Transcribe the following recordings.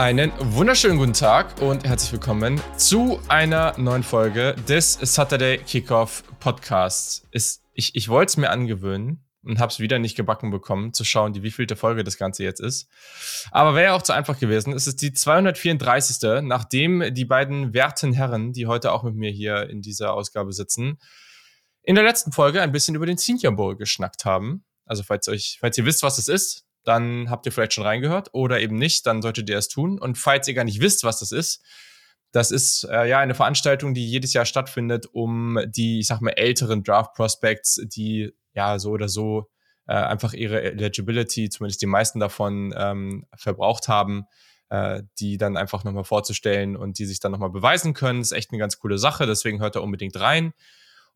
Einen wunderschönen guten Tag und herzlich willkommen zu einer neuen Folge des Saturday Kickoff Podcasts. Ist, ich ich wollte es mir angewöhnen und habe es wieder nicht gebacken bekommen, zu schauen, die wievielte Folge das Ganze jetzt ist. Aber wäre ja auch zu einfach gewesen. Es ist die 234. Nachdem die beiden werten Herren, die heute auch mit mir hier in dieser Ausgabe sitzen, in der letzten Folge ein bisschen über den Senior Bowl geschnackt haben. Also falls euch, falls ihr wisst, was es ist, dann habt ihr vielleicht schon reingehört oder eben nicht, dann solltet ihr es tun. Und falls ihr gar nicht wisst, was das ist, das ist äh, ja eine Veranstaltung, die jedes Jahr stattfindet, um die, ich sag mal, älteren Draft Prospects, die ja so oder so äh, einfach ihre Eligibility, zumindest die meisten davon, ähm, verbraucht haben, äh, die dann einfach nochmal vorzustellen und die sich dann nochmal beweisen können. Das ist echt eine ganz coole Sache, deswegen hört da unbedingt rein.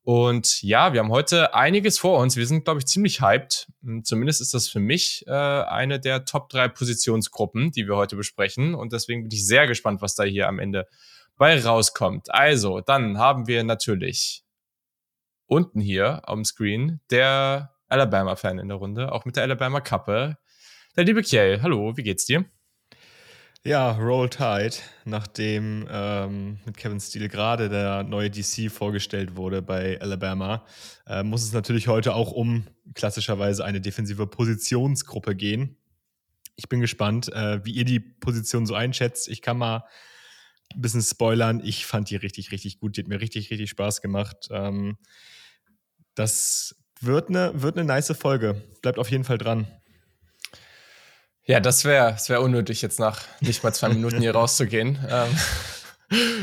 Und ja, wir haben heute einiges vor uns. Wir sind, glaube ich, ziemlich hyped. Hm, zumindest ist das für mich äh, eine der Top drei Positionsgruppen, die wir heute besprechen. Und deswegen bin ich sehr gespannt, was da hier am Ende bei rauskommt. Also, dann haben wir natürlich unten hier am Screen der Alabama-Fan in der Runde, auch mit der Alabama-Kappe. Der liebe Kiel, hallo, wie geht's dir? Ja, Roll Tide, nachdem ähm, mit Kevin Steele gerade der neue DC vorgestellt wurde bei Alabama, äh, muss es natürlich heute auch um klassischerweise eine defensive Positionsgruppe gehen. Ich bin gespannt, äh, wie ihr die Position so einschätzt. Ich kann mal ein bisschen spoilern. Ich fand die richtig, richtig gut. Die hat mir richtig, richtig Spaß gemacht. Ähm, das wird eine, wird eine nice Folge. Bleibt auf jeden Fall dran. Ja, das wäre das wär unnötig, jetzt nach nicht mal zwei Minuten hier rauszugehen. Ähm,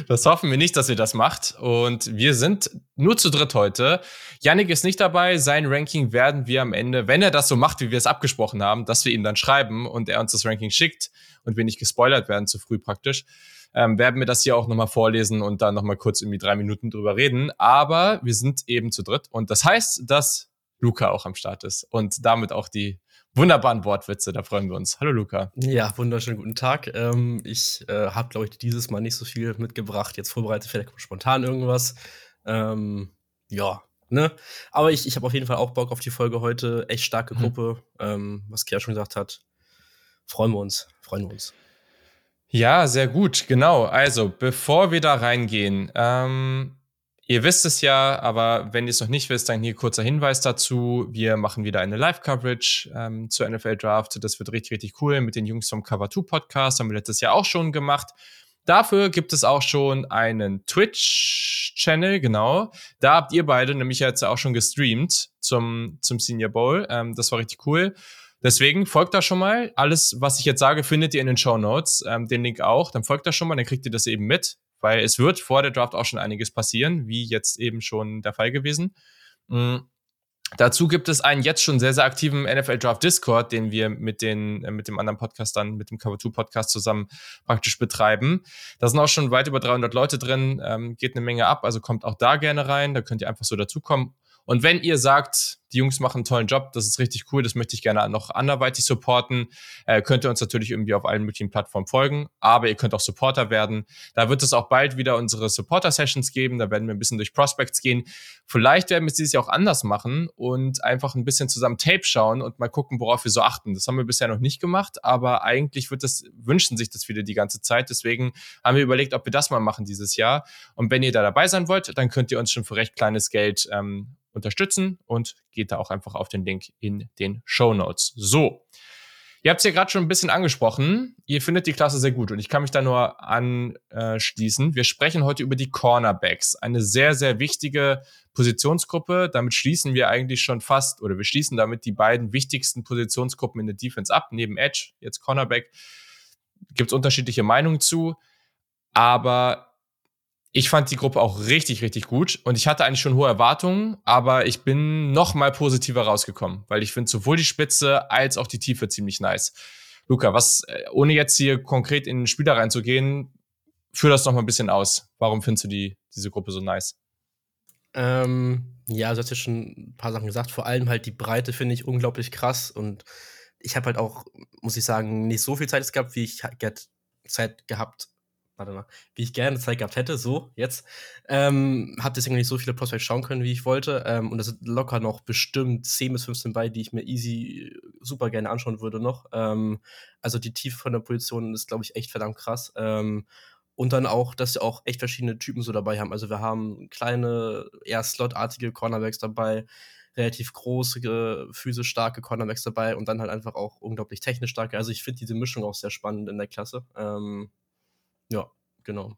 das hoffen wir nicht, dass ihr das macht. Und wir sind nur zu dritt heute. Yannick ist nicht dabei. Sein Ranking werden wir am Ende, wenn er das so macht, wie wir es abgesprochen haben, dass wir ihm dann schreiben und er uns das Ranking schickt und wir nicht gespoilert werden zu früh praktisch, ähm, werden wir das hier auch nochmal vorlesen und dann nochmal kurz irgendwie drei Minuten drüber reden. Aber wir sind eben zu dritt. Und das heißt, dass Luca auch am Start ist und damit auch die wunderbaren Wortwitze, da freuen wir uns. Hallo Luca. Ja, wunderschönen guten Tag. Ähm, ich äh, habe, glaube ich, dieses Mal nicht so viel mitgebracht. Jetzt vorbereitet, vielleicht kommt spontan irgendwas. Ähm, ja, ne? Aber ich, ich habe auf jeden Fall auch Bock auf die Folge heute. Echt starke hm. Gruppe. Hm. Ähm, was Kia schon gesagt hat. Freuen wir uns. Freuen wir uns. Ja, sehr gut, genau. Also, bevor wir da reingehen, ähm, Ihr wisst es ja, aber wenn ihr es noch nicht wisst, dann hier kurzer Hinweis dazu. Wir machen wieder eine Live-Coverage ähm, zur NFL Draft. Das wird richtig, richtig cool mit den Jungs vom Cover 2 Podcast. Haben wir letztes Jahr auch schon gemacht. Dafür gibt es auch schon einen Twitch-Channel, genau. Da habt ihr beide nämlich jetzt auch schon gestreamt zum, zum Senior Bowl. Ähm, das war richtig cool. Deswegen folgt da schon mal. Alles, was ich jetzt sage, findet ihr in den Show Notes. Ähm, den Link auch. Dann folgt da schon mal, dann kriegt ihr das eben mit weil es wird vor der Draft auch schon einiges passieren, wie jetzt eben schon der Fall gewesen. Mhm. Dazu gibt es einen jetzt schon sehr, sehr aktiven NFL Draft Discord, den wir mit den, äh, mit dem anderen Podcast dann, mit dem Cover 2 Podcast zusammen praktisch betreiben. Da sind auch schon weit über 300 Leute drin, ähm, geht eine Menge ab, also kommt auch da gerne rein, da könnt ihr einfach so dazukommen. Und wenn ihr sagt, die Jungs machen einen tollen Job, das ist richtig cool, das möchte ich gerne noch anderweitig supporten, äh, könnt ihr uns natürlich irgendwie auf allen möglichen Plattformen folgen, aber ihr könnt auch Supporter werden. Da wird es auch bald wieder unsere Supporter-Sessions geben, da werden wir ein bisschen durch Prospects gehen. Vielleicht werden wir es dieses Jahr auch anders machen und einfach ein bisschen zusammen Tape schauen und mal gucken, worauf wir so achten. Das haben wir bisher noch nicht gemacht, aber eigentlich wird das, wünschen sich das wieder die ganze Zeit. Deswegen haben wir überlegt, ob wir das mal machen dieses Jahr. Und wenn ihr da dabei sein wollt, dann könnt ihr uns schon für recht kleines Geld ähm, unterstützen und geht da auch einfach auf den Link in den Show Notes. So. Ihr habt es ja gerade schon ein bisschen angesprochen. Ihr findet die Klasse sehr gut und ich kann mich da nur anschließen. Wir sprechen heute über die Cornerbacks. Eine sehr, sehr wichtige Positionsgruppe. Damit schließen wir eigentlich schon fast oder wir schließen damit die beiden wichtigsten Positionsgruppen in der Defense ab. Neben Edge, jetzt Cornerback, gibt es unterschiedliche Meinungen zu. Aber ich fand die Gruppe auch richtig, richtig gut und ich hatte eigentlich schon hohe Erwartungen, aber ich bin noch mal positiver rausgekommen, weil ich finde sowohl die Spitze als auch die Tiefe ziemlich nice. Luca, was, äh, ohne jetzt hier konkret in den Spieler reinzugehen, führ das noch mal ein bisschen aus. Warum findest du die, diese Gruppe so nice? Ähm, ja, du hast ja schon ein paar Sachen gesagt. Vor allem halt die Breite finde ich unglaublich krass und ich habe halt auch, muss ich sagen, nicht so viel Zeit gehabt, wie ich Zeit gehabt warte mal, wie ich gerne Zeit gehabt hätte, so jetzt. Ähm, hab deswegen nicht so viele Prospects schauen können, wie ich wollte. Ähm, und da sind locker noch bestimmt 10 bis 15 bei, die ich mir easy super gerne anschauen würde noch. Ähm, also die Tiefe von der Position ist, glaube ich, echt verdammt krass. Ähm, und dann auch, dass sie auch echt verschiedene Typen so dabei haben. Also wir haben kleine, eher slotartige Cornerbacks dabei, relativ große, physisch starke Cornerbacks dabei und dann halt einfach auch unglaublich technisch starke. Also ich finde diese Mischung auch sehr spannend in der Klasse. Ähm, ja, genau.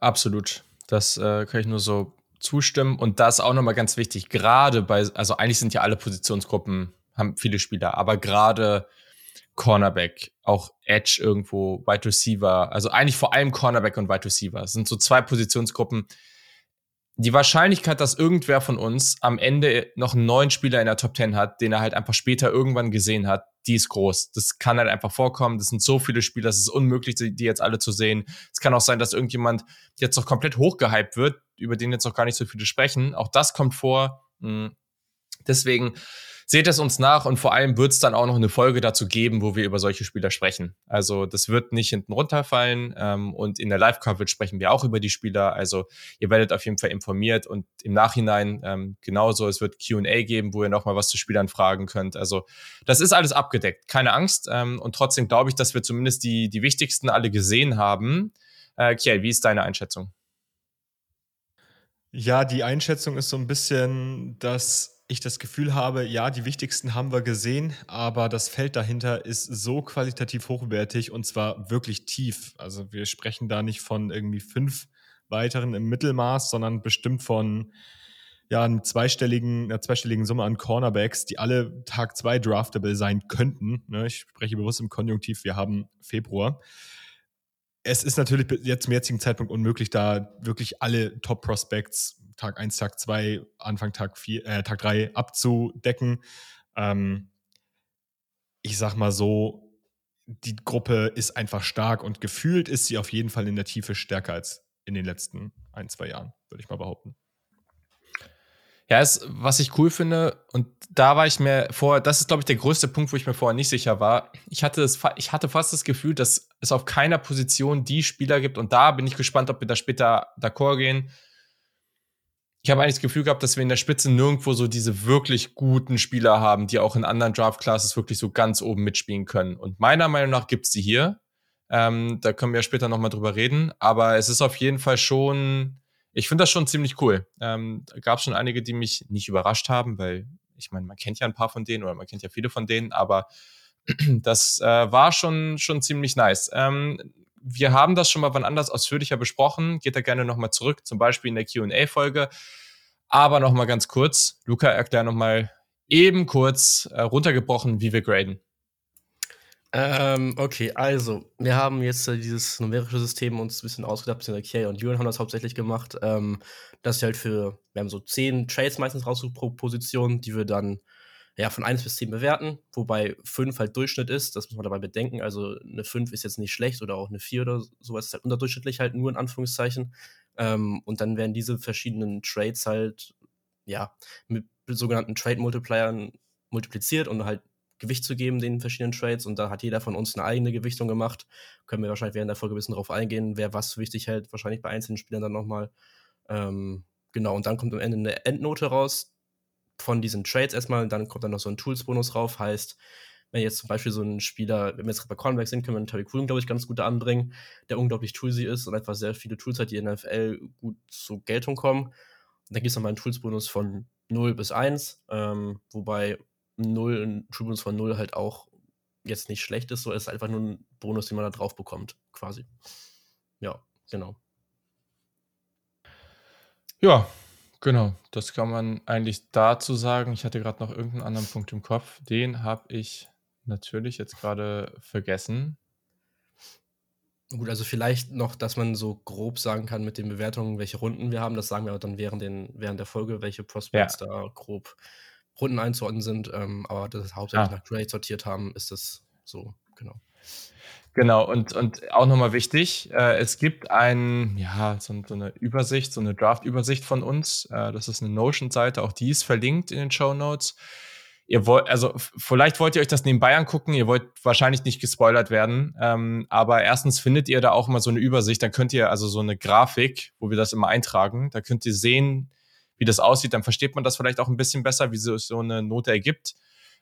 Absolut. Das äh, kann ich nur so zustimmen. Und das auch nochmal ganz wichtig, gerade bei, also eigentlich sind ja alle Positionsgruppen, haben viele Spieler, aber gerade Cornerback, auch Edge irgendwo, Wide Receiver, also eigentlich vor allem Cornerback und Wide Receiver. Sind so zwei Positionsgruppen. Die Wahrscheinlichkeit, dass irgendwer von uns am Ende noch einen neuen Spieler in der Top 10 hat, den er halt einfach später irgendwann gesehen hat, die ist groß. Das kann halt einfach vorkommen. Das sind so viele Spieler, es ist unmöglich, die jetzt alle zu sehen. Es kann auch sein, dass irgendjemand jetzt noch komplett hochgehypt wird, über den jetzt noch gar nicht so viele sprechen. Auch das kommt vor. Hm. Deswegen seht es uns nach und vor allem wird es dann auch noch eine Folge dazu geben, wo wir über solche Spieler sprechen. Also das wird nicht hinten runterfallen ähm, und in der Live-Coverage sprechen wir auch über die Spieler. Also ihr werdet auf jeden Fall informiert und im Nachhinein ähm, genauso, es wird Q&A geben, wo ihr nochmal was zu Spielern fragen könnt. Also das ist alles abgedeckt, keine Angst ähm, und trotzdem glaube ich, dass wir zumindest die, die wichtigsten alle gesehen haben. Äh, Kiel, wie ist deine Einschätzung? Ja, die Einschätzung ist so ein bisschen, dass ich das Gefühl habe, ja, die wichtigsten haben wir gesehen, aber das Feld dahinter ist so qualitativ hochwertig und zwar wirklich tief. Also wir sprechen da nicht von irgendwie fünf weiteren im Mittelmaß, sondern bestimmt von ja, einem zweistelligen, einer zweistelligen Summe an Cornerbacks, die alle Tag zwei draftable sein könnten. Ne, ich spreche bewusst im Konjunktiv, wir haben Februar. Es ist natürlich jetzt zum jetzigen Zeitpunkt unmöglich, da wirklich alle Top-Prospects Tag 1, Tag 2, Anfang Tag 4, äh, Tag 3 abzudecken. Ähm, ich sag mal so, die Gruppe ist einfach stark und gefühlt ist sie auf jeden Fall in der Tiefe stärker als in den letzten ein, zwei Jahren, würde ich mal behaupten. Ja, ist, was ich cool finde, und da war ich mir vorher, das ist, glaube ich, der größte Punkt, wo ich mir vorher nicht sicher war. Ich hatte, das, ich hatte fast das Gefühl, dass es auf keiner Position die Spieler gibt, und da bin ich gespannt, ob wir da später d'accord gehen, ich habe eigentlich das Gefühl gehabt, dass wir in der Spitze nirgendwo so diese wirklich guten Spieler haben, die auch in anderen Draft-Classes wirklich so ganz oben mitspielen können. Und meiner Meinung nach gibt's die hier. Ähm, da können wir ja später nochmal drüber reden. Aber es ist auf jeden Fall schon, ich finde das schon ziemlich cool. Ähm, da gab schon einige, die mich nicht überrascht haben, weil ich meine, man kennt ja ein paar von denen oder man kennt ja viele von denen, aber das äh, war schon, schon ziemlich nice. Ähm, wir haben das schon mal wann anders ausführlicher besprochen. Geht da gerne nochmal zurück, zum Beispiel in der QA-Folge. Aber nochmal ganz kurz, Luca, erklär nochmal eben kurz äh, runtergebrochen, wie wir graden. Ähm, okay, also, wir haben jetzt äh, dieses numerische System uns ein bisschen ausgedacht, beziehungsweise Kier und Julian haben das hauptsächlich gemacht, ähm, dass wir halt für, wir haben so zehn Trades meistens raus pro Position, die wir dann ja, von 1 bis 10 bewerten, wobei 5 halt Durchschnitt ist, das muss man dabei bedenken. Also eine 5 ist jetzt nicht schlecht oder auch eine 4 oder sowas ist halt unterdurchschnittlich halt nur in Anführungszeichen. Ähm, und dann werden diese verschiedenen Trades halt, ja, mit sogenannten Trade-Multipliern multipliziert und halt Gewicht zu geben, den verschiedenen Trades. Und da hat jeder von uns eine eigene Gewichtung gemacht. Können wir wahrscheinlich während der Folge ein bisschen drauf eingehen, wer was wichtig hält, wahrscheinlich bei einzelnen Spielern dann nochmal. Ähm, genau, und dann kommt am Ende eine Endnote raus von diesen Trades erstmal, dann kommt dann noch so ein Tools-Bonus rauf, heißt, wenn jetzt zum Beispiel so ein Spieler, wenn wir jetzt bei Cornerback sind, können wir einen Terry Cooling, glaube ich, ganz gut anbringen, der unglaublich toolsy ist und einfach sehr viele Tools hat, die in der NFL gut zur Geltung kommen. Und dann gibt es nochmal einen Tools-Bonus von 0 bis 1, ähm, wobei 0, ein Tool-Bonus von 0 halt auch jetzt nicht schlecht ist, so ist einfach nur ein Bonus, den man da drauf bekommt, quasi. Ja, genau. Ja, Genau, das kann man eigentlich dazu sagen. Ich hatte gerade noch irgendeinen anderen Punkt im Kopf. Den habe ich natürlich jetzt gerade vergessen. Gut, also vielleicht noch, dass man so grob sagen kann mit den Bewertungen, welche Runden wir haben. Das sagen wir aber dann während, den, während der Folge, welche Prospects ja. da grob Runden einzuordnen sind. Ähm, aber das hauptsächlich ah. nach Grade sortiert haben, ist das so, genau. Genau, und, und auch nochmal wichtig, äh, es gibt ein, ja, so, so, eine Übersicht, so eine Draft-Übersicht von uns. Äh, das ist eine Notion-Seite, auch die ist verlinkt in den Show Notes. ihr wollt, also vielleicht wollt ihr euch das nebenbei angucken, ihr wollt wahrscheinlich nicht gespoilert werden, ähm, aber erstens findet ihr da auch immer so eine Übersicht, dann könnt ihr also so eine Grafik, wo wir das immer eintragen, da könnt ihr sehen, wie das aussieht, dann versteht man das vielleicht auch ein bisschen besser, wie so eine Note ergibt.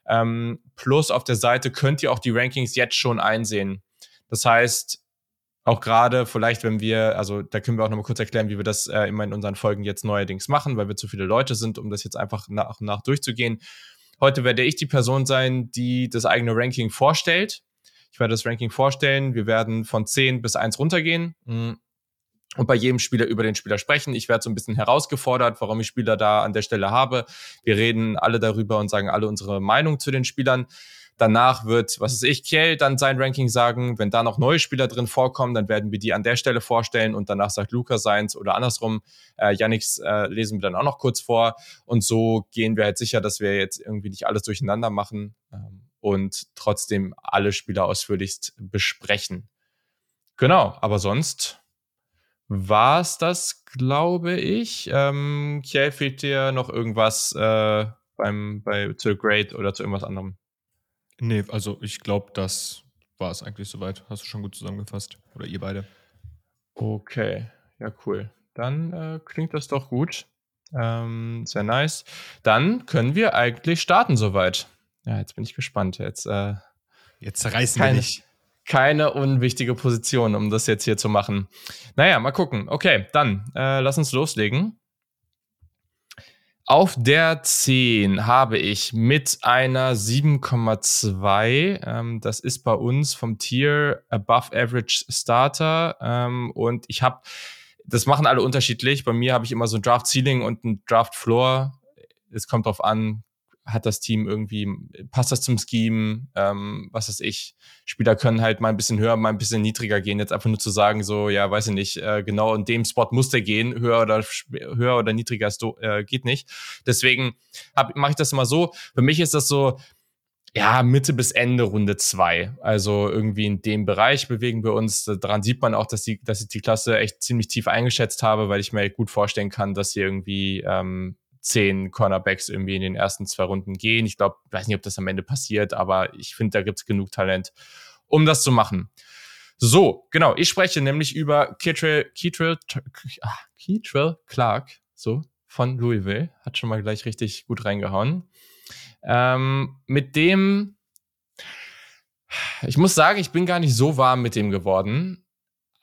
Ähm, plus auf der Seite könnt ihr auch die Rankings jetzt schon einsehen. Das heißt, auch gerade vielleicht, wenn wir, also da können wir auch nochmal kurz erklären, wie wir das äh, immer in unseren Folgen jetzt neuerdings machen, weil wir zu viele Leute sind, um das jetzt einfach nach und nach durchzugehen. Heute werde ich die Person sein, die das eigene Ranking vorstellt. Ich werde das Ranking vorstellen. Wir werden von 10 bis 1 runtergehen mm, und bei jedem Spieler über den Spieler sprechen. Ich werde so ein bisschen herausgefordert, warum ich Spieler da an der Stelle habe. Wir reden alle darüber und sagen alle unsere Meinung zu den Spielern. Danach wird, was ist ich, Kiel dann sein Ranking sagen. Wenn da noch neue Spieler drin vorkommen, dann werden wir die an der Stelle vorstellen und danach sagt Luca seins oder andersrum. Äh, Yannicks äh, lesen wir dann auch noch kurz vor. Und so gehen wir halt sicher, dass wir jetzt irgendwie nicht alles durcheinander machen ähm, und trotzdem alle Spieler ausführlichst besprechen. Genau, aber sonst war es das, glaube ich. Ähm, Kiel, fehlt dir noch irgendwas äh, beim, bei, zu Great oder zu irgendwas anderem? Nee, also ich glaube, das war es eigentlich soweit. Hast du schon gut zusammengefasst. Oder ihr beide. Okay, ja, cool. Dann äh, klingt das doch gut. Ähm, sehr nice. Dann können wir eigentlich starten soweit. Ja, jetzt bin ich gespannt. Jetzt, äh, jetzt zerreißen keine, wir nicht. Keine unwichtige Position, um das jetzt hier zu machen. Naja, mal gucken. Okay, dann äh, lass uns loslegen. Auf der 10 habe ich mit einer 7,2. Ähm, das ist bei uns vom Tier Above Average Starter. Ähm, und ich habe, das machen alle unterschiedlich. Bei mir habe ich immer so ein Draft Ceiling und ein Draft Floor. Es kommt drauf an, hat das Team irgendwie, passt das zum Scheme, ähm, was weiß ich. Spieler können halt mal ein bisschen höher, mal ein bisschen niedriger gehen. Jetzt einfach nur zu sagen, so, ja, weiß ich nicht, äh, genau in dem Spot muss der gehen, höher oder höher oder niedriger ist, äh, geht nicht. Deswegen mache ich das immer so. Für mich ist das so, ja, Mitte bis Ende Runde zwei. Also irgendwie in dem Bereich bewegen wir uns. Daran sieht man auch, dass, die, dass ich die Klasse echt ziemlich tief eingeschätzt habe, weil ich mir gut vorstellen kann, dass sie irgendwie ähm, zehn Cornerbacks irgendwie in den ersten zwei Runden gehen. Ich glaube, weiß nicht, ob das am Ende passiert, aber ich finde, da gibt es genug Talent, um das zu machen. So, genau. Ich spreche nämlich über Keatrell, Keatrell, ah, Keatrell Clark, so, von Louisville. Hat schon mal gleich richtig gut reingehauen. Ähm, mit dem, ich muss sagen, ich bin gar nicht so warm mit dem geworden.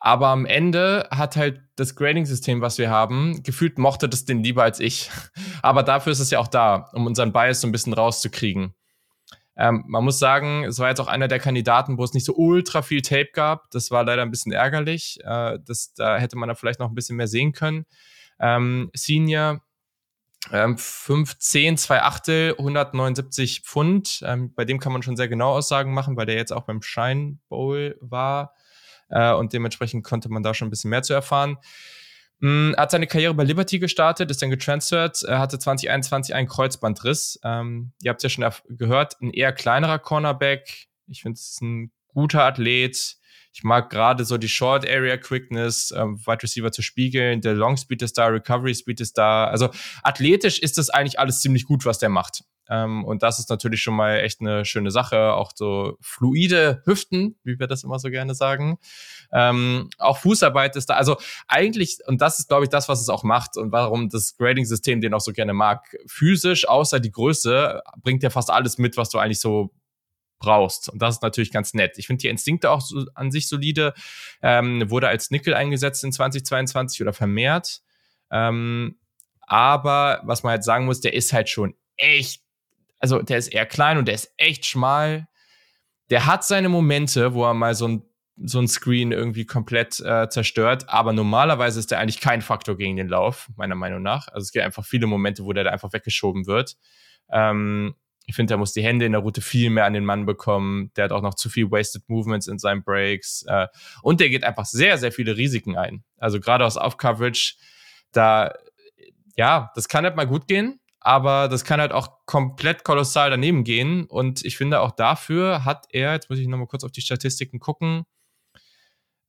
Aber am Ende hat halt das Grading-System, was wir haben, gefühlt mochte das den lieber als ich. Aber dafür ist es ja auch da, um unseren Bias so ein bisschen rauszukriegen. Ähm, man muss sagen, es war jetzt auch einer der Kandidaten, wo es nicht so ultra viel Tape gab. Das war leider ein bisschen ärgerlich. Äh, das, da hätte man da vielleicht noch ein bisschen mehr sehen können. Ähm, Senior ähm, 510, 2 Achtel, 179 Pfund. Ähm, bei dem kann man schon sehr genau Aussagen machen, weil der jetzt auch beim Shine Bowl war äh, und dementsprechend konnte man da schon ein bisschen mehr zu erfahren. Er hat seine Karriere bei Liberty gestartet, ist dann getransfert, er hatte 2021 einen Kreuzbandriss. Ähm, ihr habt es ja schon gehört, ein eher kleinerer Cornerback. Ich finde, es ein guter Athlet. Ich mag gerade so die Short Area Quickness, ähm, Wide Receiver zu spiegeln. Der Long Speed ist da, Recovery Speed ist da. Also athletisch ist das eigentlich alles ziemlich gut, was der macht. Ähm, und das ist natürlich schon mal echt eine schöne Sache. Auch so fluide Hüften, wie wir das immer so gerne sagen. Ähm, auch Fußarbeit ist da. Also eigentlich, und das ist, glaube ich, das, was es auch macht und warum das Grading-System den auch so gerne mag. Physisch, außer die Größe, bringt er fast alles mit, was du eigentlich so brauchst. Und das ist natürlich ganz nett. Ich finde die Instinkte auch so an sich solide. Ähm, wurde als Nickel eingesetzt in 2022 oder vermehrt. Ähm, aber was man halt sagen muss, der ist halt schon echt also der ist eher klein und der ist echt schmal. Der hat seine Momente, wo er mal so ein, so ein Screen irgendwie komplett äh, zerstört, aber normalerweise ist der eigentlich kein Faktor gegen den Lauf, meiner Meinung nach. Also es gibt einfach viele Momente, wo der da einfach weggeschoben wird. Ähm, ich finde, der muss die Hände in der Route viel mehr an den Mann bekommen. Der hat auch noch zu viel Wasted Movements in seinen Breaks. Äh, und der geht einfach sehr, sehr viele Risiken ein. Also gerade aus Off-Coverage, da, ja, das kann halt mal gut gehen aber das kann halt auch komplett kolossal daneben gehen. Und ich finde, auch dafür hat er, jetzt muss ich nochmal kurz auf die Statistiken gucken,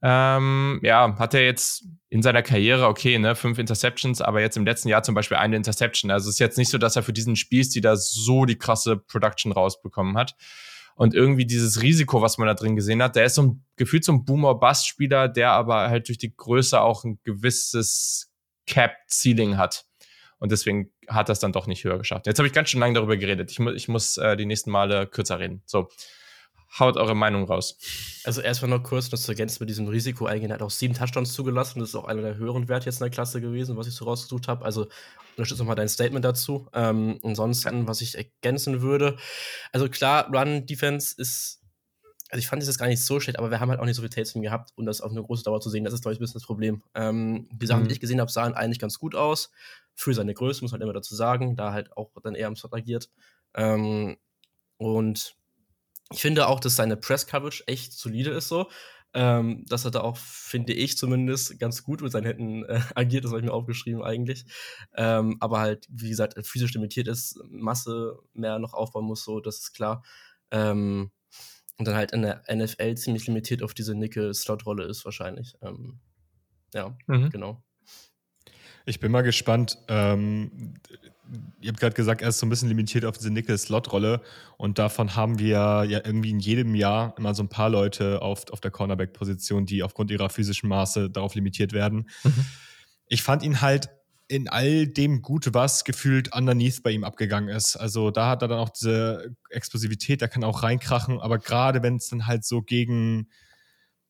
Ähm, ja, hat er jetzt in seiner Karriere, okay, ne, fünf Interceptions, aber jetzt im letzten Jahr zum Beispiel eine Interception. Also es ist jetzt nicht so, dass er für diesen Spielstil da so die krasse Production rausbekommen hat. Und irgendwie dieses Risiko, was man da drin gesehen hat, der ist so ein gefühlt so ein Boomer-Bust-Spieler, der aber halt durch die Größe auch ein gewisses Cap-Ceiling hat. Und deswegen hat es dann doch nicht höher geschafft. Jetzt habe ich ganz schön lange darüber geredet. Ich, mu ich muss äh, die nächsten Male kürzer reden. So haut eure Meinung raus. Also erstmal noch kurz das zu ergänzen mit diesem Risiko eingehen. Er hat auch sieben Touchdowns zugelassen. Das ist auch einer der höheren Werte jetzt in der Klasse gewesen, was ich so rausgesucht habe. Also unterstütze nochmal dein Statement dazu. Ähm, ansonsten, was ich ergänzen würde, also klar, Run-Defense ist also ich fand es jetzt gar nicht so schlecht, aber wir haben halt auch nicht so viel Tates gehabt, um das auf eine große Dauer zu sehen. Das ist, glaube ich, ein bisschen das Problem. Ähm, die Sachen, mhm. die ich gesehen habe, sahen eigentlich ganz gut aus. Für seine Größe, muss man immer dazu sagen, da halt auch dann eher am Slot agiert. Ähm, und ich finde auch, dass seine Press-Coverage echt solide ist so. Ähm, das hat er auch, finde ich zumindest, ganz gut mit seinen Händen äh, agiert, das habe ich mir aufgeschrieben eigentlich. Ähm, aber halt, wie gesagt, physisch limitiert ist, Masse mehr noch aufbauen muss, so, das ist klar. Ähm, und dann halt in der NFL ziemlich limitiert auf diese Nickel-Slot-Rolle ist wahrscheinlich. Ähm, ja, mhm. genau. Ich bin mal gespannt. Ähm, ihr habt gerade gesagt, er ist so ein bisschen limitiert auf diese Nickel-Slot-Rolle. Und davon haben wir ja irgendwie in jedem Jahr immer so ein paar Leute auf, auf der Cornerback-Position, die aufgrund ihrer physischen Maße darauf limitiert werden. Mhm. Ich fand ihn halt in all dem gut, was gefühlt underneath bei ihm abgegangen ist. Also da hat er dann auch diese Explosivität, der kann auch reinkrachen, aber gerade wenn es dann halt so gegen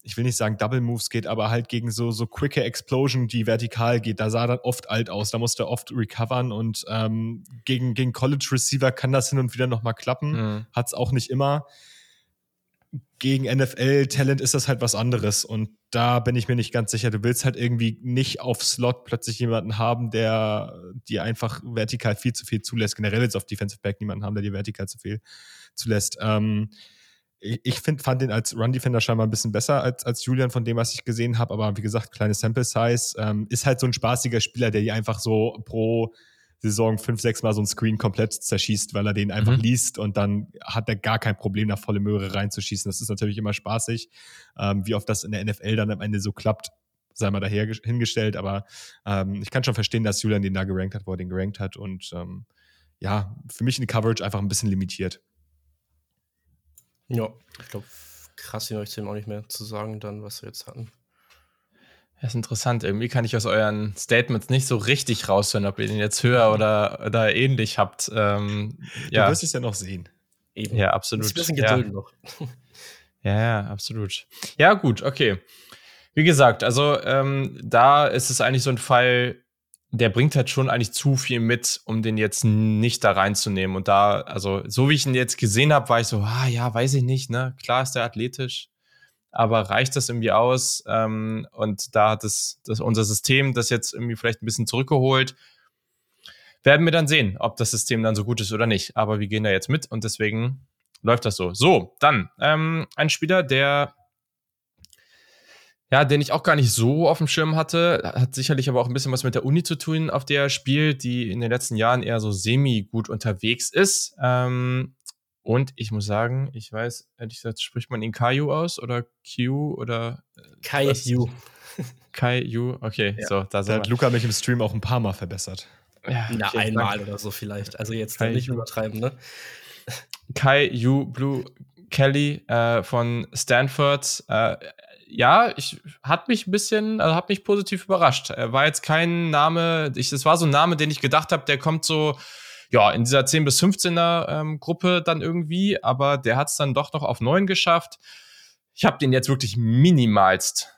ich will nicht sagen Double Moves geht, aber halt gegen so, so quicke Explosion, die vertikal geht, da sah er oft alt aus, da musste er oft recovern und ähm, gegen, gegen College Receiver kann das hin und wieder nochmal klappen, mhm. hat es auch nicht immer. Gegen NFL-Talent ist das halt was anderes und da bin ich mir nicht ganz sicher. Du willst halt irgendwie nicht auf Slot plötzlich jemanden haben, der dir einfach vertikal viel zu viel zulässt. Generell jetzt auf Defensive Back niemanden haben, der dir vertikal zu viel zulässt. Ähm, ich find, fand den als Run-Defender scheinbar ein bisschen besser als, als Julian von dem, was ich gesehen habe. Aber wie gesagt, kleine Sample-Size. Ähm, ist halt so ein spaßiger Spieler, der die einfach so pro Saison fünf, sechs Mal so ein Screen komplett zerschießt, weil er den einfach mhm. liest und dann hat er gar kein Problem, da volle Möhre reinzuschießen. Das ist natürlich immer spaßig. Ähm, wie oft das in der NFL dann am Ende so klappt, sei mal daher hingestellt. Aber ähm, ich kann schon verstehen, dass Julian den da gerankt hat, wo er den gerankt hat. Und ähm, ja, für mich in die Coverage einfach ein bisschen limitiert. Ja, ich glaube, krass, hier euch dem auch nicht mehr zu sagen, dann, was wir jetzt hatten. Das ist interessant. Irgendwie kann ich aus euren Statements nicht so richtig raushören, ob ihr den jetzt höher oder, oder ähnlich habt. Ähm, du ja. wirst es ja noch sehen. Eben. Ja, absolut. Ein bisschen Geduld ja. noch. ja, ja, absolut. Ja, gut, okay. Wie gesagt, also ähm, da ist es eigentlich so ein Fall, der bringt halt schon eigentlich zu viel mit, um den jetzt nicht da reinzunehmen. Und da, also so wie ich ihn jetzt gesehen habe, war ich so, ah ja, weiß ich nicht, ne? Klar ist der athletisch, aber reicht das irgendwie aus? Ähm, und da hat es das, unser System das jetzt irgendwie vielleicht ein bisschen zurückgeholt. Werden wir dann sehen, ob das System dann so gut ist oder nicht. Aber wir gehen da jetzt mit und deswegen läuft das so. So, dann ähm, ein Spieler, der ja, den ich auch gar nicht so auf dem Schirm hatte. Hat sicherlich aber auch ein bisschen was mit der Uni zu tun, auf der er spielt, die in den letzten Jahren eher so semi-gut unterwegs ist. Ähm, und ich muss sagen, ich weiß, ehrlich gesagt, spricht man ihn Caillou aus oder Q oder äh, Caillou. Caillou, okay, ja. so, da, da hat Luca mich im Stream auch ein paar Mal verbessert. Ja, Na, einmal Dank. oder so vielleicht. Also jetzt nicht übertreiben, ne? Kai Yu Blue Kelly äh, von Stanford. Äh, ja, ich hat mich ein bisschen, also hat mich positiv überrascht. Er war jetzt kein Name, ich, das war so ein Name, den ich gedacht habe, der kommt so, ja, in dieser 10 bis 15er ähm, Gruppe dann irgendwie, aber der hat es dann doch noch auf 9 geschafft. Ich habe den jetzt wirklich minimalst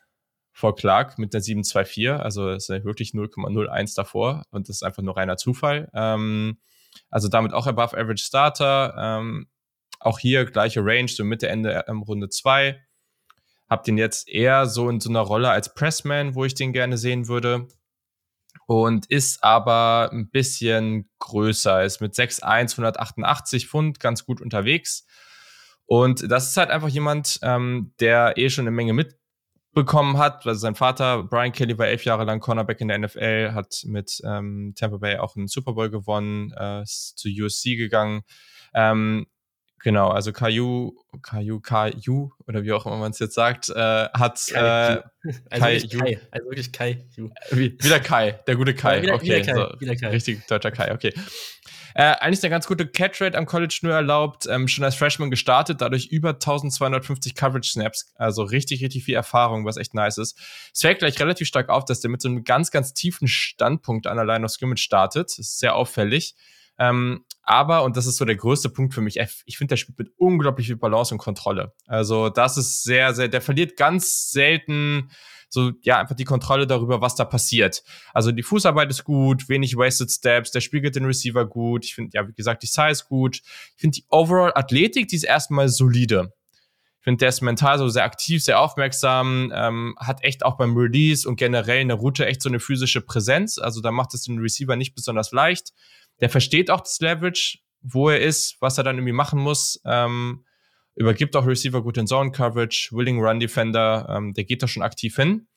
vor Clark mit der 724, also ist wirklich 0,01 davor und das ist einfach nur reiner Zufall. Ähm, also damit auch above average Starter. Ähm, auch hier gleiche Range, so Mitte, Ende ähm, Runde 2 hab den jetzt eher so in so einer Rolle als Pressman, wo ich den gerne sehen würde. Und ist aber ein bisschen größer, ist mit 6'1, 188 Pfund ganz gut unterwegs. Und das ist halt einfach jemand, ähm, der eh schon eine Menge mitbekommen hat. Also sein Vater, Brian Kelly, war elf Jahre lang Cornerback in der NFL, hat mit ähm, Tampa Bay auch einen Super Bowl gewonnen, äh, ist zu USC gegangen. Ähm, Genau, also Caillou, Caillou, Caillou, oder wie auch immer man es jetzt sagt, äh, hat Kai, äh, also, wirklich Kai, also wirklich Kai. Äh, wieder Kai, der gute Kai. Ja, wieder, okay, wieder Kai, so, wieder Kai. richtig deutscher Kai, okay. Äh, eigentlich eine ganz gute Catch-Rate am College nur erlaubt, ähm, schon als Freshman gestartet, dadurch über 1250 Coverage-Snaps, also richtig, richtig viel Erfahrung, was echt nice ist. Es fällt gleich relativ stark auf, dass der mit so einem ganz, ganz tiefen Standpunkt an der Line of Scrimmage startet. Das ist sehr auffällig. Ähm, aber, und das ist so der größte Punkt für mich, ich finde, der spielt mit unglaublich viel Balance und Kontrolle. Also, das ist sehr, sehr, der verliert ganz selten so ja einfach die Kontrolle darüber, was da passiert. Also die Fußarbeit ist gut, wenig wasted Steps, der spiegelt den Receiver gut. Ich finde ja wie gesagt die Size gut. Ich finde die Overall Athletik, die ist erstmal solide. Ich finde, der ist mental so sehr aktiv, sehr aufmerksam, ähm, hat echt auch beim Release und generell in der Route echt so eine physische Präsenz. Also da macht es den Receiver nicht besonders leicht. Der versteht auch das Leverage, wo er ist, was er dann irgendwie machen muss. Ähm, übergibt auch Receiver gut in Zone Coverage, Willing Run Defender, ähm, der geht da schon aktiv hin.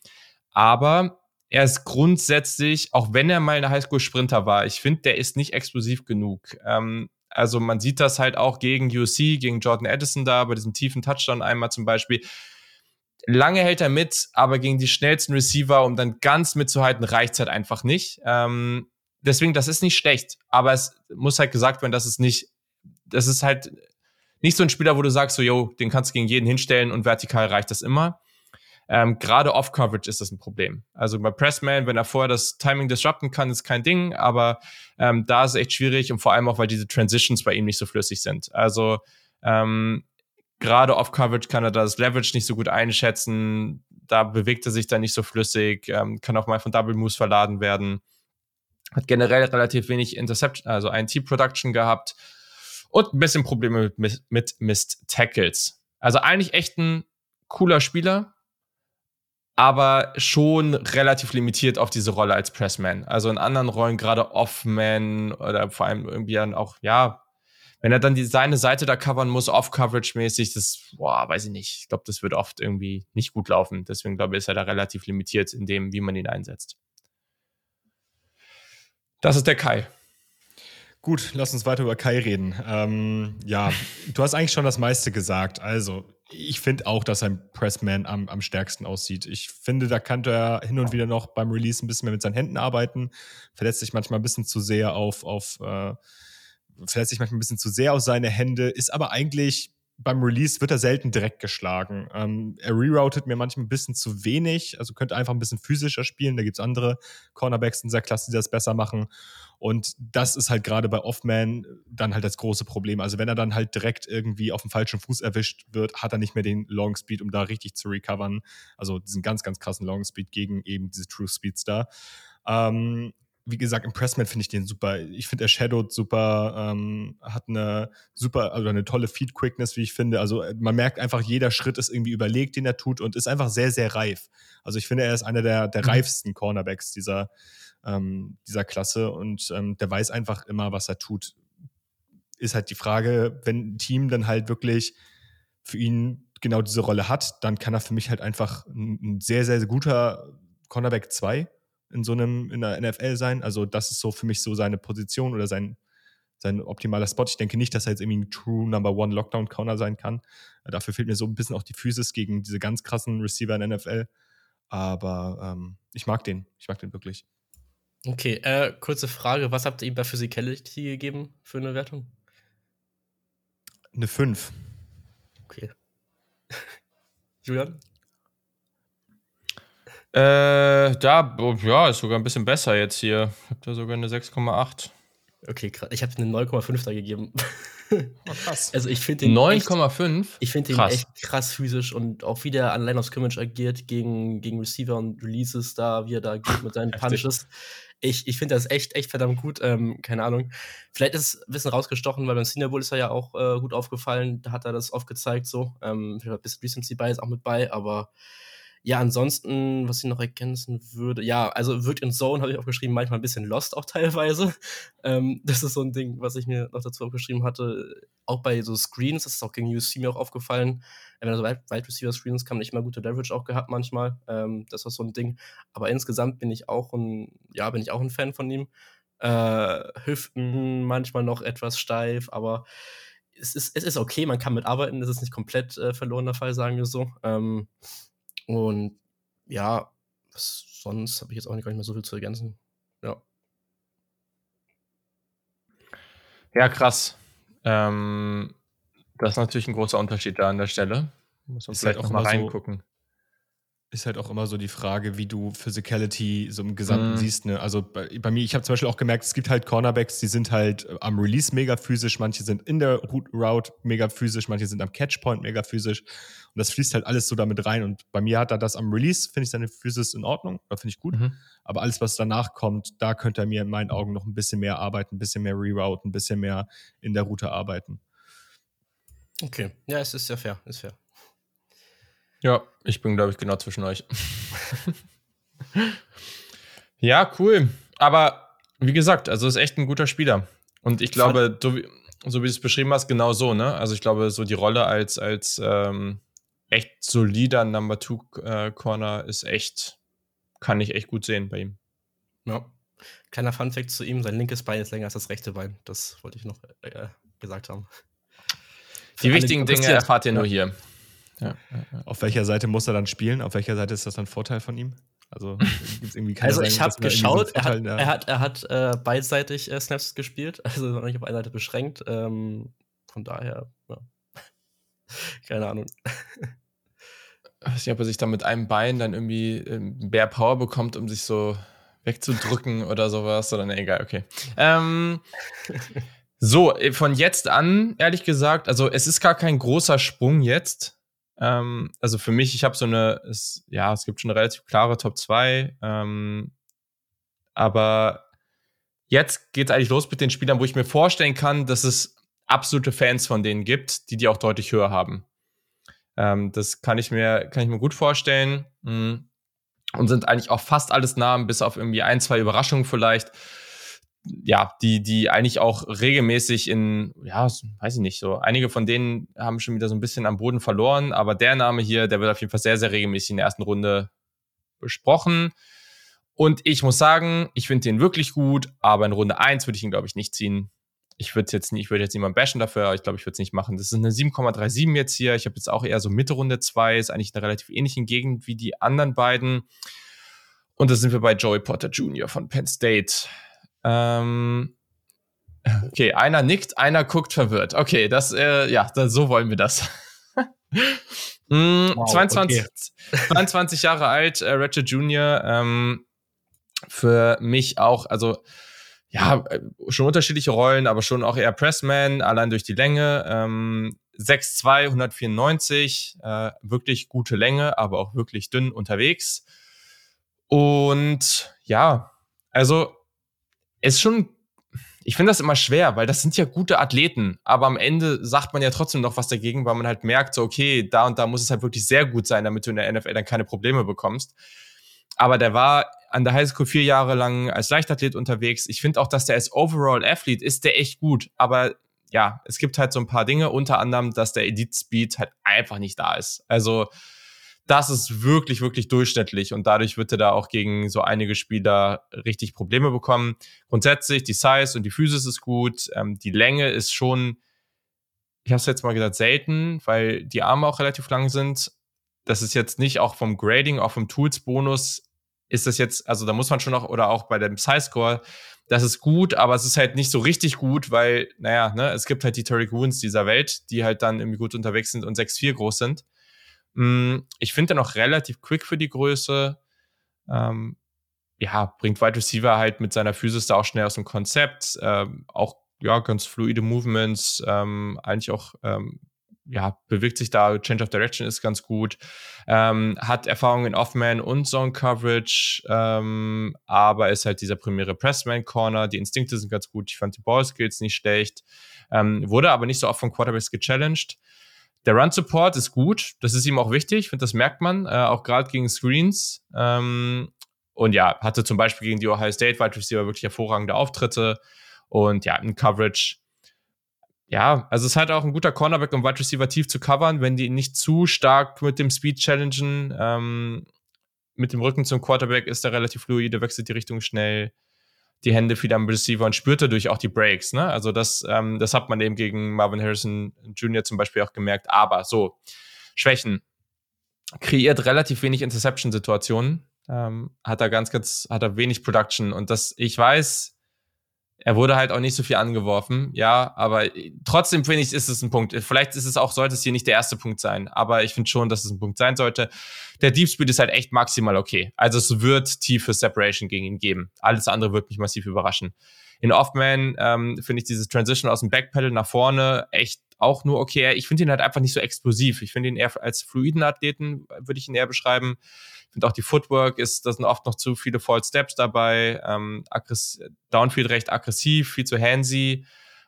Aber er ist grundsätzlich, auch wenn er mal ein Highschool-Sprinter war, ich finde, der ist nicht explosiv genug. Ähm, also man sieht das halt auch gegen UC, gegen Jordan Addison da, bei diesem tiefen Touchdown einmal zum Beispiel. Lange hält er mit, aber gegen die schnellsten Receiver, um dann ganz mitzuhalten, reicht es halt einfach nicht. Ähm, deswegen, das ist nicht schlecht, aber es muss halt gesagt werden, dass es nicht, das ist halt nicht so ein Spieler, wo du sagst, so, yo, den kannst du gegen jeden hinstellen und vertikal reicht das immer. Ähm, Gerade Off-Coverage ist das ein Problem. Also bei Pressman, wenn er vorher das Timing disrupten kann, ist kein Ding, aber ähm, da ist es echt schwierig und vor allem auch, weil diese Transitions bei ihm nicht so flüssig sind. Also ähm, gerade Off-Coverage kann er das Leverage nicht so gut einschätzen, da bewegt er sich dann nicht so flüssig, ähm, kann auch mal von Double Moves verladen werden. Hat generell relativ wenig Interception, also INT-Production gehabt und ein bisschen Probleme mit, mit Missed Tackles. Also eigentlich echt ein cooler Spieler, aber schon relativ limitiert auf diese Rolle als Pressman. Also in anderen Rollen, gerade Offman oder vor allem irgendwie dann auch, ja, wenn er dann die, seine Seite da covern muss, Off-Coverage-mäßig, das, boah, weiß ich nicht. Ich glaube, das wird oft irgendwie nicht gut laufen. Deswegen glaube ich, ist er da relativ limitiert in dem, wie man ihn einsetzt. Das ist der Kai. Gut, lass uns weiter über Kai reden. Ähm, ja, du hast eigentlich schon das meiste gesagt. Also, ich finde auch, dass ein Pressman am, am stärksten aussieht. Ich finde, da kann er hin und wieder noch beim Release ein bisschen mehr mit seinen Händen arbeiten. Verletzt sich manchmal ein bisschen zu sehr auf, auf äh, verletzt sich manchmal ein bisschen zu sehr auf seine Hände, ist aber eigentlich beim Release wird er selten direkt geschlagen. Ähm, er reroutet mir manchmal ein bisschen zu wenig, also könnte einfach ein bisschen physischer spielen. Da gibt es andere Cornerbacks in dieser Klasse, die das besser machen. Und das ist halt gerade bei Offman dann halt das große Problem. Also wenn er dann halt direkt irgendwie auf dem falschen Fuß erwischt wird, hat er nicht mehr den Long Speed, um da richtig zu recovern. Also diesen ganz, ganz krassen Long Speed gegen eben diese True Speedstar. Ähm, wie gesagt, im Pressman finde ich den super. Ich finde, er shadowt super, ähm, hat eine super, also eine tolle Feed-Quickness, wie ich finde. Also äh, man merkt einfach, jeder Schritt ist irgendwie überlegt, den er tut und ist einfach sehr, sehr reif. Also ich finde, er ist einer der, der mhm. reifsten Cornerbacks dieser, ähm, dieser Klasse und ähm, der weiß einfach immer, was er tut. Ist halt die Frage, wenn ein Team dann halt wirklich für ihn genau diese Rolle hat, dann kann er für mich halt einfach ein, ein sehr, sehr, sehr guter Cornerback 2 in so einem, in der NFL sein. Also, das ist so für mich so seine Position oder sein, sein optimaler Spot. Ich denke nicht, dass er jetzt irgendwie ein True Number One Lockdown Counter sein kann. Äh, dafür fehlt mir so ein bisschen auch die Physis gegen diese ganz krassen Receiver in NFL. Aber ähm, ich mag den. Ich mag den wirklich. Okay, äh, kurze Frage. Was habt ihr ihm bei Physicality gegeben für eine Wertung? Eine 5. Okay. Julian? Äh, da, ja, ist sogar ein bisschen besser jetzt hier. Ich habe da sogar eine 6,8. Okay, krass. Ich habe eine 9,5 da gegeben. Oh, krass. Also ich finde den 9,5? Ich finde den echt krass physisch und auch wie der an Line of Scrimmage agiert gegen, gegen Receiver und Releases da, wie er da geht mit seinen Punches. Ich, ich finde das echt, echt verdammt gut. Ähm, keine Ahnung. Vielleicht ist es ein bisschen rausgestochen, weil beim Senior Bowl ist er ja auch äh, gut aufgefallen. Da hat er das oft gezeigt so. Ähm, ein bisschen Recency Bias auch mit bei, aber ja, ansonsten, was ich noch ergänzen würde, ja, also wird in Zone habe ich aufgeschrieben, manchmal ein bisschen lost auch teilweise. Ähm, das ist so ein Ding, was ich mir noch dazu aufgeschrieben hatte. Auch bei so Screens, das ist auch gegen USC mir auch aufgefallen. Wenn er so weit Receiver Screens kam, nicht immer gute Leverage auch gehabt manchmal. Ähm, das war so ein Ding. Aber insgesamt bin ich auch ein, ja, bin ich auch ein Fan von ihm. Äh, Hüften manchmal noch etwas steif, aber es ist, es ist okay, man kann mitarbeiten, es ist nicht komplett äh, verlorener Fall, sagen wir so. Ähm, und ja, sonst habe ich jetzt auch nicht, gar nicht mehr so viel zu ergänzen. Ja. Ja, krass. Ähm, das ist natürlich ein großer Unterschied da an der Stelle. Muss man ist vielleicht halt auch mal reingucken. So, ist halt auch immer so die Frage, wie du Physicality so im Gesamten mm. siehst. Ne? Also bei, bei mir, ich habe zum Beispiel auch gemerkt, es gibt halt Cornerbacks, die sind halt äh, am Release mega physisch, manche sind in der Route mega physisch, manche sind am Catchpoint mega physisch. Und das fließt halt alles so damit rein. Und bei mir hat er das am Release, finde ich seine Physis in Ordnung, da finde ich gut. Mhm. Aber alles, was danach kommt, da könnte er mir in meinen Augen noch ein bisschen mehr arbeiten, ein bisschen mehr rerouten, ein bisschen mehr in der Route arbeiten. Okay, ja, es ist sehr fair, ist fair. Ja, ich bin, glaube ich, genau zwischen euch. ja, cool. Aber wie gesagt, also ist echt ein guter Spieler. Und ich glaube, so wie, so wie du es beschrieben hast, genau so, ne? Also ich glaube, so die Rolle als, als ähm, echt solider Number Two äh, Corner ist echt, kann ich echt gut sehen bei ihm. Ja. Kleiner Funfact zu ihm: Sein linkes Bein ist länger als das rechte Bein. Das wollte ich noch äh, gesagt haben. Die wichtigen Dinge erfahrt ihr nur hier. Ja, Auf welcher Seite muss er dann spielen? Auf welcher Seite ist das dann Vorteil von ihm? Also gibt es irgendwie keine Also ich habe geschaut, er hat, er hat, er hat äh, beidseitig äh, Snaps gespielt, also noch nicht auf einer Seite beschränkt. Ähm, von daher, ja. keine Ahnung. Ich weiß nicht, ob er sich dann mit einem Bein dann irgendwie ähm, mehr Power bekommt, um sich so wegzudrücken oder sowas. Oder ne, egal, okay. Ähm, so, äh, von jetzt an, ehrlich gesagt, also es ist gar kein großer Sprung jetzt. Ähm, also für mich, ich habe so eine, es, ja, es gibt schon eine relativ klare Top 2. Ähm, aber jetzt geht es eigentlich los mit den Spielern, wo ich mir vorstellen kann, dass es absolute Fans von denen gibt, die die auch deutlich höher haben. Ähm, das kann ich mir, kann ich mir gut vorstellen. Mhm. Und sind eigentlich auch fast alles Namen, bis auf irgendwie ein, zwei Überraschungen vielleicht ja, die, die eigentlich auch regelmäßig in, ja, weiß ich nicht, so einige von denen haben schon wieder so ein bisschen am Boden verloren, aber der Name hier, der wird auf jeden Fall sehr, sehr regelmäßig in der ersten Runde besprochen. Und ich muss sagen, ich finde den wirklich gut, aber in Runde 1 würde ich ihn, glaube ich, nicht ziehen. Ich würde jetzt nicht, jetzt niemand bashen dafür, aber ich glaube, ich würde es nicht machen. Das ist eine 7,37 jetzt hier. Ich habe jetzt auch eher so Mitte Runde 2, ist eigentlich in einer relativ ähnlichen Gegend wie die anderen beiden. Und da sind wir bei Joey Potter Jr. von Penn State. Ähm, okay, einer nickt, einer guckt verwirrt. Okay, das, äh, ja, das, so wollen wir das. mm, wow, 22, okay. 22 Jahre alt, äh, Ratchet Jr. Ähm, für mich auch, also ja, äh, schon unterschiedliche Rollen, aber schon auch eher Pressman, allein durch die Länge. Ähm, 6'2, 194, äh, wirklich gute Länge, aber auch wirklich dünn unterwegs. Und ja, also ist schon, ich finde das immer schwer, weil das sind ja gute Athleten, aber am Ende sagt man ja trotzdem noch was dagegen, weil man halt merkt, so, okay, da und da muss es halt wirklich sehr gut sein, damit du in der NFL dann keine Probleme bekommst. Aber der war an der Highschool vier Jahre lang als Leichtathlet unterwegs. Ich finde auch, dass der als Overall Athlete ist der echt gut, aber ja, es gibt halt so ein paar Dinge, unter anderem, dass der Elite Speed halt einfach nicht da ist. Also, das ist wirklich, wirklich durchschnittlich und dadurch wird er da auch gegen so einige Spieler richtig Probleme bekommen. Grundsätzlich, die Size und die Physis ist gut, ähm, die Länge ist schon, ich habe es jetzt mal gesagt, selten, weil die Arme auch relativ lang sind. Das ist jetzt nicht auch vom Grading, auch vom Tools-Bonus ist das jetzt, also da muss man schon noch, oder auch bei dem Size-Score, das ist gut, aber es ist halt nicht so richtig gut, weil, naja, ne, es gibt halt die Tariq Woons dieser Welt, die halt dann irgendwie gut unterwegs sind und 6'4 groß sind. Mm, ich finde den auch relativ quick für die Größe. Ähm, ja, bringt Wide Receiver halt mit seiner Physis da auch schnell aus dem Konzept. Ähm, auch ja, ganz fluide Movements, ähm, eigentlich auch ähm, ja, bewegt sich da, Change of Direction ist ganz gut, ähm, hat Erfahrung in Offman und Zone Coverage, ähm, aber ist halt dieser primäre Pressman Corner, die Instinkte sind ganz gut, ich fand die Ball Skills nicht schlecht, ähm, wurde aber nicht so oft von Quarterbacks gechallenged. Der Run-Support ist gut, das ist ihm auch wichtig, ich finde, das merkt man, äh, auch gerade gegen Screens. Ähm, und ja, hatte zum Beispiel gegen die Ohio State Wide Receiver wirklich hervorragende Auftritte. Und ja, in Coverage. Ja, also es ist halt auch ein guter Cornerback, um Wide Receiver tief zu covern, wenn die nicht zu stark mit dem Speed challengen. Ähm, mit dem Rücken zum Quarterback ist er relativ fluide, wechselt die Richtung schnell. Die Hände viel am Receiver und spürt dadurch auch die Breaks. Ne? Also das, ähm, das hat man eben gegen Marvin Harrison Jr. zum Beispiel auch gemerkt. Aber so, Schwächen. Kreiert relativ wenig Interception-Situationen. Ähm, hat er ganz, ganz, hat er wenig Production. Und das, ich weiß, er wurde halt auch nicht so viel angeworfen, ja, aber trotzdem finde ich, ist es ein Punkt. Vielleicht ist es auch, sollte es hier nicht der erste Punkt sein, aber ich finde schon, dass es ein Punkt sein sollte. Der Deep Speed ist halt echt maximal okay. Also es wird tiefe Separation gegen ihn geben. Alles andere wird mich massiv überraschen. In Offman ähm, finde ich dieses Transition aus dem Backpedal nach vorne echt auch nur okay. Ich finde ihn halt einfach nicht so explosiv. Ich finde ihn eher als fluiden Athleten, würde ich ihn eher beschreiben. Ich finde auch die Footwork ist, da sind oft noch zu viele False Steps dabei. Ähm, Downfield recht aggressiv, viel zu handsy.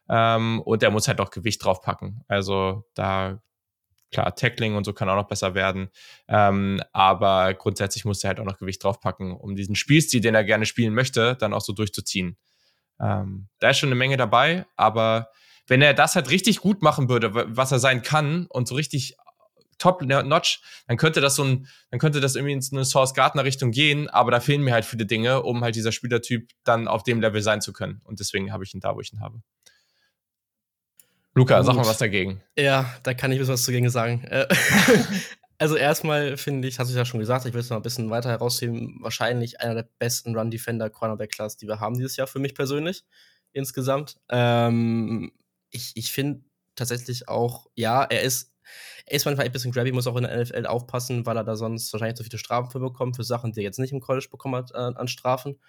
Ähm, und er muss halt auch Gewicht draufpacken. Also da, klar, Tackling und so kann auch noch besser werden. Ähm, aber grundsätzlich muss er halt auch noch Gewicht draufpacken, um diesen Spielstil, den er gerne spielen möchte, dann auch so durchzuziehen. Ähm, da ist schon eine Menge dabei, aber wenn er das halt richtig gut machen würde, was er sein kann und so richtig top-notch, dann könnte das so ein, dann könnte das irgendwie in eine Source Gardner Richtung gehen, aber da fehlen mir halt viele Dinge, um halt dieser Spielertyp dann auf dem Level sein zu können. Und deswegen habe ich ihn da, wo ich ihn habe. Luca, Gut. sag mal was dagegen. Ja, da kann ich ein bisschen was dagegen sagen. Äh, also erstmal finde ich, hast du ja schon gesagt, ich will es noch ein bisschen weiter herausheben, wahrscheinlich einer der besten Run-Defender-Cornerback-Class, die wir haben dieses Jahr für mich persönlich insgesamt. Ähm, ich ich finde tatsächlich auch, ja, er ist er ist manchmal ein bisschen grabby, muss auch in der NFL aufpassen, weil er da sonst wahrscheinlich zu viele Strafen für bekommt, für Sachen, die er jetzt nicht im College bekommen hat, äh, an Strafen.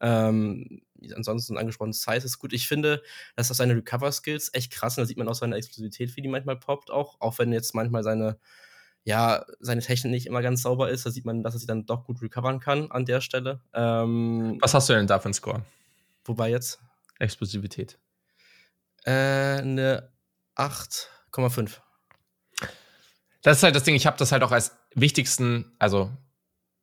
Ähm, ansonsten angesprochen, Size ist gut. Ich finde, dass das seine Recover-Skills echt krass sind. Da sieht man auch seine Explosivität, wie die manchmal poppt, auch. Auch wenn jetzt manchmal seine, ja, seine Technik nicht immer ganz sauber ist, da sieht man, dass er sich dann doch gut recovern kann an der Stelle. Ähm, Was hast du denn da für einen Score? Wobei jetzt? Explosivität. Äh, eine 8,5 das ist halt das Ding, ich habe das halt auch als wichtigsten, also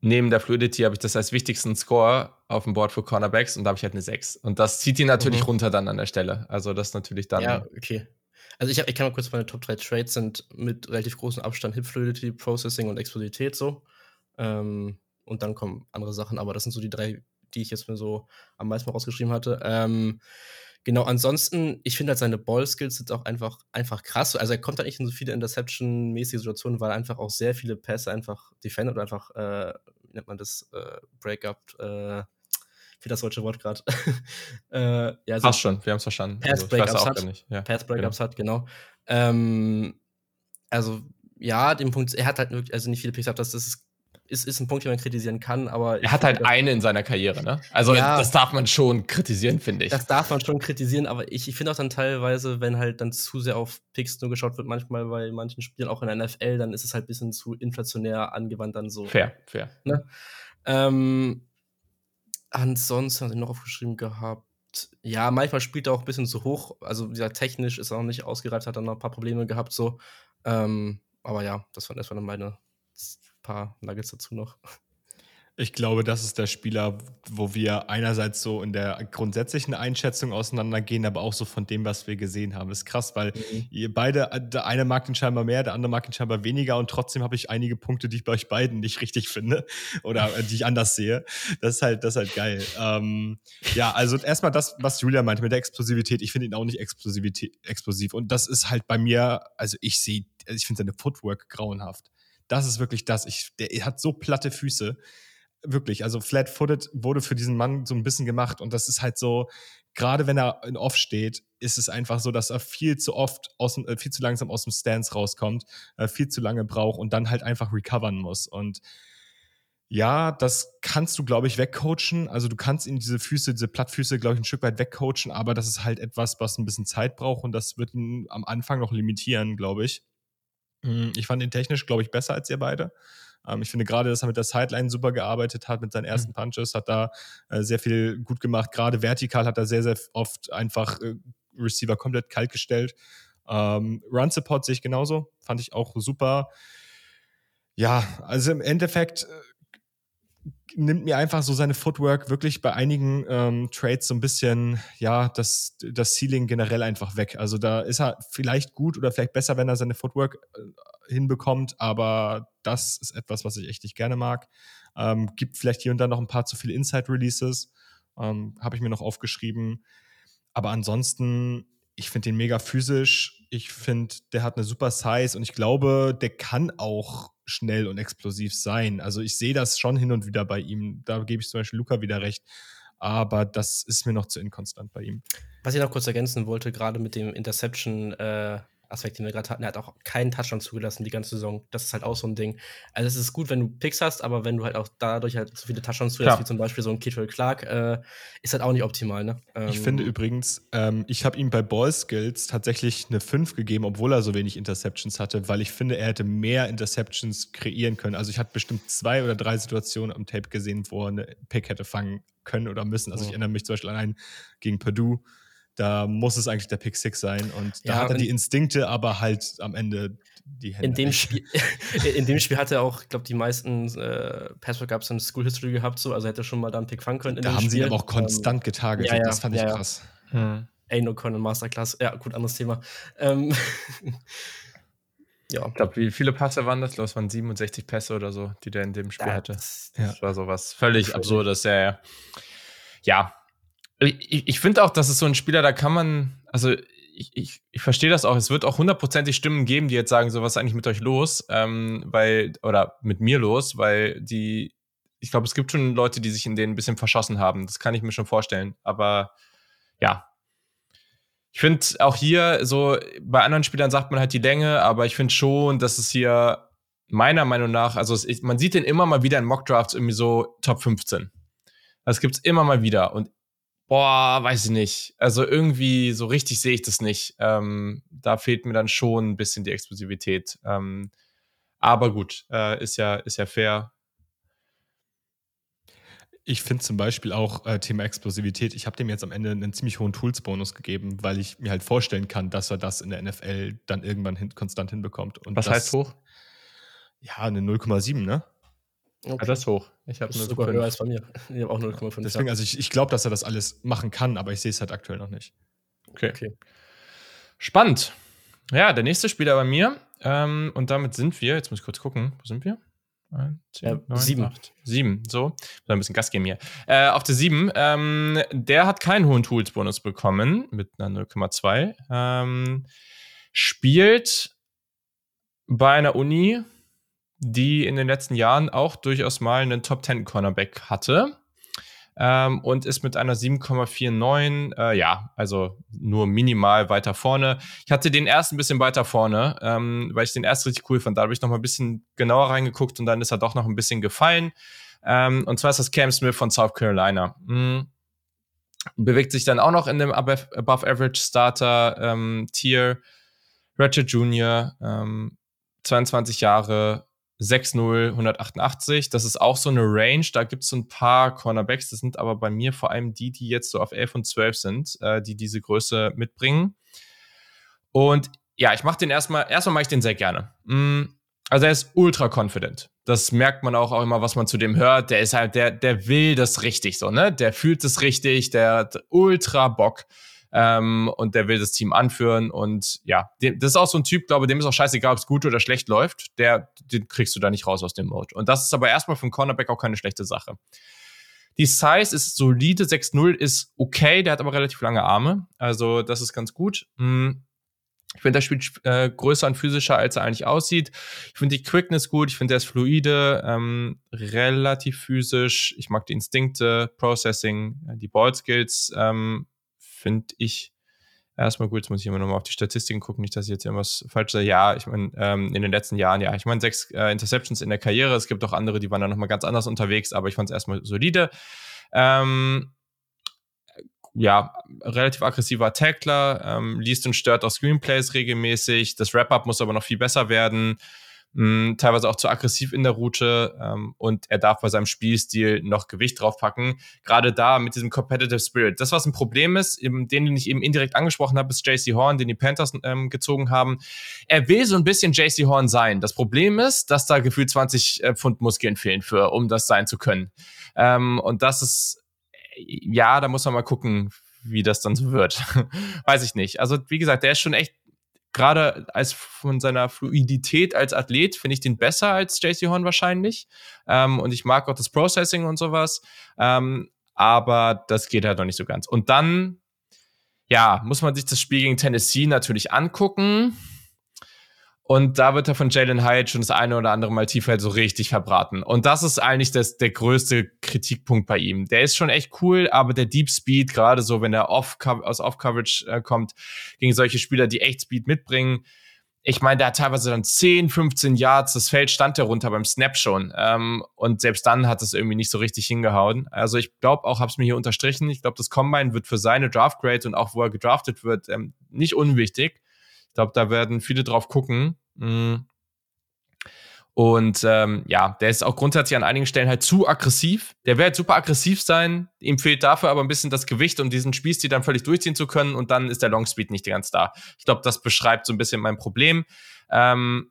neben der Fluidity habe ich das als wichtigsten Score auf dem Board für Cornerbacks und da habe ich halt eine 6. Und das zieht ihn natürlich mhm. runter dann an der Stelle. Also das natürlich dann. Ja, okay. Also ich, hab, ich kann mal kurz meine Top 3 Trades sind mit relativ großem Abstand Hip Fluidity, Processing und Explosivität so. Ähm, und dann kommen andere Sachen, aber das sind so die drei, die ich jetzt mir so am meisten rausgeschrieben hatte. Ähm, Genau, ansonsten, ich finde halt seine Ball-Skills sind auch einfach, einfach krass. Also er kommt halt nicht in so viele Interception-mäßige Situationen, weil er einfach auch sehr viele Pässe einfach defendet oder einfach, äh, wie nennt man das, äh, Breakup, äh, für das deutsche Wort gerade. äh, ja, so Passt schon, wir haben es verstanden. Pass-Breakups also, hat, ja, Pass-Breakups genau. hat, genau. Ähm, also ja, den Punkt, er hat halt wirklich, also nicht viele Picks gehabt, das ist ist, ist ein Punkt, den man kritisieren kann, aber. Er hat halt eine in seiner Karriere, ne? Also ja, das darf man schon kritisieren, finde ich. Das darf man schon kritisieren, aber ich, ich finde auch dann teilweise, wenn halt dann zu sehr auf Picks nur geschaut wird, manchmal bei manchen Spielen, auch in der NFL, dann ist es halt ein bisschen zu inflationär angewandt dann so. Fair, fair. Ne? Ähm, ansonsten hatte ich noch aufgeschrieben gehabt. Ja, manchmal spielt er auch ein bisschen zu hoch. Also, dieser technisch ist er noch nicht ausgereift, hat dann noch ein paar Probleme gehabt, so. Ähm, aber ja, das waren erstmal meine paar Nuggets dazu noch. Ich glaube, das ist der Spieler, wo wir einerseits so in der grundsätzlichen Einschätzung auseinandergehen, aber auch so von dem, was wir gesehen haben. Das ist krass, weil mhm. ihr beide, der eine mag ihn scheinbar mehr, der andere mag ihn scheinbar weniger und trotzdem habe ich einige Punkte, die ich bei euch beiden nicht richtig finde oder äh, die ich anders sehe. Das ist halt, das ist halt geil. Ähm, ja, also erstmal das, was Julia meinte mit der Explosivität. Ich finde ihn auch nicht explosiv und das ist halt bei mir, also ich sehe, also ich finde seine Footwork grauenhaft das ist wirklich das. Ich, der hat so platte Füße. Wirklich, also flat-footed wurde für diesen Mann so ein bisschen gemacht und das ist halt so, gerade wenn er in Off steht, ist es einfach so, dass er viel zu oft, aus dem, äh, viel zu langsam aus dem Stance rauskommt, äh, viel zu lange braucht und dann halt einfach recovern muss. Und ja, das kannst du, glaube ich, wegcoachen. Also du kannst ihn diese Füße, diese Plattfüße, glaube ich, ein Stück weit wegcoachen, aber das ist halt etwas, was ein bisschen Zeit braucht und das wird ihn am Anfang noch limitieren, glaube ich. Hm, ich fand ihn technisch, glaube ich, besser als ihr beide. Ähm, ich finde gerade, dass er mit der Sideline super gearbeitet hat, mit seinen ersten mhm. Punches, hat da äh, sehr viel gut gemacht. Gerade vertikal hat er sehr, sehr oft einfach äh, Receiver komplett kalt gestellt. Ähm, Run Support sehe ich genauso, fand ich auch super. Ja, also im Endeffekt äh, nimmt mir einfach so seine Footwork wirklich bei einigen ähm, Trades so ein bisschen, ja, das, das Ceiling generell einfach weg. Also da ist er vielleicht gut oder vielleicht besser, wenn er seine Footwork äh, hinbekommt, aber das ist etwas, was ich echt nicht gerne mag. Ähm, gibt vielleicht hier und da noch ein paar zu viele Inside-Releases. ähm, habe ich mir noch aufgeschrieben. Aber ansonsten, ich finde den mega physisch. Ich finde, der hat eine super Size und ich glaube, der kann auch schnell und explosiv sein. Also ich sehe das schon hin und wieder bei ihm. Da gebe ich zum Beispiel Luca wieder recht. Aber das ist mir noch zu inkonstant bei ihm. Was ich noch kurz ergänzen wollte, gerade mit dem Interception, äh, Aspekt, den wir gerade hatten. Er hat auch keinen Touchdown zugelassen die ganze Saison. Das ist halt auch so ein Ding. Also es ist gut, wenn du Picks hast, aber wenn du halt auch dadurch halt so viele Touchdowns zulässt, wie zum Beispiel so ein Kittle Clark, äh, ist halt auch nicht optimal. Ne? Ähm, ich finde übrigens, ähm, ich habe ihm bei Ball Skills tatsächlich eine 5 gegeben, obwohl er so wenig Interceptions hatte, weil ich finde, er hätte mehr Interceptions kreieren können. Also ich hatte bestimmt zwei oder drei Situationen am Tape gesehen, wo er eine Pick hätte fangen können oder müssen. Also ich erinnere mich zum Beispiel an einen gegen Purdue da muss es eigentlich der Pick Six sein. Und da ja, hat er die Instinkte, aber halt am Ende die Hände. In dem, Spiel, in dem Spiel hat er auch, ich glaube, die meisten äh, Password-Ups in School History gehabt, so, also hätte er schon mal da einen Pick fangen können. da haben Spiel. sie aber auch konstant ähm, getargetet, ja, ja, das fand ich krass. Hm. Aino Conan Masterclass, ja, gut, anderes Thema. Ähm, ja. Ich glaube, wie viele Pässe waren das? Ich glaube, es waren 67 Pässe oder so, die der in dem Spiel das, hatte. Das ja. war sowas völlig absurdes, ja, ja. Ja, ich, ich finde auch, dass es so ein Spieler, da kann man, also ich, ich, ich verstehe das auch. Es wird auch hundertprozentig Stimmen geben, die jetzt sagen, so was ist eigentlich mit euch los, ähm, weil, oder mit mir los, weil die, ich glaube, es gibt schon Leute, die sich in denen ein bisschen verschossen haben. Das kann ich mir schon vorstellen. Aber ja. Ich finde auch hier, so bei anderen Spielern sagt man halt die Länge, aber ich finde schon, dass es hier meiner Meinung nach, also es, man sieht den immer mal wieder in Mockdrafts irgendwie so Top 15. Das gibt es immer mal wieder. Und Boah, weiß ich nicht. Also irgendwie so richtig sehe ich das nicht. Ähm, da fehlt mir dann schon ein bisschen die Explosivität. Ähm, aber gut, äh, ist ja ist ja fair. Ich finde zum Beispiel auch äh, Thema Explosivität. Ich habe dem jetzt am Ende einen ziemlich hohen Tools-Bonus gegeben, weil ich mir halt vorstellen kann, dass er das in der NFL dann irgendwann hin konstant hinbekommt. Und Was das, heißt hoch? Ja, eine 0,7, ne? Okay. Ah, das ist hoch. Ich habe nur sogar höher als bei mir. Ich habe auch 0,5. Deswegen, also ich, ich glaube, dass er das alles machen kann, aber ich sehe es halt aktuell noch nicht. Okay. okay. Spannend. Ja, der nächste Spieler bei mir. Ähm, und damit sind wir, jetzt muss ich kurz gucken, wo sind wir? Ein, zehn, ja, neun, sieben. Acht, sieben, so. Ich ein bisschen Gas geben hier. Äh, auf der sieben, ähm, der hat keinen hohen Tools-Bonus bekommen mit einer 0,2. Ähm, spielt bei einer Uni, die in den letzten Jahren auch durchaus mal einen Top 10 Cornerback hatte. Ähm, und ist mit einer 7,49, äh, ja, also nur minimal weiter vorne. Ich hatte den erst ein bisschen weiter vorne, ähm, weil ich den erst richtig cool fand. Da habe ich noch mal ein bisschen genauer reingeguckt und dann ist er doch noch ein bisschen gefallen. Ähm, und zwar ist das Cam Smith von South Carolina. Mhm. Bewegt sich dann auch noch in dem Above, above Average Starter ähm, Tier. Ratchet Jr., 22 Jahre, 6-0, 188. Das ist auch so eine Range. Da gibt es so ein paar Cornerbacks. Das sind aber bei mir vor allem die, die jetzt so auf 11 und 12 sind, äh, die diese Größe mitbringen. Und ja, ich mache den erstmal, erstmal mache ich den sehr gerne. Mm, also er ist ultra confident. Das merkt man auch, auch immer, was man zu dem hört. Der ist halt, der, der will das richtig so, ne? Der fühlt es richtig, der hat ultra Bock. Ähm, und der will das Team anführen. Und ja, das ist auch so ein Typ, glaube dem ist auch scheißegal, ob es gut oder schlecht läuft. Der, den kriegst du da nicht raus aus dem Mode. Und das ist aber erstmal für einen Cornerback auch keine schlechte Sache. Die Size ist solide, 6-0 ist okay, der hat aber relativ lange Arme. Also, das ist ganz gut. Hm. Ich finde, der spielt äh, größer und physischer, als er eigentlich aussieht. Ich finde die Quickness gut, ich finde, der ist fluide, ähm, relativ physisch. Ich mag die Instinkte, Processing, die Ball-Skills ähm, finde ich erstmal gut. Jetzt muss ich immer nochmal auf die Statistiken gucken, nicht, dass ich jetzt irgendwas falsch sage. Ja, ich meine, ähm, in den letzten Jahren, ja, ich meine, sechs äh, Interceptions in der Karriere. Es gibt auch andere, die waren da nochmal ganz anders unterwegs, aber ich fand es erstmal solide. Ähm, ja, relativ aggressiver Tackler, ähm, liest und stört auch Screenplays regelmäßig. Das Wrap-Up muss aber noch viel besser werden mh, teilweise auch zu aggressiv in der Route ähm, und er darf bei seinem Spielstil noch Gewicht draufpacken. Gerade da mit diesem Competitive Spirit. Das, was ein Problem ist, eben, den, den ich eben indirekt angesprochen habe, ist JC Horn, den die Panthers ähm, gezogen haben. Er will so ein bisschen JC Horn sein. Das Problem ist, dass da gefühlt 20 äh, Pfund Muskeln fehlen für, um das sein zu können. Ähm, und das ist, ja, da muss man mal gucken, wie das dann so wird. Weiß ich nicht. Also, wie gesagt, der ist schon echt gerade als von seiner Fluidität als Athlet finde ich den besser als JC Horn wahrscheinlich. Ähm, und ich mag auch das Processing und sowas. Ähm, aber das geht halt noch nicht so ganz. Und dann, ja, muss man sich das Spiel gegen Tennessee natürlich angucken. Und da wird er von Jalen Hyatt schon das eine oder andere Mal tiefer so richtig verbraten. Und das ist eigentlich das, der größte Kritikpunkt bei ihm. Der ist schon echt cool, aber der Deep Speed, gerade so, wenn er off aus Off-Coverage äh, kommt, gegen solche Spieler, die echt Speed mitbringen, ich meine, der hat teilweise dann 10, 15 Yards, das Feld stand der runter beim Snap schon. Ähm, und selbst dann hat es irgendwie nicht so richtig hingehauen. Also ich glaube auch, habe es mir hier unterstrichen, ich glaube, das Combine wird für seine Draft Grade und auch wo er gedraftet wird, ähm, nicht unwichtig. Ich glaube, da werden viele drauf gucken. Mhm. Und ähm, ja, der ist auch grundsätzlich an einigen Stellen halt zu aggressiv. Der wird halt super aggressiv sein. Ihm fehlt dafür aber ein bisschen das Gewicht, um diesen Spielstil dann völlig durchziehen zu können. Und dann ist der Longspeed nicht ganz da. Ich glaube, das beschreibt so ein bisschen mein Problem. Ähm,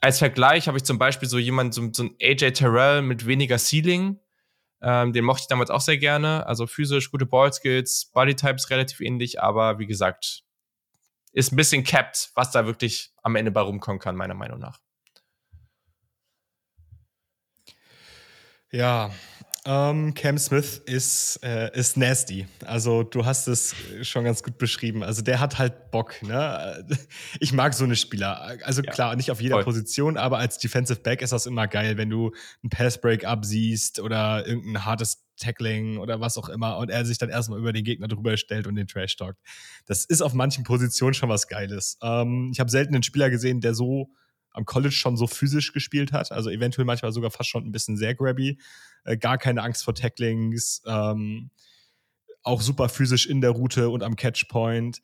als Vergleich habe ich zum Beispiel so jemanden, so, so ein AJ Terrell mit weniger Ceiling. Ähm, den mochte ich damals auch sehr gerne. Also physisch, gute Ballskills, Bodytypes relativ ähnlich, aber wie gesagt, ist ein bisschen capped, was da wirklich am Ende bei rumkommen kann, meiner Meinung nach. Ja, ähm, Cam Smith ist, äh, ist nasty. Also du hast es schon ganz gut beschrieben. Also der hat halt Bock. Ne? Ich mag so eine Spieler. Also ja, klar, nicht auf jeder voll. Position, aber als Defensive Back ist das immer geil, wenn du einen Pass-Break absiehst oder irgendein hartes Tackling oder was auch immer und er sich dann erstmal über den Gegner drüber stellt und den Trash talkt. Das ist auf manchen Positionen schon was Geiles. Ähm, ich habe selten einen Spieler gesehen, der so am College schon so physisch gespielt hat, also eventuell manchmal sogar fast schon ein bisschen sehr grabby, äh, gar keine Angst vor Tacklings, ähm, auch super physisch in der Route und am Catchpoint.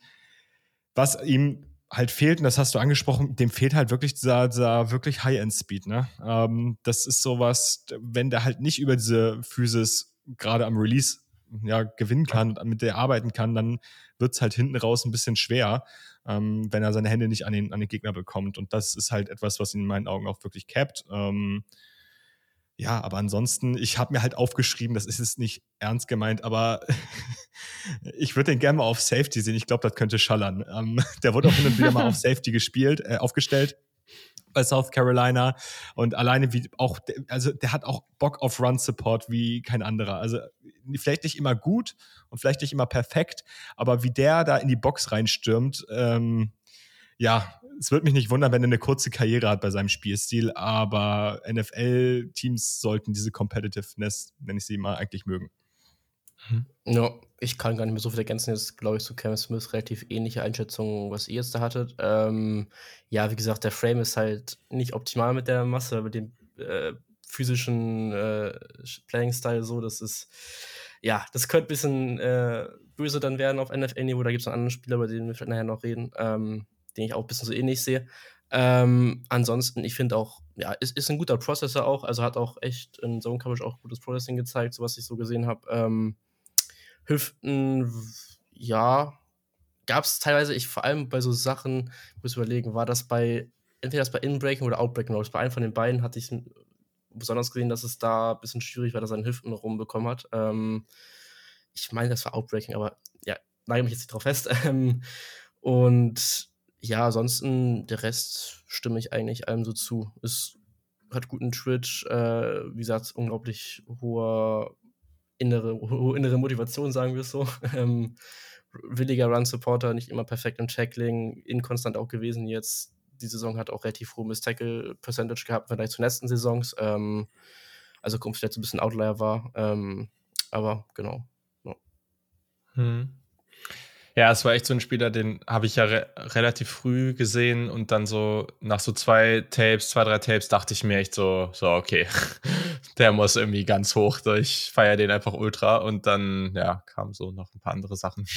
Was ihm halt fehlt, und das hast du angesprochen, dem fehlt halt wirklich dieser, dieser wirklich High-End-Speed. Ne? Ähm, das ist sowas, wenn der halt nicht über diese Physis gerade am Release ja, gewinnen kann und mit der arbeiten kann, dann wird es halt hinten raus ein bisschen schwer ähm, wenn er seine Hände nicht an den, an den Gegner bekommt. Und das ist halt etwas, was ihn in meinen Augen auch wirklich capped. Ähm, ja, aber ansonsten, ich habe mir halt aufgeschrieben, das ist jetzt nicht ernst gemeint, aber ich würde den gerne mal auf Safety sehen. Ich glaube, das könnte schallern. Ähm, der wurde auch hin und wieder mal auf Safety gespielt, äh, aufgestellt bei South Carolina und alleine wie auch, also der hat auch Bock auf Run Support wie kein anderer. Also vielleicht nicht immer gut und vielleicht nicht immer perfekt, aber wie der da in die Box reinstürmt, ähm, ja, es würde mich nicht wundern, wenn er eine kurze Karriere hat bei seinem Spielstil, aber NFL-Teams sollten diese Competitiveness, nenne ich sie mal, eigentlich mögen. Ja, ich kann gar nicht mehr so viel ergänzen. Jetzt glaube ich zu Cam Smith relativ ähnliche Einschätzungen, was ihr jetzt da hattet. Ähm, ja, wie gesagt, der Frame ist halt nicht optimal mit der Masse, mit dem äh, physischen äh, Playing-Style so. Das ist, ja, das könnte ein bisschen äh, böse dann werden auf NFL-Niveau. Da gibt es noch andere Spieler, bei denen wir vielleicht nachher noch reden, ähm, den ich auch ein bisschen so ähnlich sehe. Ähm, ansonsten, ich finde auch, ja, ist, ist ein guter Processor auch, also hat auch echt in Zone Coverage auch gutes Processing gezeigt, so was ich so gesehen habe. Ähm, Hüften, ja, gab es teilweise, ich vor allem bei so Sachen, muss überlegen, war das bei, entweder das bei Inbreaking oder Outbreaking Rolls. Bei einem von den beiden hatte ich besonders gesehen, dass es da ein bisschen schwierig war, dass er seine Hüften rumbekommen hat. Ähm, ich meine, das war Outbreaking, aber ja, nagel mich jetzt nicht drauf fest. Ähm, und ja, ansonsten, der Rest stimme ich eigentlich allem so zu. Es hat guten Twitch, äh, wie gesagt, unglaublich hoher innere, innere Motivation, sagen wir es so. Ähm, williger Run-Supporter, nicht immer perfekt im Tackling, inkonstant auch gewesen jetzt. Die Saison hat auch relativ hohe Miss-Tackle-Percentage gehabt, Vergleich zu letzten Saisons. Ähm, also kommt vielleicht ein bisschen Outlier war. Ähm, aber genau. Ja. Hm. Ja, es war echt so ein Spieler, den habe ich ja re relativ früh gesehen und dann so nach so zwei Tapes, zwei, drei Tapes dachte ich mir echt so, so okay, der muss irgendwie ganz hoch. Ich feiere den einfach ultra und dann, ja, kamen so noch ein paar andere Sachen.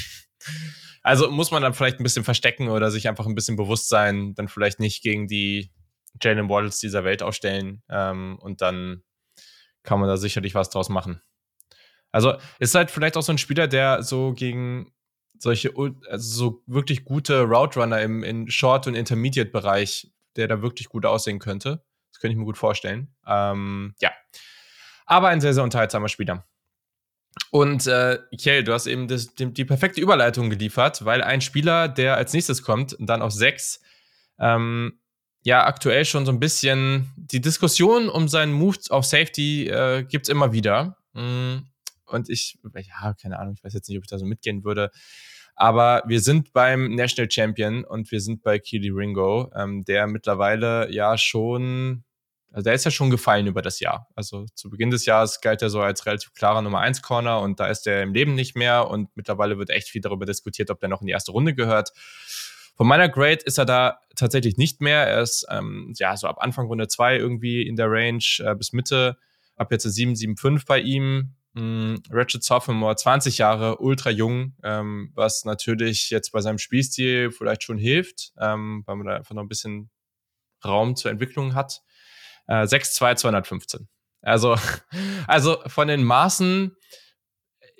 Also muss man dann vielleicht ein bisschen verstecken oder sich einfach ein bisschen bewusst sein, dann vielleicht nicht gegen die Jalen Waddles dieser Welt aufstellen ähm, und dann kann man da sicherlich was draus machen. Also ist halt vielleicht auch so ein Spieler, der so gegen solche, also so wirklich gute Route Runner im in Short- und Intermediate-Bereich, der da wirklich gut aussehen könnte. Das könnte ich mir gut vorstellen. Ähm, ja. Aber ein sehr, sehr unterhaltsamer Spieler. Und äh, Kjell, du hast eben das, die, die, perfekte Überleitung geliefert, weil ein Spieler, der als nächstes kommt, dann auf sechs, ähm, ja, aktuell schon so ein bisschen die Diskussion um seinen Move auf Safety äh, gibt es immer wieder. Mhm. Und ich, ja, keine Ahnung, ich weiß jetzt nicht, ob ich da so mitgehen würde. Aber wir sind beim National Champion und wir sind bei Keely Ringo, ähm, der mittlerweile ja schon, also der ist ja schon gefallen über das Jahr. Also zu Beginn des Jahres galt er so als relativ klarer Nummer 1 Corner und da ist er im Leben nicht mehr und mittlerweile wird echt viel darüber diskutiert, ob der noch in die erste Runde gehört. Von meiner Grade ist er da tatsächlich nicht mehr. Er ist ähm, ja so ab Anfang Runde 2 irgendwie in der Range äh, bis Mitte. Ab jetzt eine 7, 7, 5 bei ihm. Mm, Ratchet Sophomore, 20 Jahre, ultra jung, ähm, was natürlich jetzt bei seinem Spielstil vielleicht schon hilft, ähm, weil man da einfach noch ein bisschen Raum zur Entwicklung hat. Äh, 6'2, 215. Also, also von den Maßen,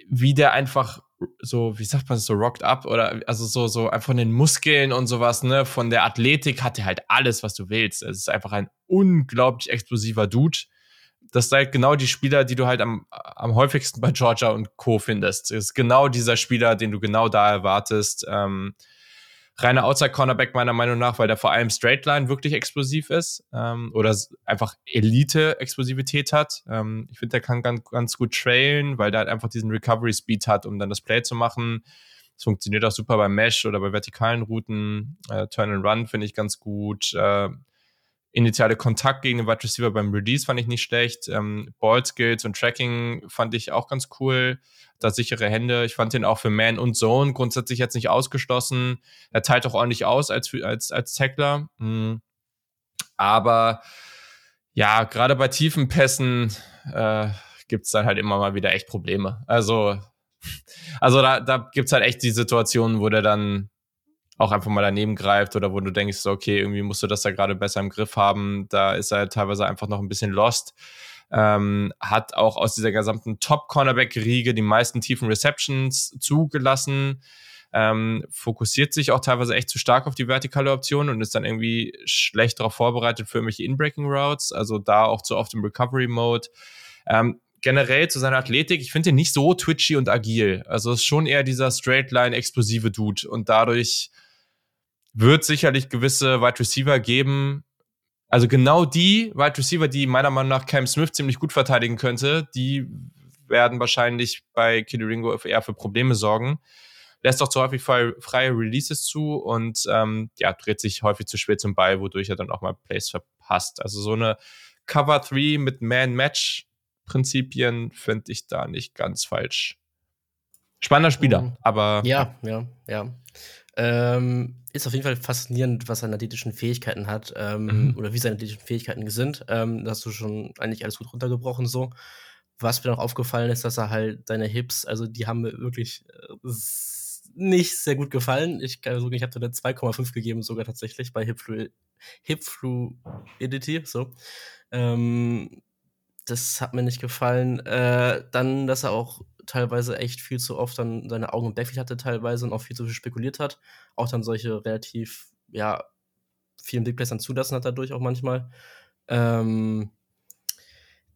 wie der einfach so, wie sagt man das, so rocked up oder also so, so von den Muskeln und sowas, ne, von der Athletik hat er halt alles, was du willst. Es ist einfach ein unglaublich explosiver Dude das sind halt genau die Spieler, die du halt am, am häufigsten bei Georgia und Co. findest. Ist genau dieser Spieler, den du genau da erwartest. Ähm, reiner Outside-Cornerback meiner Meinung nach, weil der vor allem Straightline wirklich explosiv ist ähm, oder einfach Elite-Explosivität hat. Ähm, ich finde, der kann ganz, ganz gut trailen, weil der halt einfach diesen Recovery-Speed hat, um dann das Play zu machen. Das funktioniert auch super bei Mesh oder bei vertikalen Routen. Äh, Turn and Run finde ich ganz gut. Äh, initiale Kontakt gegen den Wide Receiver beim Release fand ich nicht schlecht. Ähm, Ball Skills und Tracking fand ich auch ganz cool. Da sichere Hände. Ich fand den auch für Man und Zone grundsätzlich jetzt nicht ausgeschlossen. Er teilt auch ordentlich aus als, als, als Tackler. Mhm. Aber ja, gerade bei tiefen Pässen äh, gibt es dann halt immer mal wieder echt Probleme. Also, also da, da gibt es halt echt die Situationen, wo der dann auch einfach mal daneben greift oder wo du denkst, okay, irgendwie musst du das da gerade besser im Griff haben. Da ist er teilweise einfach noch ein bisschen lost. Ähm, hat auch aus dieser gesamten Top-Cornerback-Riege die meisten tiefen Receptions zugelassen. Ähm, fokussiert sich auch teilweise echt zu stark auf die vertikale Option und ist dann irgendwie schlecht darauf vorbereitet für irgendwelche In-Breaking Routes, also da auch zu oft im Recovery-Mode. Ähm, generell zu seiner Athletik, ich finde ihn nicht so twitchy und agil. Also ist schon eher dieser Straight-Line explosive Dude und dadurch wird sicherlich gewisse Wide Receiver geben. Also genau die Wide Receiver, die meiner Meinung nach Cam Smith ziemlich gut verteidigen könnte, die werden wahrscheinlich bei Kiddy Ringo eher für Probleme sorgen. Lässt auch zu häufig freie Releases zu und ähm, ja, dreht sich häufig zu spät zum Ball, wodurch er dann auch mal Plays verpasst. Also so eine Cover 3 mit Man-Match-Prinzipien finde ich da nicht ganz falsch. Spannender Spieler, mhm. aber. Ja, ja, ja. Ähm, ist auf jeden Fall faszinierend, was seine athletischen Fähigkeiten hat ähm, mhm. oder wie seine athletischen Fähigkeiten sind. Ähm, da hast du schon eigentlich alles gut runtergebrochen so. Was mir noch aufgefallen ist, dass er halt seine Hips, also die haben mir wirklich äh, nicht sehr gut gefallen. Ich, also, ich habe da eine 2,5 gegeben, sogar tatsächlich bei Hip, Flu Hip Fluidity. So. Ähm, das hat mir nicht gefallen. Äh, dann, dass er auch teilweise echt viel zu oft dann seine Augen im Backfield hatte teilweise und auch viel zu viel spekuliert hat. Auch dann solche relativ, ja, vielen Big Plays dann zulassen hat dadurch auch manchmal. Ähm,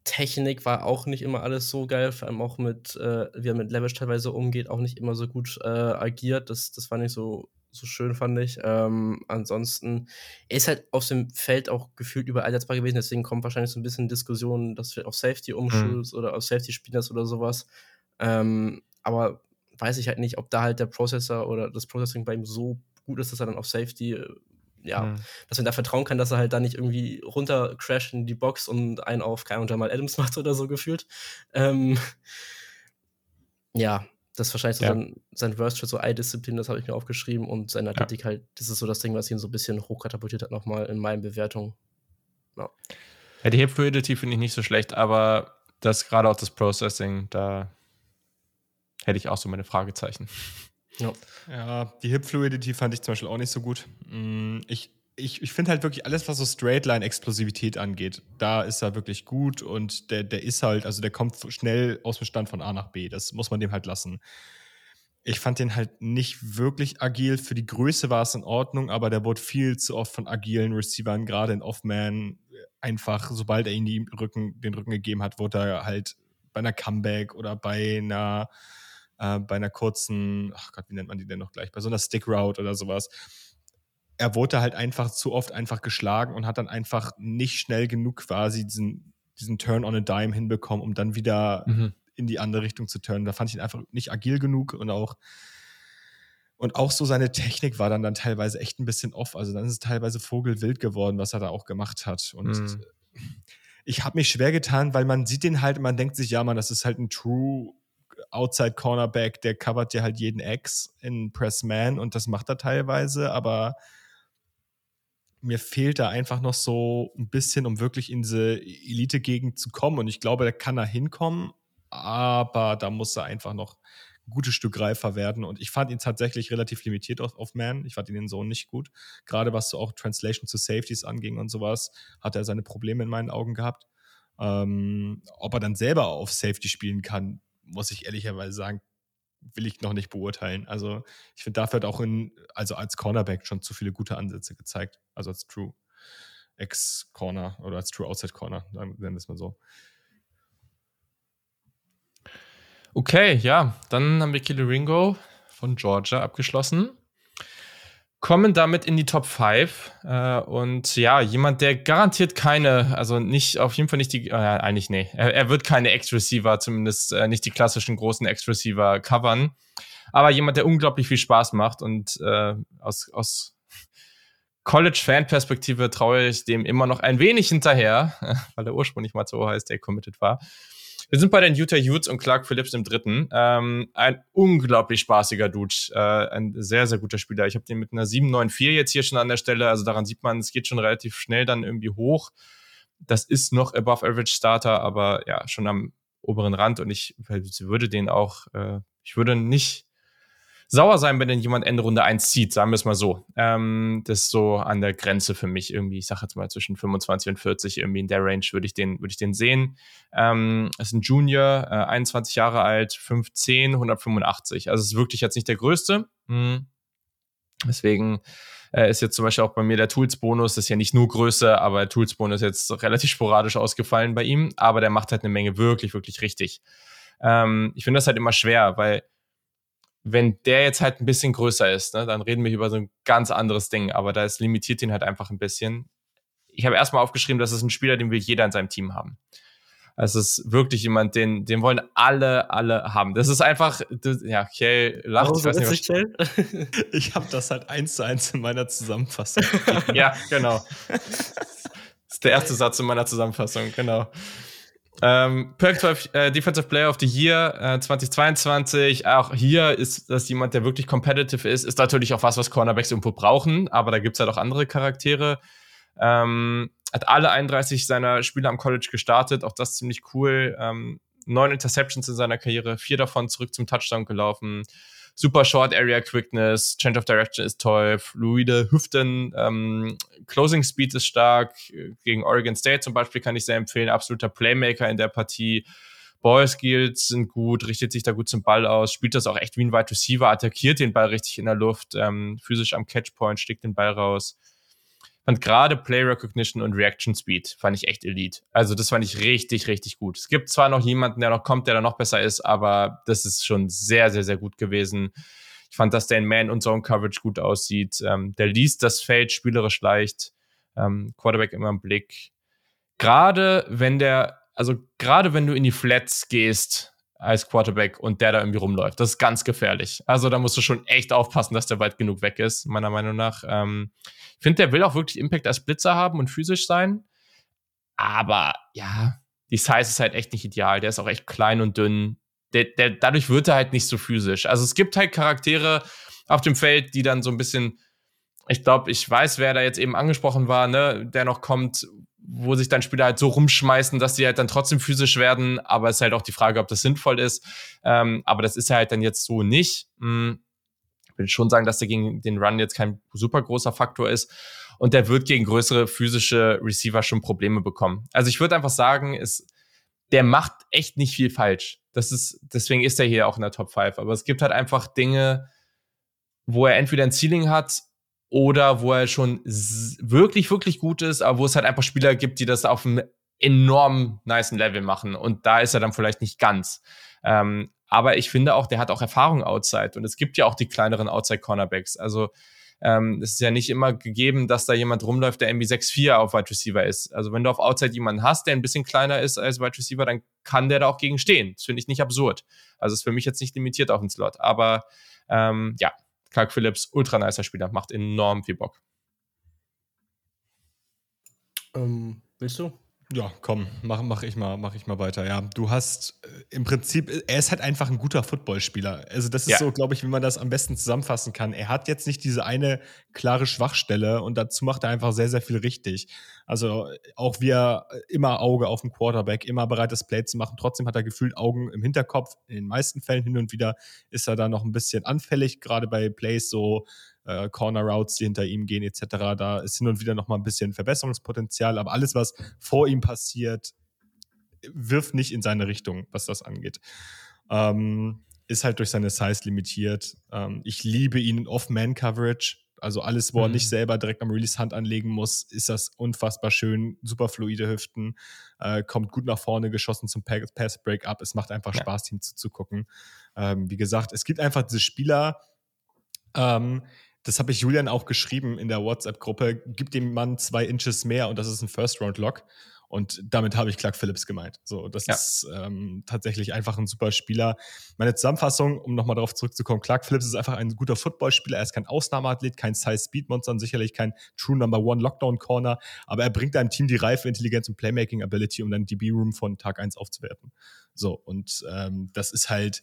Technik war auch nicht immer alles so geil, vor allem auch mit, äh, wie er mit Leverage teilweise umgeht, auch nicht immer so gut äh, agiert. Das, das war nicht so, so schön, fand ich. Ähm, ansonsten, er ist halt auf dem Feld auch gefühlt überall einsetzbar gewesen, deswegen kommt wahrscheinlich so ein bisschen Diskussion, dass wir auf Safety umschulst mhm. oder auf Safety spielen oder sowas. Ähm, aber weiß ich halt nicht, ob da halt der Prozessor oder das Processing bei ihm so gut ist, dass er dann auf Safety, äh, ja, mhm. dass man da vertrauen kann, dass er halt da nicht irgendwie runter crasht in die Box und einen auf Kai und Jamal Adams macht oder so gefühlt. Ähm, ja, das ist wahrscheinlich so ja. sein, sein Worst für so Eye-Disziplin, das habe ich mir aufgeschrieben und seine Athletik ja. halt, das ist so das Ding, was ihn so ein bisschen hochkatapultiert hat nochmal in meinen Bewertungen. Ja. ja, die Hip Fluidity finde ich nicht so schlecht, aber das gerade auch das Processing, da hätte ich auch so meine Fragezeichen. Ja, ja die Hip Fluidity fand ich zum Beispiel auch nicht so gut. Mm, ich, ich, ich finde halt wirklich alles, was so Straightline-Explosivität angeht, da ist er wirklich gut und der, der ist halt, also der kommt schnell aus dem Stand von A nach B. Das muss man dem halt lassen. Ich fand den halt nicht wirklich agil. Für die Größe war es in Ordnung, aber der wurde viel zu oft von agilen Receivern, gerade in Off-Man, einfach, sobald er ihm Rücken, den Rücken gegeben hat, wurde er halt bei einer Comeback oder bei einer äh, bei einer kurzen, ach Gott, wie nennt man die denn noch gleich, bei so einer Stick Route oder sowas. Er wurde halt einfach zu oft einfach geschlagen und hat dann einfach nicht schnell genug quasi diesen, diesen Turn on a Dime hinbekommen, um dann wieder mhm. in die andere Richtung zu turnen. Da fand ich ihn einfach nicht agil genug und auch und auch so seine Technik war dann, dann teilweise echt ein bisschen off. Also dann ist es teilweise vogelwild geworden, was er da auch gemacht hat. Und mhm. ich habe mich schwer getan, weil man sieht den halt und man denkt sich, ja, man, das ist halt ein True Outside Cornerback, der covert dir halt jeden Ex in Press Man und das macht er teilweise, aber mir fehlt da einfach noch so ein bisschen, um wirklich in diese Elite-Gegend zu kommen. Und ich glaube, da kann er hinkommen, aber da muss er einfach noch ein gutes Stück reifer werden. Und ich fand ihn tatsächlich relativ limitiert auf, auf Man. Ich fand ihn in so nicht gut. Gerade was so auch Translation zu Safeties anging und sowas, hat er seine Probleme in meinen Augen gehabt. Ähm, ob er dann selber auf Safety spielen kann, muss ich ehrlicherweise sagen, will ich noch nicht beurteilen. Also ich finde, dafür hat auch in, also als Cornerback schon zu viele gute Ansätze gezeigt. Also als True Ex-Corner oder als True Outside Corner, nennen wir es mal so. Okay, ja, dann haben wir Kili Ringo von Georgia abgeschlossen kommen damit in die Top 5. Äh, und ja, jemand, der garantiert keine, also nicht, auf jeden Fall nicht die, äh, eigentlich nee, er, er wird keine X-Receiver, zumindest äh, nicht die klassischen großen X-Receiver covern. Aber jemand, der unglaublich viel Spaß macht und äh, aus, aus College-Fan-Perspektive traue ich dem immer noch ein wenig hinterher, weil er ursprünglich mal so heißt, der committed war. Wir sind bei den Utah Utes und Clark Phillips im dritten. Ähm, ein unglaublich spaßiger Dude. Äh, ein sehr, sehr guter Spieler. Ich habe den mit einer 794 jetzt hier schon an der Stelle. Also daran sieht man, es geht schon relativ schnell dann irgendwie hoch. Das ist noch above average Starter, aber ja, schon am oberen Rand. Und ich würde den auch, äh, ich würde nicht sauer sein, wenn denn jemand Ende Runde 1 zieht, sagen wir es mal so. Ähm, das ist so an der Grenze für mich irgendwie. Ich sage jetzt mal zwischen 25 und 40, irgendwie in der Range würde ich den, würde ich den sehen. Ähm, ist ein Junior, äh, 21 Jahre alt, 5'10, 185. Also ist wirklich jetzt nicht der größte. Hm. Deswegen äh, ist jetzt zum Beispiel auch bei mir der Tools-Bonus, das ist ja nicht nur Größe, aber der Tools-Bonus ist jetzt relativ sporadisch ausgefallen bei ihm, aber der macht halt eine Menge wirklich, wirklich richtig. Ähm, ich finde das halt immer schwer, weil wenn der jetzt halt ein bisschen größer ist, ne, dann reden wir über so ein ganz anderes Ding, aber da ist limitiert ihn halt einfach ein bisschen. Ich habe erstmal aufgeschrieben, das ist ein Spieler, den will jeder in seinem Team haben. Es ist wirklich jemand, den, den wollen alle, alle haben. Das ist einfach, das, ja, Kjell lacht. ich weiß nicht, was ich habe das halt eins zu eins in meiner Zusammenfassung. ja, genau. Das ist der erste Satz in meiner Zusammenfassung, genau. Ähm, Perk 12 äh, Defensive Player of the Year äh, 2022. Auch hier ist das jemand, der wirklich competitive ist. Ist natürlich auch was, was Cornerbacks irgendwo brauchen, aber da gibt es halt auch andere Charaktere. Ähm, hat alle 31 seiner Spiele am College gestartet, auch das ziemlich cool. Ähm, neun Interceptions in seiner Karriere, vier davon zurück zum Touchdown gelaufen super Short Area Quickness, Change of Direction ist toll, fluide Hüften, ähm, Closing Speed ist stark. Gegen Oregon State zum Beispiel kann ich sehr empfehlen. Absoluter Playmaker in der Partie. Ball Skills sind gut, richtet sich da gut zum Ball aus, spielt das auch echt wie ein Wide Receiver, attackiert den Ball richtig in der Luft, ähm, physisch am Catchpoint, steckt den Ball raus fand gerade Play Recognition und Reaction Speed fand ich echt Elite. Also das fand ich richtig, richtig gut. Es gibt zwar noch jemanden, der noch kommt, der da noch besser ist, aber das ist schon sehr, sehr, sehr gut gewesen. Ich fand, dass der in Man- und Zone-Coverage gut aussieht. Ähm, der liest das Feld spielerisch leicht. Ähm, Quarterback immer im Blick. Gerade wenn der, also gerade wenn du in die Flats gehst, als Quarterback und der da irgendwie rumläuft. Das ist ganz gefährlich. Also da musst du schon echt aufpassen, dass der weit genug weg ist, meiner Meinung nach. Ähm, ich finde, der will auch wirklich Impact als Blitzer haben und physisch sein. Aber ja, die Size ist halt echt nicht ideal. Der ist auch echt klein und dünn. Der, der, dadurch wird er halt nicht so physisch. Also es gibt halt Charaktere auf dem Feld, die dann so ein bisschen, ich glaube, ich weiß, wer da jetzt eben angesprochen war, ne, der noch kommt, wo sich dann Spieler halt so rumschmeißen, dass sie halt dann trotzdem physisch werden. Aber es ist halt auch die Frage, ob das sinnvoll ist. Ähm, aber das ist halt dann jetzt so nicht. Hm. Ich will schon sagen, dass der gegen den Run jetzt kein super großer Faktor ist. Und der wird gegen größere physische Receiver schon Probleme bekommen. Also ich würde einfach sagen, es, der macht echt nicht viel falsch. Das ist, deswegen ist er hier auch in der Top 5. Aber es gibt halt einfach Dinge, wo er entweder ein Ceiling hat oder wo er schon wirklich, wirklich gut ist, aber wo es halt einfach Spieler gibt, die das auf einem enorm niceen Level machen. Und da ist er dann vielleicht nicht ganz. Ähm, aber ich finde auch, der hat auch Erfahrung outside. Und es gibt ja auch die kleineren Outside Cornerbacks. Also ähm, es ist ja nicht immer gegeben, dass da jemand rumläuft, der irgendwie 6'4 auf Wide Receiver ist. Also wenn du auf Outside jemanden hast, der ein bisschen kleiner ist als Wide Receiver, dann kann der da auch gegen stehen. Das finde ich nicht absurd. Also ist für mich jetzt nicht limitiert auf den Slot. Aber ähm, ja, Clark Phillips, ultra nicer Spieler, macht enorm viel Bock. Ähm, willst du? Ja, komm, mach, mach, ich mal, mach ich mal weiter. Ja, du hast äh, im Prinzip, er ist halt einfach ein guter Footballspieler. Also, das ist ja. so, glaube ich, wie man das am besten zusammenfassen kann. Er hat jetzt nicht diese eine klare Schwachstelle und dazu macht er einfach sehr, sehr viel richtig. Also, auch wie er immer Auge auf dem Quarterback, immer bereit, das Play zu machen. Trotzdem hat er gefühlt Augen im Hinterkopf. In den meisten Fällen hin und wieder ist er da noch ein bisschen anfällig, gerade bei Plays so äh, Corner Routes, die hinter ihm gehen, etc. Da ist hin und wieder noch mal ein bisschen Verbesserungspotenzial, aber alles, was vor ihm passiert, wirft nicht in seine Richtung, was das angeht. Ähm, ist halt durch seine Size limitiert. Ähm, ich liebe ihn in Off-Man-Coverage. Also alles, wo mhm. er nicht selber direkt am Release Hand anlegen muss, ist das unfassbar schön. Super fluide Hüften, äh, kommt gut nach vorne geschossen zum Pass Break up. Es macht einfach ja. Spaß, ihm zuzugucken. Ähm, wie gesagt, es gibt einfach diese Spieler, ähm, das habe ich Julian auch geschrieben in der WhatsApp-Gruppe, gib dem Mann zwei Inches mehr und das ist ein First-Round-Lock. Und damit habe ich Clark Phillips gemeint. So, das ja. ist ähm, tatsächlich einfach ein super Spieler. Meine Zusammenfassung, um nochmal darauf zurückzukommen, Clark Phillips ist einfach ein guter Footballspieler. Er ist kein Ausnahmeathlet, kein Size-Speed-Monster und sicherlich kein True Number One Lockdown-Corner, aber er bringt einem Team die reife Intelligenz und Playmaking-Ability, um dann DB-Room von Tag 1 aufzuwerten. So, und ähm, das ist halt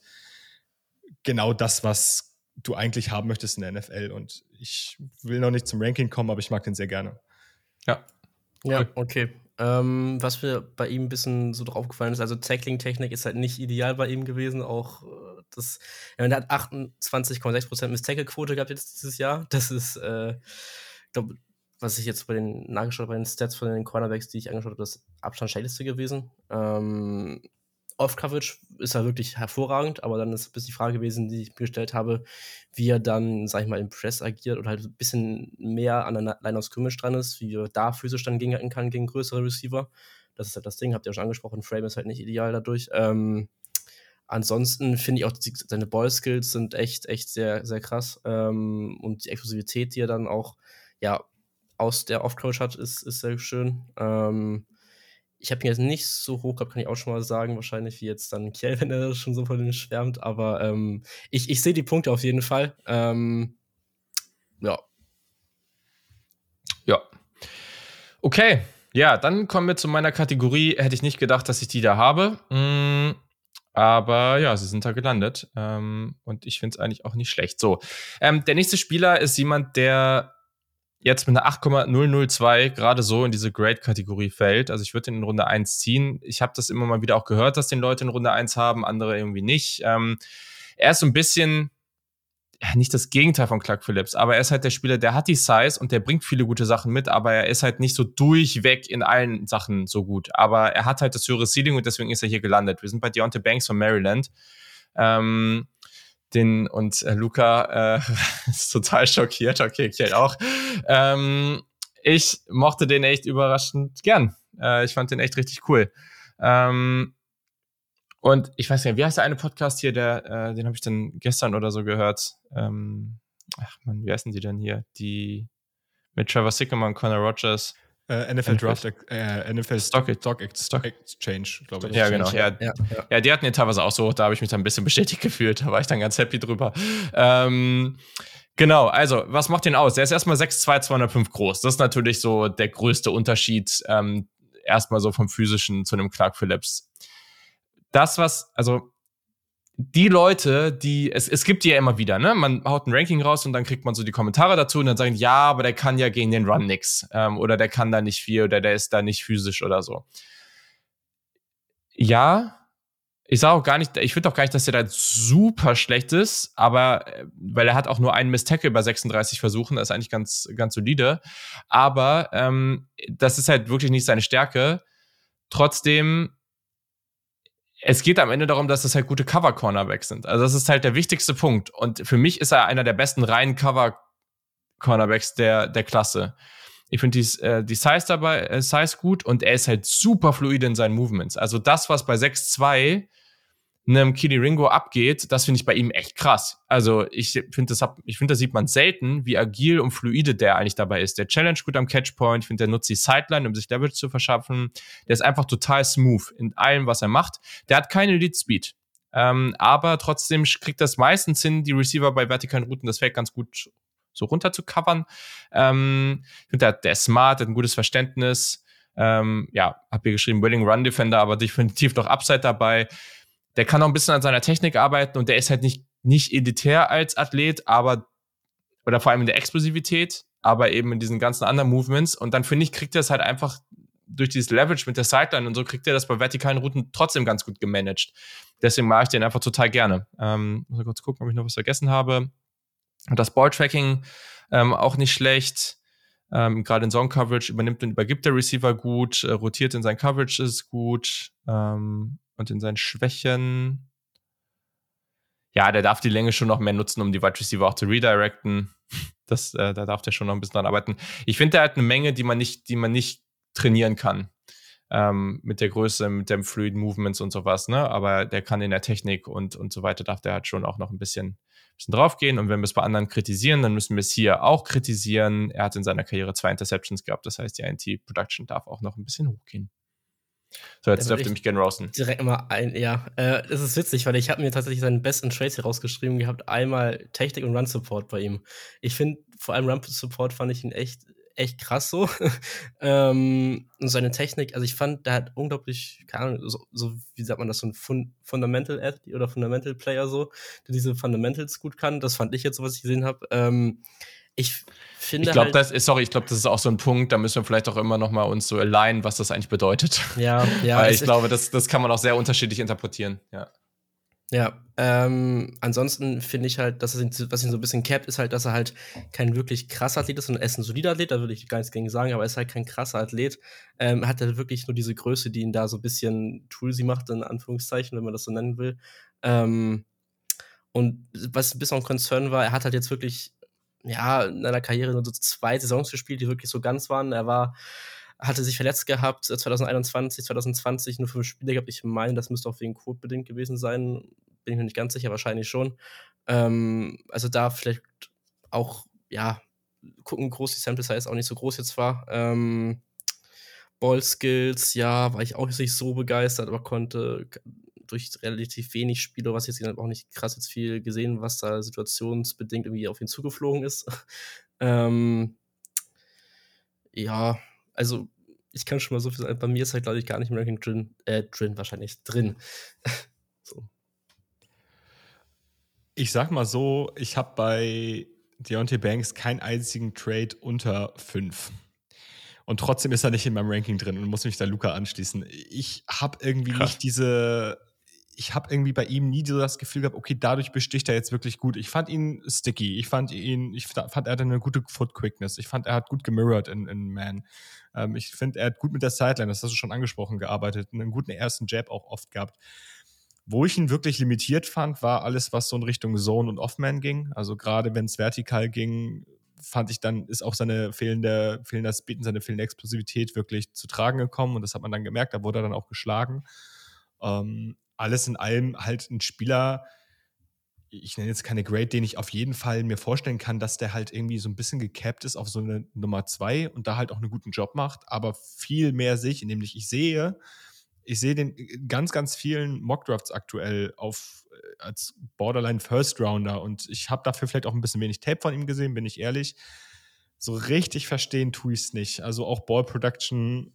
genau das, was du eigentlich haben möchtest in der NFL. Und ich will noch nicht zum Ranking kommen, aber ich mag den sehr gerne. Ja. Ja, okay. Ähm, was mir bei ihm ein bisschen so drauf gefallen ist, also Tackling-Technik ist halt nicht ideal bei ihm gewesen. Auch äh, das, er hat 28,6% Miss-Tackle-Quote gehabt jetzt dieses Jahr. Das ist, äh, ich glaube, was ich jetzt bei den nachgeschaut bei den Stats von den Cornerbacks, die ich angeschaut habe, das Abstand schlechteste gewesen. Ähm, Off-Coverage ist er wirklich hervorragend, aber dann ist ein bisschen die Frage gewesen, die ich mir gestellt habe, wie er dann, sag ich mal, im Press agiert oder halt ein bisschen mehr an der Line of Scrimmage dran ist, wie er da physisch dann gegenhalten kann gegen größere Receiver. Das ist halt das Ding, habt ihr auch schon angesprochen, Frame ist halt nicht ideal dadurch. Ähm, ansonsten finde ich auch, die, seine Ball-Skills sind echt, echt sehr, sehr krass. Ähm, und die Exklusivität, die er dann auch, ja, aus der Off-Coach hat, ist, ist sehr schön. Ähm, ich habe ihn jetzt nicht so hoch gehabt, kann ich auch schon mal sagen, wahrscheinlich wie jetzt dann Kiel, wenn er schon so von ihm schwärmt. Aber ähm, ich, ich sehe die Punkte auf jeden Fall. Ähm, ja. Ja. Okay. Ja, dann kommen wir zu meiner Kategorie. Hätte ich nicht gedacht, dass ich die da habe. Mm, aber ja, sie sind da gelandet. Ähm, und ich finde es eigentlich auch nicht schlecht. So. Ähm, der nächste Spieler ist jemand, der jetzt mit einer 8,002 gerade so in diese Grade-Kategorie fällt. Also ich würde ihn in Runde 1 ziehen. Ich habe das immer mal wieder auch gehört, dass den Leute in Runde 1 haben, andere irgendwie nicht. Ähm, er ist so ein bisschen, ja, nicht das Gegenteil von Clark Phillips, aber er ist halt der Spieler, der hat die Size und der bringt viele gute Sachen mit, aber er ist halt nicht so durchweg in allen Sachen so gut. Aber er hat halt das höhere Ceiling und deswegen ist er hier gelandet. Wir sind bei Deontay Banks von Maryland. Ähm, den und äh, Luca äh, ist total schockiert, okay, Kiel auch. Ähm, ich mochte den echt überraschend gern. Äh, ich fand den echt richtig cool. Ähm, und ich weiß nicht, wie heißt der eine Podcast hier, der, äh, den habe ich dann gestern oder so gehört. Ähm, ach man, wie heißen die denn hier? Die mit Trevor Sycamore und Connor Rogers. Äh, NFL, NFL Draft, äh, NFL Stock, Stock, Stock Exchange, glaube ich. Ja, genau. Ja, ja, ja. ja, die hatten ja teilweise auch so, da habe ich mich dann ein bisschen bestätigt gefühlt. Da war ich dann ganz happy drüber. Ähm, genau, also, was macht den aus? Der ist erstmal 6'2, 205 groß. Das ist natürlich so der größte Unterschied, ähm, erstmal so vom physischen zu einem Clark Phillips. Das, was, also die Leute, die, es, es gibt die ja immer wieder, ne? Man haut ein Ranking raus und dann kriegt man so die Kommentare dazu und dann sagen, ja, aber der kann ja gegen den Run nix. Ähm, oder der kann da nicht viel oder der ist da nicht physisch oder so. Ja, ich sage auch gar nicht, ich finde auch gar nicht, dass der da super schlecht ist, aber äh, weil er hat auch nur einen Miss Tackle bei 36 Versuchen, das ist eigentlich ganz, ganz solide. Aber ähm, das ist halt wirklich nicht seine Stärke. Trotzdem es geht am Ende darum, dass es halt gute Cover-Cornerbacks sind. Also das ist halt der wichtigste Punkt. Und für mich ist er einer der besten reinen Cover-Cornerbacks der, der Klasse. Ich finde die, äh, die Size dabei, äh, Size gut und er ist halt super fluide in seinen Movements. Also das, was bei 6'2 einem Kili Ringo abgeht, das finde ich bei ihm echt krass. Also ich finde, das, hab, ich finde, das sieht man selten, wie agil und fluide der eigentlich dabei ist. Der challenge gut am Catchpoint, ich finde, der nutzt die Sideline, um sich Leverage zu verschaffen. Der ist einfach total smooth in allem, was er macht. Der hat keine Lead Speed. Ähm, aber trotzdem kriegt das meistens hin, die Receiver bei vertikalen Routen das Feld ganz gut so runter zu covern. Ähm, ich finde, der, der ist smart, hat ein gutes Verständnis. Ähm, ja, hab hier geschrieben, Willing Run Defender, aber definitiv noch Upside dabei der kann auch ein bisschen an seiner Technik arbeiten und der ist halt nicht, nicht elitär als Athlet, aber, oder vor allem in der Explosivität, aber eben in diesen ganzen anderen Movements. Und dann finde ich, kriegt er es halt einfach durch dieses Leverage mit der Sideline und so, kriegt er das bei vertikalen Routen trotzdem ganz gut gemanagt. Deswegen mache ich den einfach total gerne. Ähm, muss kurz gucken, ob ich noch was vergessen habe. Und das Balltracking ähm, auch nicht schlecht. Ähm, Gerade in Zone Coverage übernimmt und übergibt der Receiver gut, äh, rotiert in sein Coverage ist gut. Ähm, und in seinen Schwächen. Ja, der darf die Länge schon noch mehr nutzen, um die Wide Receiver auch zu redirecten. Das, äh, da darf der schon noch ein bisschen dran arbeiten. Ich finde, der hat eine Menge, die man nicht, die man nicht trainieren kann. Ähm, mit der Größe, mit dem Fluid Movements und sowas, ne? Aber der kann in der Technik und, und so weiter, darf der halt schon auch noch ein bisschen, bisschen draufgehen. Und wenn wir es bei anderen kritisieren, dann müssen wir es hier auch kritisieren. Er hat in seiner Karriere zwei Interceptions gehabt, das heißt, die INT-Production darf auch noch ein bisschen hochgehen. So, jetzt dürfte mich gerne roasten. Direkt mal ein, ja. Äh, das ist witzig, weil ich habe mir tatsächlich seinen besten Trades hier rausgeschrieben gehabt. Einmal Technik und Run Support bei ihm. Ich finde, vor allem Run Support fand ich ihn echt, echt krass so. ähm, und seine Technik, also ich fand, der hat unglaublich, keine Ahnung, so, so wie sagt man das, so ein Fun Fundamental Athlete oder Fundamental Player so, der diese Fundamentals gut kann. Das fand ich jetzt so, was ich gesehen habe. Ähm, ich finde. Ich glaube, halt, das ist, sorry, ich glaube, das ist auch so ein Punkt, da müssen wir vielleicht auch immer noch mal uns so alignen, was das eigentlich bedeutet. Ja, ja. Weil ich glaube, das, das kann man auch sehr unterschiedlich interpretieren, ja. Ja, ähm, ansonsten finde ich halt, dass ihn, was ihn so ein bisschen capped, ist halt, dass er halt kein wirklich krasser Athlet ist, sondern er ist ein solider Athlet, da würde ich gar nichts gegen sagen, aber er ist halt kein krasser Athlet. Ähm, hat er wirklich nur diese Größe, die ihn da so ein bisschen toolsy macht, in Anführungszeichen, wenn man das so nennen will. Ähm, und was ein bisschen ein Concern war, er hat halt jetzt wirklich ja, in seiner Karriere nur so zwei Saisons gespielt, die wirklich so ganz waren. Er war, hatte sich verletzt gehabt, 2021, äh, 2020 nur fünf Spiele gehabt. Ich meine, das müsste auch wegen Code bedingt gewesen sein. Bin ich mir nicht ganz sicher, wahrscheinlich schon. Ähm, also da vielleicht auch, ja, gucken, groß die Sample Size auch nicht so groß jetzt war. Ähm, Ball Skills, ja, war ich auch nicht so begeistert, aber konnte durch relativ wenig Spiele, was jetzt auch nicht krass jetzt viel gesehen, was da situationsbedingt irgendwie auf ihn zugeflogen ist. ähm, ja, also ich kann schon mal so viel sagen. Bei mir ist halt, glaube ich, gar nicht im Ranking drin, äh, drin wahrscheinlich drin. so. Ich sag mal so, ich habe bei Deontay Banks keinen einzigen Trade unter 5. Und trotzdem ist er nicht in meinem Ranking drin und muss mich da Luca anschließen. Ich habe irgendwie Krass. nicht diese ich habe irgendwie bei ihm nie so das Gefühl gehabt, okay, dadurch besticht er jetzt wirklich gut. Ich fand ihn sticky. Ich fand ihn, ich fand, er hatte eine gute Foot Quickness. Ich fand, er hat gut gemirrored in, in Man. Ähm, ich finde, er hat gut mit der Sideline, das hast du schon angesprochen, gearbeitet. Einen guten ersten Jab auch oft gehabt. Wo ich ihn wirklich limitiert fand, war alles, was so in Richtung Zone und Offman ging. Also gerade wenn es vertikal ging, fand ich dann, ist auch seine fehlende, fehlender Speed und seine fehlende Explosivität wirklich zu tragen gekommen. Und das hat man dann gemerkt, da wurde er dann auch geschlagen. Ähm, alles in allem halt ein Spieler, ich nenne jetzt keine Grade, den ich auf jeden Fall mir vorstellen kann, dass der halt irgendwie so ein bisschen gecapped ist auf so eine Nummer zwei und da halt auch einen guten Job macht, aber viel mehr sich, nämlich ich sehe, ich sehe den ganz, ganz vielen Mockdrafts aktuell auf äh, als Borderline First Rounder und ich habe dafür vielleicht auch ein bisschen wenig Tape von ihm gesehen, bin ich ehrlich. So richtig verstehen tue ich es nicht. Also auch Ball Production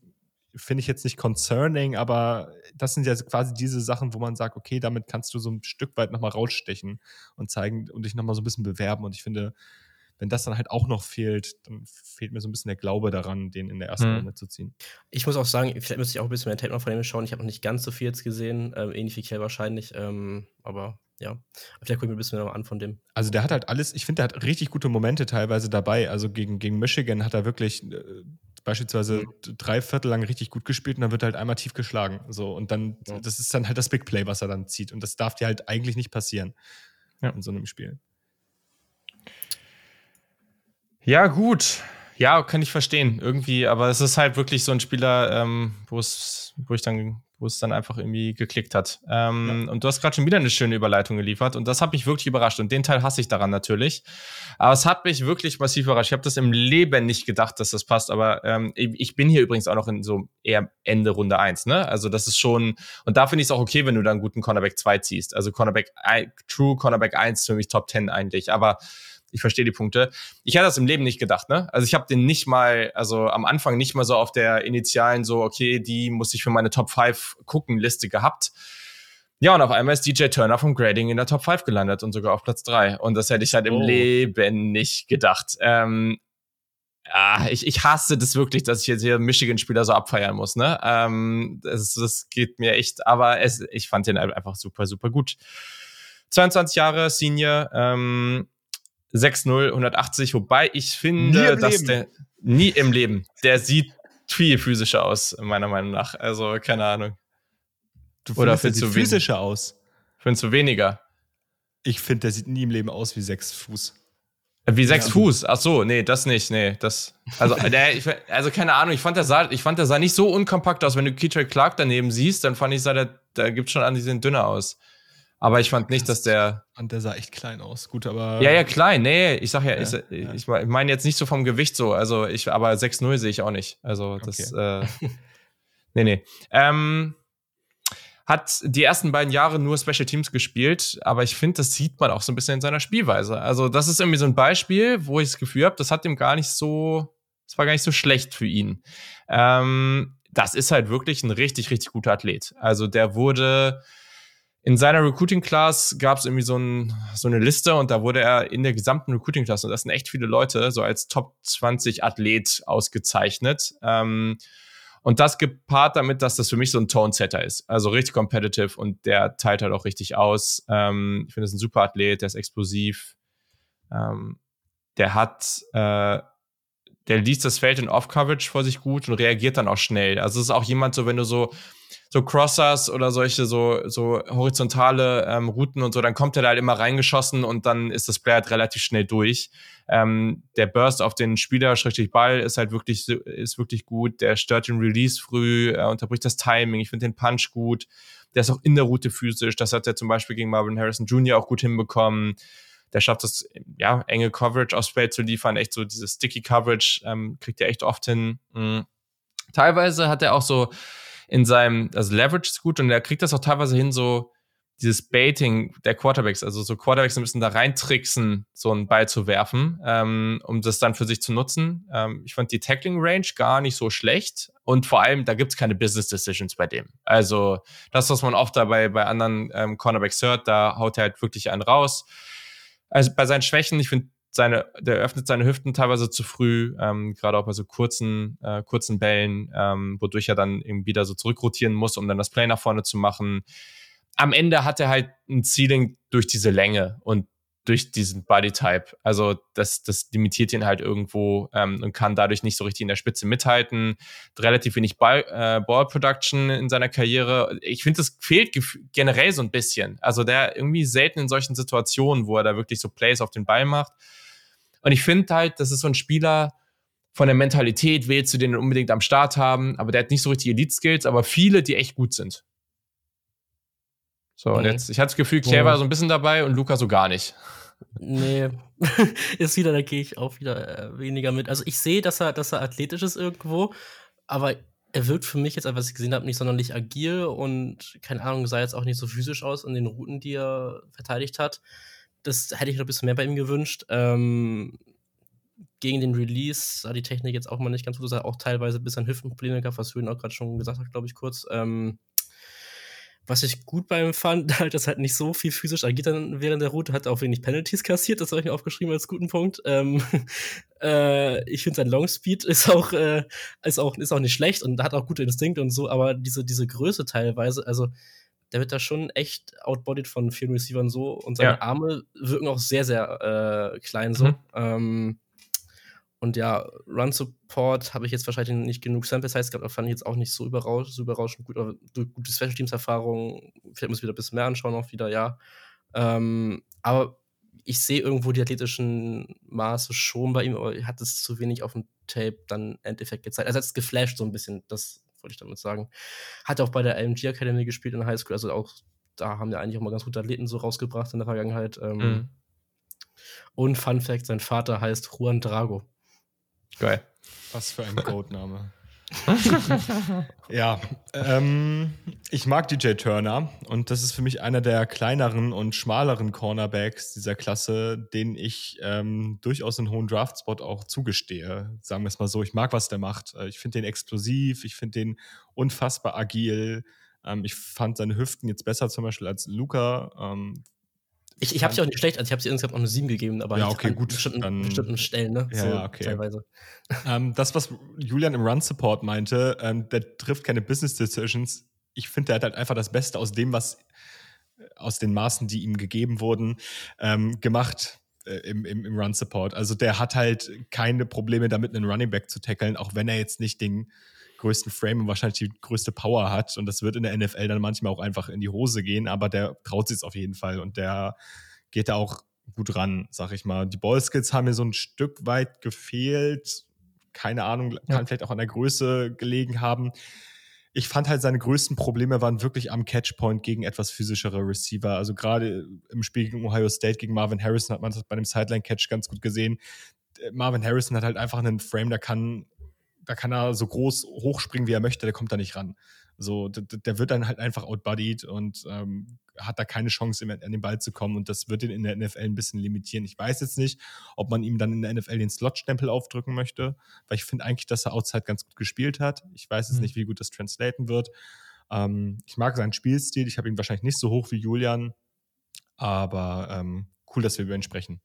finde ich jetzt nicht concerning, aber das sind ja quasi diese Sachen, wo man sagt, okay, damit kannst du so ein Stück weit nochmal rausstechen und zeigen und dich nochmal so ein bisschen bewerben. Und ich finde, wenn das dann halt auch noch fehlt, dann fehlt mir so ein bisschen der Glaube daran, den in der ersten hm. Runde zu ziehen. Ich muss auch sagen, vielleicht müsste ich auch ein bisschen mehr Tape noch von ihm schauen. Ich habe noch nicht ganz so viel jetzt gesehen, ähm, ähnlich wie Kell wahrscheinlich, ähm, aber ja, vielleicht gucke ich mir ein bisschen mehr an von dem. Also der hat halt alles, ich finde, der hat richtig gute Momente teilweise dabei. Also gegen, gegen Michigan hat er wirklich äh, beispielsweise mhm. drei Viertel lang richtig gut gespielt und dann wird er halt einmal tief geschlagen. So, und dann, ja. das ist dann halt das Big Play, was er dann zieht. Und das darf dir halt eigentlich nicht passieren ja. in so einem Spiel. Ja, gut. Ja, kann ich verstehen. Irgendwie, aber es ist halt wirklich so ein Spieler, ähm, wo es, wo ich dann, wo es dann einfach irgendwie geklickt hat. Ähm, ja. Und du hast gerade schon wieder eine schöne Überleitung geliefert und das hat mich wirklich überrascht und den Teil hasse ich daran natürlich. Aber es hat mich wirklich massiv überrascht. Ich habe das im Leben nicht gedacht, dass das passt, aber ähm, ich bin hier übrigens auch noch in so eher Ende Runde eins. ne? Also das ist schon, und da finde ich es auch okay, wenn du da einen guten Cornerback 2 ziehst. Also Cornerback, True Cornerback 1 für mich Top 10 eigentlich, aber ich verstehe die Punkte. Ich hätte das im Leben nicht gedacht, ne? Also ich habe den nicht mal, also am Anfang nicht mal so auf der initialen so, okay, die muss ich für meine Top 5 gucken Liste gehabt. Ja, und auf einmal ist DJ Turner vom Grading in der Top 5 gelandet und sogar auf Platz 3. Und das hätte ich halt im oh. Leben nicht gedacht. Ähm, ja, ich, ich hasse das wirklich, dass ich jetzt hier Michigan-Spieler so abfeiern muss, ne? Ähm, das, das geht mir echt, aber es, ich fand den einfach super, super gut. 22 Jahre Senior, ähm, 6-0, 180, wobei ich finde, dass Leben. der nie im Leben, der sieht viel physischer aus, meiner Meinung nach. Also, keine Ahnung. Du Oder findest, sieht physischer aus. Findest du weniger? Ich finde, der sieht nie im Leben aus wie sechs Fuß. Wie sechs ja. Fuß? Ach so, nee, das nicht, nee, das. Also, der, ich, also keine Ahnung, ich fand, der sah, ich fand, der sah nicht so unkompakt aus. Wenn du Keytrade Clark daneben siehst, dann fand ich, sah der, da gibt schon an, die sehen dünner aus. Aber ich fand nicht, dass der. Und der sah echt klein aus. Gut, aber. Ja, ja, klein. Nee, ich sag ja, ja, ich, ja. ich, meine jetzt nicht so vom Gewicht so. Also ich, aber 6-0 sehe ich auch nicht. Also das. Okay. Äh, nee, nee. Ähm, hat die ersten beiden Jahre nur Special Teams gespielt, aber ich finde, das sieht man auch so ein bisschen in seiner Spielweise. Also, das ist irgendwie so ein Beispiel, wo ich das Gefühl habe, das hat ihm gar nicht so, das war gar nicht so schlecht für ihn. Ähm, das ist halt wirklich ein richtig, richtig guter Athlet. Also, der wurde in seiner Recruiting Class gab es irgendwie so, ein, so eine Liste und da wurde er in der gesamten Recruiting Class, und das sind echt viele Leute, so als Top 20 Athlet ausgezeichnet. Ähm, und das gepaart damit, dass das für mich so ein Tone-Setter ist. Also richtig competitive und der teilt halt auch richtig aus. Ähm, ich finde, das ein super Athlet, der ist explosiv. Ähm, der hat, äh, der liest das Feld in Off-Coverage vor sich gut und reagiert dann auch schnell. Also es ist auch jemand so, wenn du so so Crossers oder solche so, so horizontale ähm, Routen und so, dann kommt er da halt immer reingeschossen und dann ist das Play halt relativ schnell durch. Ähm, der Burst auf den Spieler, schrägstrich Ball, ist halt wirklich, ist wirklich gut. Der stört den Release früh, er unterbricht das Timing. Ich finde den Punch gut. Der ist auch in der Route physisch. Das hat er zum Beispiel gegen Marvin Harrison Jr. auch gut hinbekommen. Der schafft es, ja, enge Coverage aufs Feld zu liefern. Echt so diese Sticky Coverage ähm, kriegt er echt oft hin. Mhm. Teilweise hat er auch so in seinem, also Leverage ist gut und er kriegt das auch teilweise hin, so dieses Baiting der Quarterbacks, also so Quarterbacks bisschen da reintricksen, so einen Ball zu werfen, ähm, um das dann für sich zu nutzen. Ähm, ich fand die Tackling Range gar nicht so schlecht und vor allem, da gibt es keine Business Decisions bei dem. Also das, was man oft dabei bei anderen ähm, Cornerbacks hört, da haut er halt wirklich einen raus. Also bei seinen Schwächen, ich finde, seine, der öffnet seine Hüften teilweise zu früh, ähm, gerade auch bei so kurzen, äh, kurzen Bällen, ähm, wodurch er dann eben wieder so zurückrotieren muss, um dann das Play nach vorne zu machen. Am Ende hat er halt ein Ceiling durch diese Länge und durch diesen Bodytype. Also das, das limitiert ihn halt irgendwo ähm, und kann dadurch nicht so richtig in der Spitze mithalten. Relativ wenig Ball, äh, Ball Production in seiner Karriere. Ich finde, das fehlt generell so ein bisschen. Also der irgendwie selten in solchen Situationen, wo er da wirklich so Plays auf den Ball macht. Und ich finde halt, das ist so ein Spieler, von der Mentalität willst du den unbedingt am Start haben, aber der hat nicht so richtig Elite-Skills, aber viele, die echt gut sind. So, mhm. und jetzt, ich hatte das Gefühl, Claire war so ein bisschen dabei und Luca so gar nicht. Nee, ist wieder, da gehe ich auch wieder äh, weniger mit. Also ich sehe, dass er, dass er athletisch ist irgendwo, aber er wirkt für mich jetzt, was ich gesehen habe, nicht sonderlich agil und keine Ahnung, sah jetzt auch nicht so physisch aus in den Routen, die er verteidigt hat. Das hätte ich noch ein bisschen mehr bei ihm gewünscht. Ähm, gegen den Release sah die Technik jetzt auch mal nicht ganz gut. Das auch teilweise bis an Hüftenprobleme gehabt, was Höhen auch gerade schon gesagt hat, glaube ich, kurz. Ähm, was ich gut bei ihm fand, halt, dass halt nicht so viel physisch agiert dann während der Route, hat auch wenig Penalties kassiert, das habe ich mir aufgeschrieben als guten Punkt. Ähm, äh, ich finde sein Longspeed ist auch, äh, ist auch, ist auch nicht schlecht und hat auch gute Instinkte und so, aber diese, diese Größe teilweise, also der wird da schon echt outbodied von vielen Receivern so und seine ja. Arme wirken auch sehr, sehr äh, klein so. Mhm. Ähm, und ja, Run Support habe ich jetzt wahrscheinlich nicht genug Sample Size gehabt, aber fand ich jetzt auch nicht so überrauschend, so überrauschend gut. Aber gute Special Teams Erfahrung, vielleicht muss ich wieder ein bisschen mehr anschauen, auch wieder, ja. Ähm, aber ich sehe irgendwo die athletischen Maße schon bei ihm, aber er hat es zu wenig auf dem Tape dann im Endeffekt gezeigt. Also er hat es geflasht so ein bisschen, das wollte ich damit sagen. Hat auch bei der LMG Academy gespielt in High School, also auch da haben ja eigentlich auch mal ganz gute Athleten so rausgebracht in der Vergangenheit. Ähm, mhm. Und Fun Fact: Sein Vater heißt Juan Drago. Geil. Was für ein Goat-Name. ja, ähm, ich mag DJ Turner und das ist für mich einer der kleineren und schmaleren Cornerbacks dieser Klasse, den ich ähm, durchaus einen hohen Draftspot auch zugestehe. Sagen wir es mal so. Ich mag, was der macht. Äh, ich finde den explosiv, ich finde den unfassbar agil. Ähm, ich fand seine Hüften jetzt besser zum Beispiel als Luca. Ich, ich habe sie auch nicht schlecht, also ich habe sie insgesamt auch eine 7 gegeben, aber ja, okay, gut, bestimmten, dann, bestimmten Stellen, ne? Ja, so okay. Teilweise. Ähm, das, was Julian im Run-Support meinte, ähm, der trifft keine Business Decisions. Ich finde, der hat halt einfach das Beste aus dem, was aus den Maßen, die ihm gegeben wurden, ähm, gemacht äh, im, im, im Run-Support. Also der hat halt keine Probleme damit, einen Running Back zu tackeln, auch wenn er jetzt nicht den größten Frame und wahrscheinlich die größte Power hat. Und das wird in der NFL dann manchmal auch einfach in die Hose gehen, aber der traut sich es auf jeden Fall und der geht da auch gut ran, sag ich mal. Die Ballskills haben mir so ein Stück weit gefehlt. Keine Ahnung, kann ja. vielleicht auch an der Größe gelegen haben. Ich fand halt, seine größten Probleme waren wirklich am Catchpoint gegen etwas physischere Receiver. Also gerade im Spiel gegen Ohio State, gegen Marvin Harrison hat man das bei dem Sideline-Catch ganz gut gesehen. Marvin Harrison hat halt einfach einen Frame, der kann da kann er so groß hochspringen, wie er möchte, der kommt da nicht ran. So, der, der wird dann halt einfach outbuddied und ähm, hat da keine Chance, an den Ball zu kommen. Und das wird ihn in der NFL ein bisschen limitieren. Ich weiß jetzt nicht, ob man ihm dann in der NFL den Slot-Stempel aufdrücken möchte, weil ich finde eigentlich, dass er Outside ganz gut gespielt hat. Ich weiß jetzt mhm. nicht, wie gut das translaten wird. Ähm, ich mag seinen Spielstil. Ich habe ihn wahrscheinlich nicht so hoch wie Julian, aber ähm, cool, dass wir über ihn sprechen.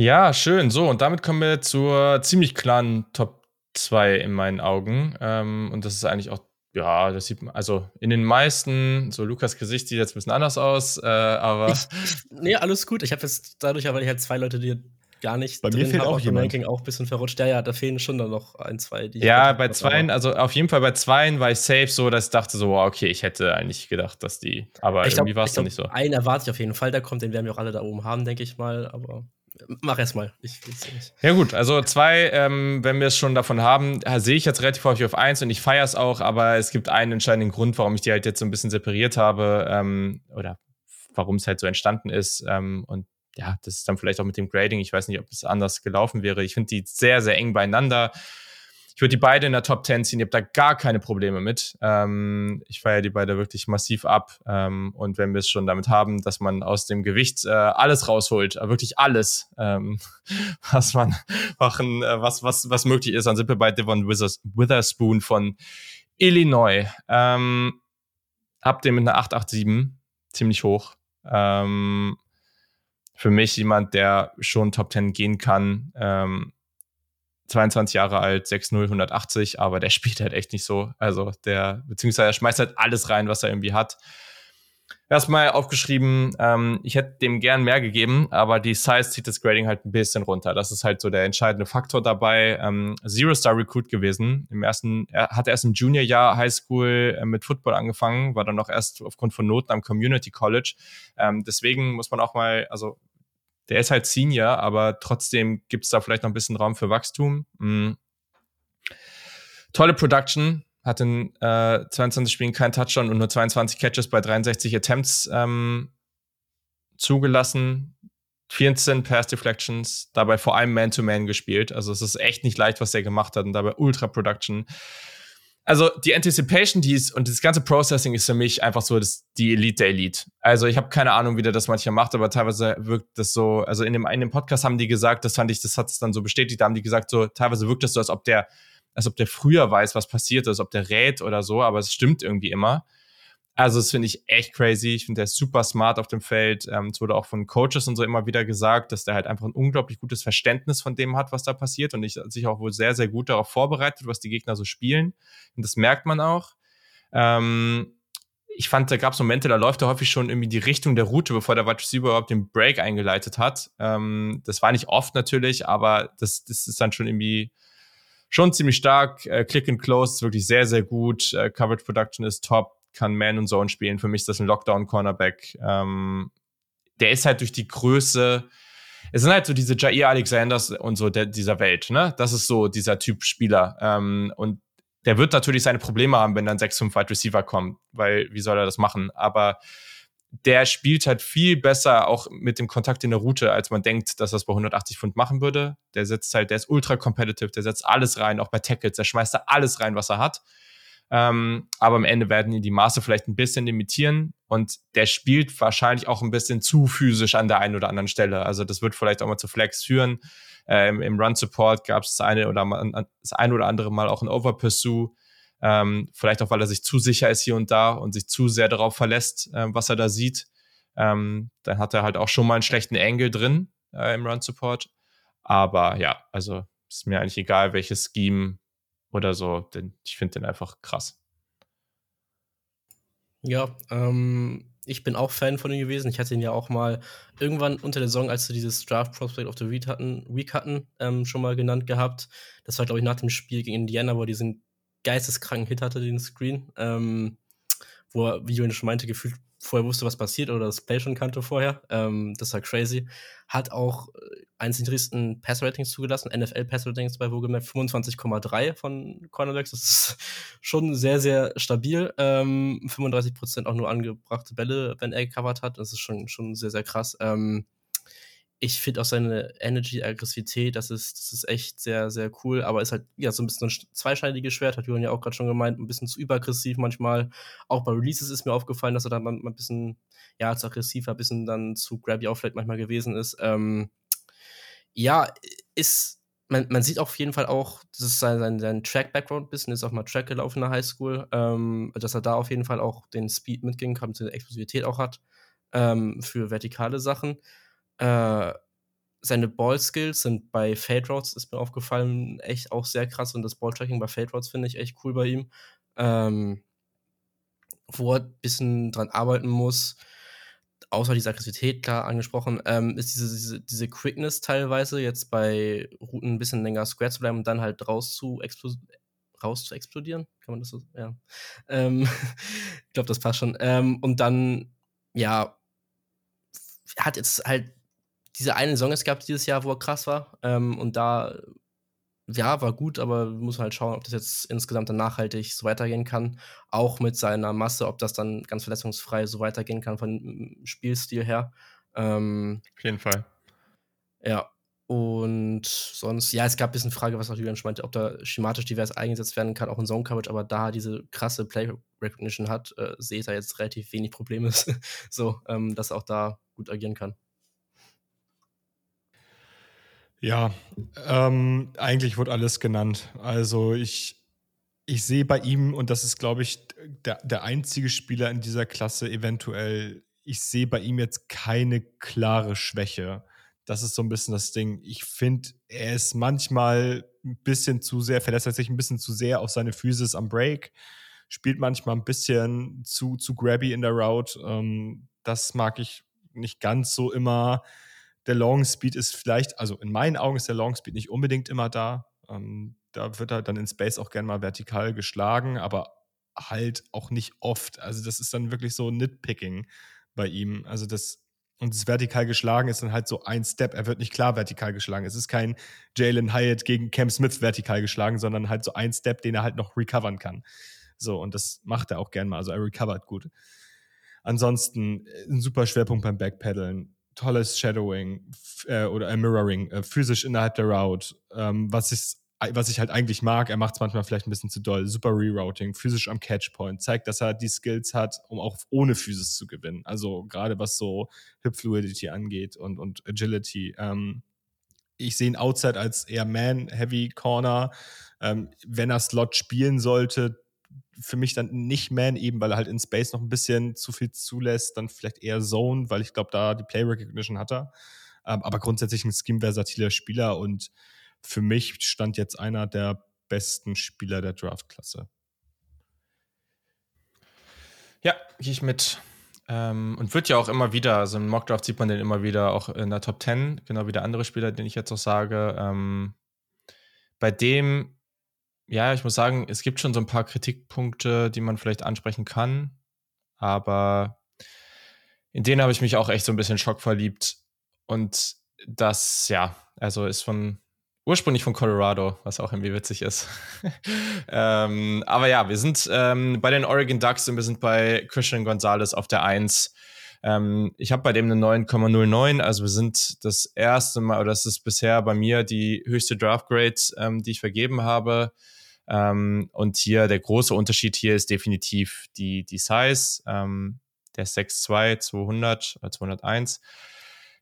Ja, schön. So, und damit kommen wir zur ziemlich klaren Top 2 in meinen Augen. Ähm, und das ist eigentlich auch, ja, das sieht man, also in den meisten, so Lukas Gesicht sieht jetzt ein bisschen anders aus, äh, aber. Ich, nee, alles gut. Ich habe jetzt dadurch, weil ich halt zwei Leute, die gar nicht bei mir fehlt auch jemand. Ranking auch ein bisschen verrutscht. Ja, ja, da fehlen schon dann noch ein, zwei. Die ja, bei zweien, also auf jeden Fall bei zweien war ich safe so, dass ich dachte so, wow, okay, ich hätte eigentlich gedacht, dass die, aber ich irgendwie war es dann nicht so. Einen erwarte ich auf jeden Fall, der kommt, den werden wir auch alle da oben haben, denke ich mal, aber Mach erst mal. Ich nicht. Ja, gut. Also, zwei, ähm, wenn wir es schon davon haben, sehe ich jetzt relativ häufig auf eins und ich feiere es auch, aber es gibt einen entscheidenden Grund, warum ich die halt jetzt so ein bisschen separiert habe ähm, oder warum es halt so entstanden ist. Ähm, und ja, das ist dann vielleicht auch mit dem Grading. Ich weiß nicht, ob es anders gelaufen wäre. Ich finde die sehr, sehr eng beieinander. Ich würde die beide in der Top 10 ziehen. Ich habe da gar keine Probleme mit. Ähm, ich feiere die beide wirklich massiv ab. Ähm, und wenn wir es schon damit haben, dass man aus dem Gewicht äh, alles rausholt, äh, wirklich alles, ähm, was man machen, äh, was, was, was möglich ist, dann sind wir bei Devon Withers Witherspoon von Illinois. Ähm, hab den mit einer 887 ziemlich hoch. Ähm, für mich jemand, der schon Top 10 gehen kann. Ähm, 22 Jahre alt, 6'0, 180, aber der spielt halt echt nicht so. Also der, beziehungsweise er schmeißt halt alles rein, was er irgendwie hat. Erstmal aufgeschrieben, ähm, ich hätte dem gern mehr gegeben, aber die Size zieht das Grading halt ein bisschen runter. Das ist halt so der entscheidende Faktor dabei. Ähm, Zero-Star-Recruit gewesen. Im ersten, er hat erst im Junior-Jahr Highschool äh, mit Football angefangen, war dann noch erst aufgrund von Noten am Community College. Ähm, deswegen muss man auch mal, also der ist halt Senior, aber trotzdem gibt es da vielleicht noch ein bisschen Raum für Wachstum. Mhm. Tolle Production, hat in äh, 22 Spielen keinen Touchdown und nur 22 Catches bei 63 Attempts ähm, zugelassen. 14 Pass Deflections, dabei vor allem Man-to-Man -Man gespielt. Also es ist echt nicht leicht, was der gemacht hat und dabei Ultra Production also die Anticipation, die ist und das ganze Processing ist für mich einfach so das, die Elite der Elite. Also ich habe keine Ahnung, wie der das manchmal macht, aber teilweise wirkt das so, also in dem einen Podcast haben die gesagt, das fand ich, das hat es dann so bestätigt, da haben die gesagt, so teilweise wirkt das so, als ob der, als ob der früher weiß, was passiert ist, ob der rät oder so, aber es stimmt irgendwie immer. Also, das finde ich echt crazy. Ich finde, der ist super smart auf dem Feld. Ähm, es wurde auch von Coaches und so immer wieder gesagt, dass der halt einfach ein unglaublich gutes Verständnis von dem hat, was da passiert und ich, sich auch wohl sehr, sehr gut darauf vorbereitet, was die Gegner so spielen. Und das merkt man auch. Ähm, ich fand, da gab es Momente, da läuft er häufig schon irgendwie die Richtung der Route, bevor der Wide Receiver überhaupt den Break eingeleitet hat. Ähm, das war nicht oft natürlich, aber das, das ist dann schon irgendwie schon ziemlich stark. Äh, Click and Close ist wirklich sehr, sehr gut. Äh, Coverage Production ist top kann Man und Zone spielen. Für mich ist das ein Lockdown-Cornerback. Ähm, der ist halt durch die Größe, es sind halt so diese Jair Alexanders und so der, dieser Welt, ne? Das ist so dieser Typ Spieler. Ähm, und der wird natürlich seine Probleme haben, wenn dann 6-5 Wide Receiver kommen, weil wie soll er das machen? Aber der spielt halt viel besser auch mit dem Kontakt in der Route, als man denkt, dass das bei 180 Pfund machen würde. Der setzt halt, der ist ultra competitive, der setzt alles rein, auch bei Tackles, der schmeißt da alles rein, was er hat. Ähm, aber am Ende werden ihn die Maße vielleicht ein bisschen limitieren und der spielt wahrscheinlich auch ein bisschen zu physisch an der einen oder anderen Stelle. Also das wird vielleicht auch mal zu Flex führen. Ähm, Im Run Support gab es das eine oder das eine oder andere Mal auch ein Over Pursue. Ähm, vielleicht auch, weil er sich zu sicher ist hier und da und sich zu sehr darauf verlässt, äh, was er da sieht. Ähm, dann hat er halt auch schon mal einen schlechten Angle drin äh, im Run Support. Aber ja, also ist mir eigentlich egal, welches Scheme oder so, denn ich finde den einfach krass. Ja, ähm, ich bin auch Fan von ihm gewesen. Ich hatte ihn ja auch mal irgendwann unter der Saison, als sie dieses Draft Prospect of the Week hatten, Week hatten ähm, schon mal genannt gehabt. Das war, glaube ich, nach dem Spiel gegen Indiana, wo er diesen geisteskranken Hit hatte, den Screen, ähm, wo er, wie Jonas schon meinte, gefühlt vorher wusste, was passiert oder das Play schon kannte vorher. Ähm, das war crazy. Hat auch äh, eins der niedrigsten Pass-Ratings zugelassen, NFL-Pass-Ratings bei Wohlgemerkt 25,3 von Cornerbacks. Das ist schon sehr, sehr stabil. Ähm, 35% auch nur angebrachte Bälle, wenn er gecovert hat. Das ist schon, schon sehr, sehr krass. Ähm, ich finde auch seine Energy, Aggressivität, das ist, das ist echt sehr, sehr cool, aber ist halt ja so ein bisschen ein zweischneidiges Schwert, hat Julian ja auch gerade schon gemeint, ein bisschen zu überaggressiv manchmal. Auch bei Releases ist mir aufgefallen, dass er da mal ein bisschen, ja, zu aggressiv, ein bisschen dann zu grabby auch vielleicht manchmal gewesen ist. Ähm, ja, ist, man, man sieht auf jeden Fall auch, das ist sein, sein, sein Track-Background bisschen, ist auch mal Track gelaufen in der Highschool, ähm, dass er da auf jeden Fall auch den Speed mitgehen kann, die Explosivität auch hat ähm, für vertikale Sachen. Äh, seine Ball-Skills sind bei Fade Routes, ist mir aufgefallen, echt auch sehr krass. Und das Ball-Tracking bei Fade Routes finde ich echt cool bei ihm. Ähm, wo er ein bisschen dran arbeiten muss, außer diese Aggressivität, klar angesprochen, ähm, ist diese, diese, diese Quickness teilweise, jetzt bei Routen ein bisschen länger square zu bleiben und dann halt raus zu, raus zu explodieren. Kann man das so? Ja. Ähm, ich glaube, das passt schon. Ähm, und dann, ja, hat jetzt halt diese eine Saison es gab dieses Jahr, wo er krass war. Ähm, und da, ja, war gut, aber muss halt schauen, ob das jetzt insgesamt dann nachhaltig so weitergehen kann. Auch mit seiner Masse, ob das dann ganz verletzungsfrei so weitergehen kann von Spielstil her. Ähm, Auf jeden Fall. Ja. Und sonst, ja, es gab ein bisschen Frage, was auch Julian meinte, ob da schematisch divers eingesetzt werden kann, auch in Zone Coverage, aber da diese krasse Play Recognition hat, äh, sehe ich da jetzt relativ wenig Probleme, so, ähm, dass er auch da gut agieren kann. Ja, ähm, eigentlich wurde alles genannt. Also ich, ich sehe bei ihm, und das ist, glaube ich, der, der einzige Spieler in dieser Klasse eventuell, ich sehe bei ihm jetzt keine klare Schwäche. Das ist so ein bisschen das Ding. Ich finde, er ist manchmal ein bisschen zu sehr, verlässt sich ein bisschen zu sehr auf seine Physis am Break, spielt manchmal ein bisschen zu, zu grabby in der Route. Ähm, das mag ich nicht ganz so immer der Long Speed ist vielleicht, also in meinen Augen ist der Long Speed nicht unbedingt immer da. Ähm, da wird er dann in Space auch gerne mal vertikal geschlagen, aber halt auch nicht oft. Also das ist dann wirklich so Nitpicking bei ihm. Also das und das vertikal geschlagen ist dann halt so ein Step. Er wird nicht klar vertikal geschlagen. Es ist kein Jalen Hyatt gegen Cam Smith vertikal geschlagen, sondern halt so ein Step, den er halt noch recovern kann. So, und das macht er auch gern mal. Also er recovert gut. Ansonsten äh, ein super Schwerpunkt beim Backpedalen tolles Shadowing äh, oder äh, Mirroring, äh, physisch innerhalb der Route, ähm, was, ich, was ich halt eigentlich mag. Er macht es manchmal vielleicht ein bisschen zu doll. Super Rerouting, physisch am Catchpoint, zeigt, dass er die Skills hat, um auch ohne Physis zu gewinnen. Also gerade was so Hip Fluidity angeht und, und Agility. Ähm, ich sehe ihn outside als eher Man-Heavy Corner. Ähm, wenn er Slot spielen sollte, für mich dann nicht Man, eben weil er halt in Space noch ein bisschen zu viel zulässt, dann vielleicht eher Zone, weil ich glaube, da die Play Recognition hat er. Ähm, aber grundsätzlich ein scheme-versatiler Spieler und für mich stand jetzt einer der besten Spieler der Draftklasse. Ja, gehe ich mit. Ähm, und wird ja auch immer wieder, also im Mockdraft sieht man den immer wieder auch in der Top 10, genau wie der andere Spieler, den ich jetzt auch sage. Ähm, bei dem ja, ich muss sagen, es gibt schon so ein paar Kritikpunkte, die man vielleicht ansprechen kann, aber in denen habe ich mich auch echt so ein bisschen schockverliebt. Und das, ja, also ist von Ursprünglich von Colorado, was auch irgendwie witzig ist. ähm, aber ja, wir sind ähm, bei den Oregon Ducks und wir sind bei Christian Gonzalez auf der 1. Ähm, ich habe bei dem eine 9,09, also wir sind das erste Mal, oder das ist bisher bei mir die höchste Draft Grade, ähm, die ich vergeben habe. Ähm, und hier der große Unterschied hier ist definitiv die, die Size. Ähm, der ist 6'2, 200 oder 201.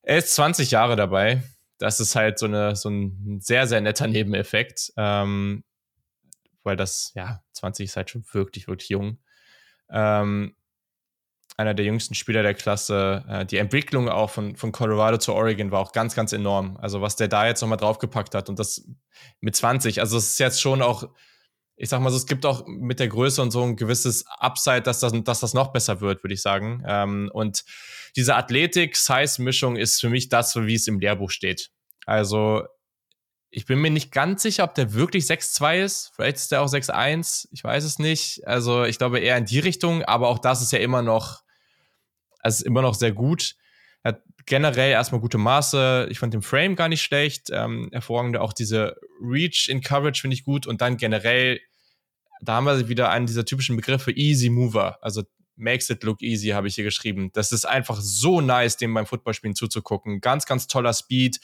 Er ist 20 Jahre dabei. Das ist halt so, eine, so ein sehr, sehr netter Nebeneffekt. Ähm, weil das, ja, 20 ist halt schon wirklich, wirklich jung. Ähm, einer der jüngsten Spieler der Klasse. Äh, die Entwicklung auch von, von Colorado zu Oregon war auch ganz, ganz enorm. Also was der da jetzt nochmal draufgepackt hat und das mit 20. Also es ist jetzt schon auch, ich sag mal so, es gibt auch mit der Größe und so ein gewisses Upside, dass das, dass das noch besser wird, würde ich sagen. Ähm, und diese Athletik-Size-Mischung ist für mich das, wie es im Lehrbuch steht. Also ich bin mir nicht ganz sicher, ob der wirklich 6'2 ist. Vielleicht ist der auch 6'1. Ich weiß es nicht. Also ich glaube eher in die Richtung, aber auch das ist ja immer noch also immer noch sehr gut. Er hat generell erstmal gute Maße. Ich fand den Frame gar nicht schlecht. Ähm, hervorragende auch diese Reach in Coverage finde ich gut. Und dann generell, da haben wir wieder einen dieser typischen Begriffe Easy Mover. Also makes it look easy, habe ich hier geschrieben. Das ist einfach so nice, dem beim Footballspielen zuzugucken. Ganz, ganz toller Speed.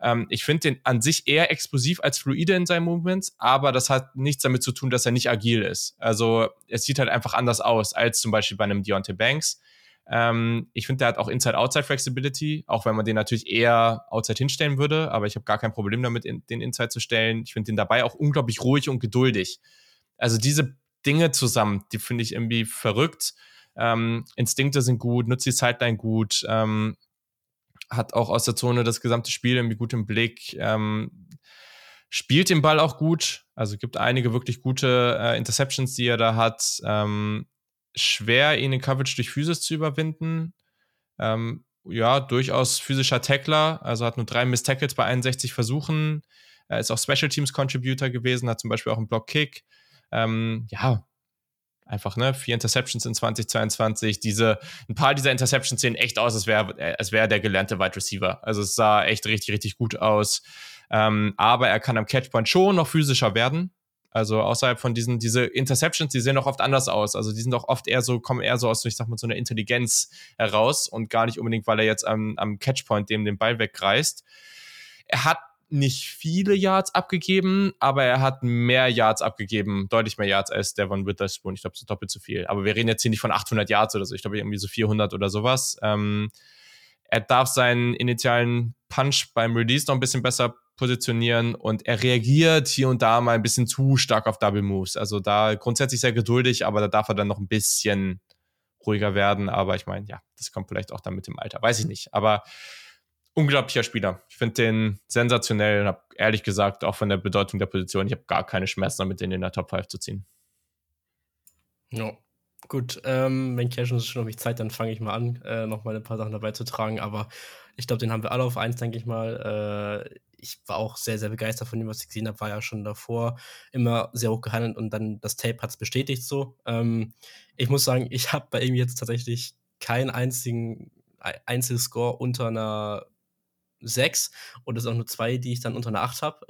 Ähm, ich finde den an sich eher explosiv als fluide in seinen Movements, aber das hat nichts damit zu tun, dass er nicht agil ist. Also es sieht halt einfach anders aus als zum Beispiel bei einem Deontay Banks. Ähm, ich finde, der hat auch Inside-Outside-Flexibility, auch wenn man den natürlich eher Outside hinstellen würde, aber ich habe gar kein Problem damit, in, den Inside zu stellen. Ich finde den dabei auch unglaublich ruhig und geduldig. Also diese Dinge zusammen, die finde ich irgendwie verrückt. Ähm, Instinkte sind gut, nutzt die Sideline gut, ähm, hat auch aus der Zone das gesamte Spiel irgendwie gut im Blick, ähm, spielt den Ball auch gut, also gibt einige wirklich gute äh, Interceptions, die er da hat. Ähm, schwer, ihn in Coverage durch Physis zu überwinden. Ähm, ja, durchaus physischer Tackler, also hat nur drei Miss Tackles bei 61 Versuchen. Er ist auch Special Teams Contributor gewesen, hat zum Beispiel auch einen Block Kick. Ähm, ja, einfach, ne, vier Interceptions in 2022. Diese, ein paar dieser Interceptions sehen echt aus, als wäre als wäre der gelernte Wide Receiver. Also es sah echt richtig, richtig gut aus. Ähm, aber er kann am Catchpoint schon noch physischer werden. Also außerhalb von diesen, diese Interceptions, die sehen auch oft anders aus. Also die sind auch oft eher so, kommen eher so aus, ich sag mal, so einer Intelligenz heraus und gar nicht unbedingt, weil er jetzt am, am Catchpoint dem den Ball wegreißt. Er hat nicht viele Yards abgegeben, aber er hat mehr Yards abgegeben, deutlich mehr Yards als Devon Witherspoon. Ich glaube, so doppelt so viel. Aber wir reden jetzt hier nicht von 800 Yards oder so. Ich glaube, irgendwie so 400 oder sowas. Ähm, er darf seinen initialen Punch beim Release noch ein bisschen besser positionieren und er reagiert hier und da mal ein bisschen zu stark auf Double Moves. Also da grundsätzlich sehr geduldig, aber da darf er dann noch ein bisschen ruhiger werden. Aber ich meine, ja, das kommt vielleicht auch dann mit dem Alter. Weiß ich nicht. Aber unglaublicher Spieler. Ich finde den sensationell und habe ehrlich gesagt auch von der Bedeutung der Position, ich habe gar keine Schmerzen damit, den in der Top 5 zu ziehen. Ja, gut. Ähm, wenn Cash schon noch mich Zeit, dann fange ich mal an, äh, noch mal ein paar Sachen dabei zu tragen. Aber ich glaube, den haben wir alle auf eins, denke ich mal. Äh, ich war auch sehr, sehr begeistert von dem, was ich gesehen habe. War ja schon davor immer sehr hoch gehandelt und dann das Tape hat es bestätigt so. Ähm, ich muss sagen, ich habe bei ihm jetzt tatsächlich keinen einzigen Einzelscore unter einer 6 und es sind auch nur zwei, die ich dann unter einer 8 habe.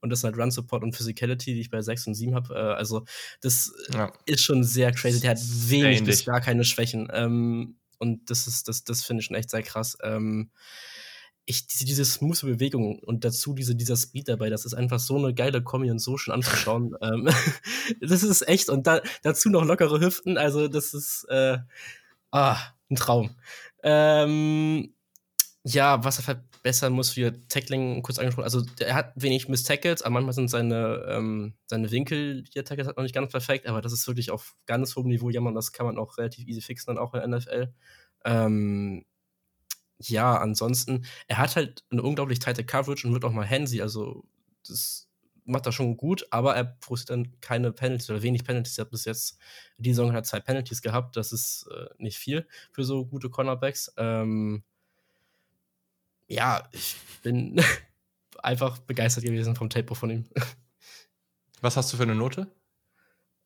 und das sind halt Run Support und Physicality, die ich bei 6 und 7 habe. Äh, also, das ja. ist schon sehr crazy. Der hat wenig bis gar keine Schwächen. Ähm, und das ist, das, das finde ich schon echt sehr krass. Ähm, ich, diese, diese smooth Bewegung und dazu diese, dieser Speed dabei, das ist einfach so eine geile Kombi und so schön anzuschauen. ähm, das ist echt. Und da, dazu noch lockere Hüften, also das ist äh, ah, ein Traum. Ähm, ja, was er verbessern muss für Tackling, kurz angesprochen. Also, er hat wenig Miss-Tackles, aber manchmal sind seine, ähm, seine Winkel, die er tackles, hat noch nicht ganz perfekt, aber das ist wirklich auf ganz hohem Niveau jammern. Das kann man auch relativ easy fixen, dann auch in der NFL. Ähm, ja, ansonsten, er hat halt eine unglaublich tighte Coverage und wird auch mal handsy, also das macht er schon gut, aber er produziert dann keine Penalties oder wenig Penalties. Er hat bis jetzt, die Saison hat zwei Penalties gehabt, das ist äh, nicht viel für so gute Cornerbacks. Ähm, ja, ich bin einfach begeistert gewesen vom Tape von ihm. Was hast du für eine Note?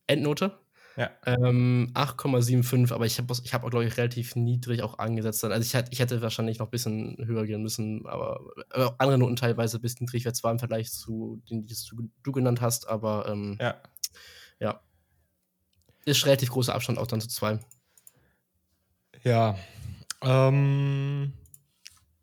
Endnote? Ja. Ähm, 8,75, aber ich habe ich hab auch, glaube ich, relativ niedrig auch angesetzt. Also ich, ich hätte wahrscheinlich noch ein bisschen höher gehen müssen, aber äh, andere Noten teilweise ein bisschen niedrig, zwar im Vergleich zu denen, die du, du genannt hast, aber ähm, ja. ja. Ist relativ großer Abstand auch dann zu zwei. Ja. Ähm,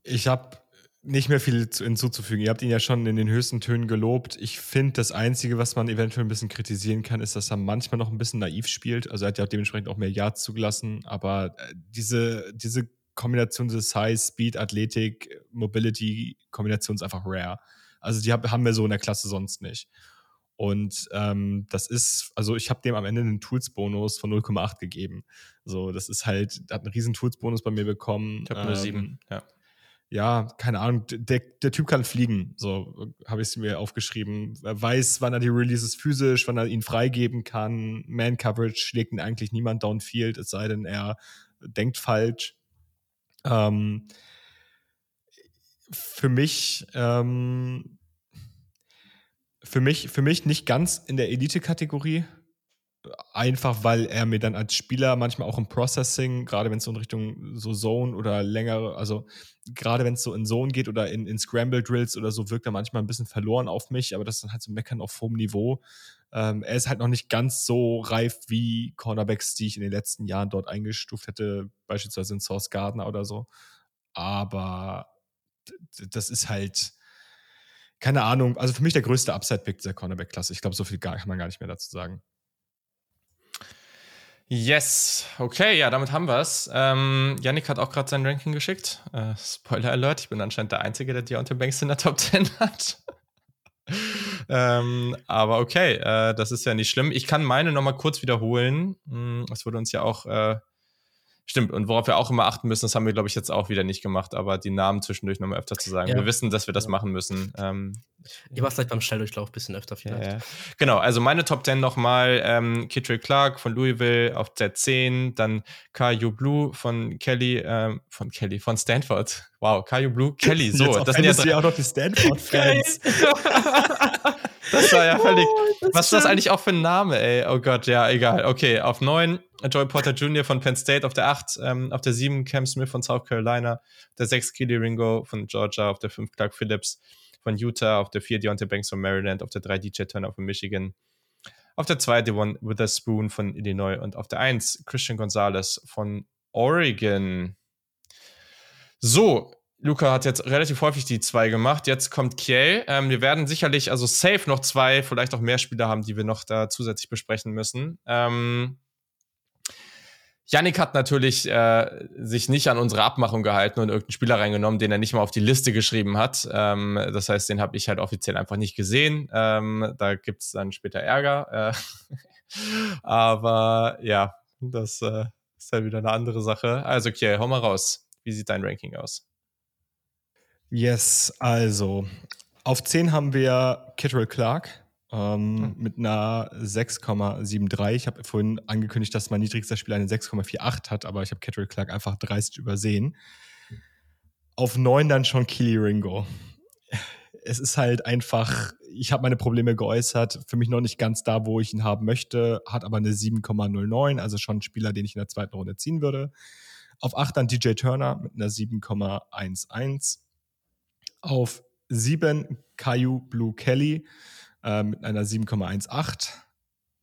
ich habe nicht mehr viel hinzuzufügen. Ihr habt ihn ja schon in den höchsten Tönen gelobt. Ich finde, das Einzige, was man eventuell ein bisschen kritisieren kann, ist, dass er manchmal noch ein bisschen naiv spielt. Also er hat ja dementsprechend auch mehr Yards zugelassen. Aber äh, diese, diese Kombination des Size, Speed, Athletik, Mobility, Kombination ist einfach rare. Also die haben wir so in der Klasse sonst nicht. Und ähm, das ist, also ich habe dem am Ende einen Tools-Bonus von 0,8 gegeben. So, das ist halt, hat einen riesen Tools-Bonus bei mir bekommen. Ich habe eine ähm, 7, ja ja, keine Ahnung, der, der Typ kann fliegen, so habe ich es mir aufgeschrieben. Er weiß, wann er die Releases physisch, wann er ihn freigeben kann. Man-Coverage schlägt ihn eigentlich niemand downfield, es sei denn, er denkt falsch. Ähm, für mich, ähm, für mich, für mich nicht ganz in der Elite-Kategorie, einfach weil er mir dann als Spieler manchmal auch im Processing, gerade wenn es so in Richtung so Zone oder längere, also gerade wenn es so in Zone geht oder in, in Scramble Drills oder so, wirkt er manchmal ein bisschen verloren auf mich, aber das ist dann halt so Meckern auf hohem Niveau. Ähm, er ist halt noch nicht ganz so reif wie Cornerbacks, die ich in den letzten Jahren dort eingestuft hätte, beispielsweise in Source Gardner oder so. Aber das ist halt, keine Ahnung, also für mich der größte Upside-Pick dieser Cornerback-Klasse. Ich glaube, so viel kann man gar nicht mehr dazu sagen. Yes, okay, ja, damit haben wir es. Ähm, Yannick hat auch gerade sein Ranking geschickt. Äh, Spoiler Alert, ich bin anscheinend der Einzige, der Deontay Banks in der Top 10 hat. ähm, aber okay, äh, das ist ja nicht schlimm. Ich kann meine nochmal kurz wiederholen. Hm, das wurde uns ja auch äh, Stimmt, und worauf wir auch immer achten müssen, das haben wir, glaube ich, jetzt auch wieder nicht gemacht, aber die Namen zwischendurch nochmal öfter zu sagen. Ja. Wir wissen, dass wir das machen müssen. Ähm, Ihr macht vielleicht beim Schnelldurchlauf ein bisschen öfter vielleicht. Ja, genau, also meine Top 10 nochmal, ähm, Kittrell Clark von Louisville auf Z10, dann Caillou Blue von Kelly, ähm, von Kelly, von Stanford. Wow, Caillou Blue, Kelly, so. das sind jetzt ja auch noch die Stanford-Fans. Das war ja völlig. Oh, was ist das eigentlich auch für ein Name, ey? Oh Gott, ja, egal. Okay, auf 9 Joy Porter Jr. von Penn State, auf der 8, ähm, auf der 7 Cam Smith von South Carolina, auf der 6 Kelly Ringo von Georgia, auf der 5 Clark Phillips von Utah, auf der 4 Deontay Banks von Maryland, auf der 3 DJ Turner von Michigan, auf der 2 Devon Witherspoon von Illinois und auf der 1 Christian Gonzalez von Oregon. So, Luca hat jetzt relativ häufig die zwei gemacht. Jetzt kommt Kiel. Ähm, wir werden sicherlich, also safe noch zwei, vielleicht auch mehr Spieler haben, die wir noch da zusätzlich besprechen müssen. Ähm, Yannick hat natürlich äh, sich nicht an unsere Abmachung gehalten und irgendeinen Spieler reingenommen, den er nicht mal auf die Liste geschrieben hat. Ähm, das heißt, den habe ich halt offiziell einfach nicht gesehen. Ähm, da gibt's dann später Ärger. Äh, aber ja, das äh, ist halt wieder eine andere Sache. Also, Kiel, hau mal raus. Wie sieht dein Ranking aus? Yes, also auf 10 haben wir Kittrell Clark ähm, mhm. mit einer 6,73. Ich habe vorhin angekündigt, dass mein niedrigster Spieler eine 6,48 hat, aber ich habe Kittrell Clark einfach dreist übersehen. Auf 9 dann schon Kili Ringo. Es ist halt einfach, ich habe meine Probleme geäußert, für mich noch nicht ganz da, wo ich ihn haben möchte, hat aber eine 7,09, also schon ein Spieler, den ich in der zweiten Runde ziehen würde. Auf 8 dann DJ Turner mit einer 7,11 auf 7 Caillou Blue Kelly äh, mit einer 7,18.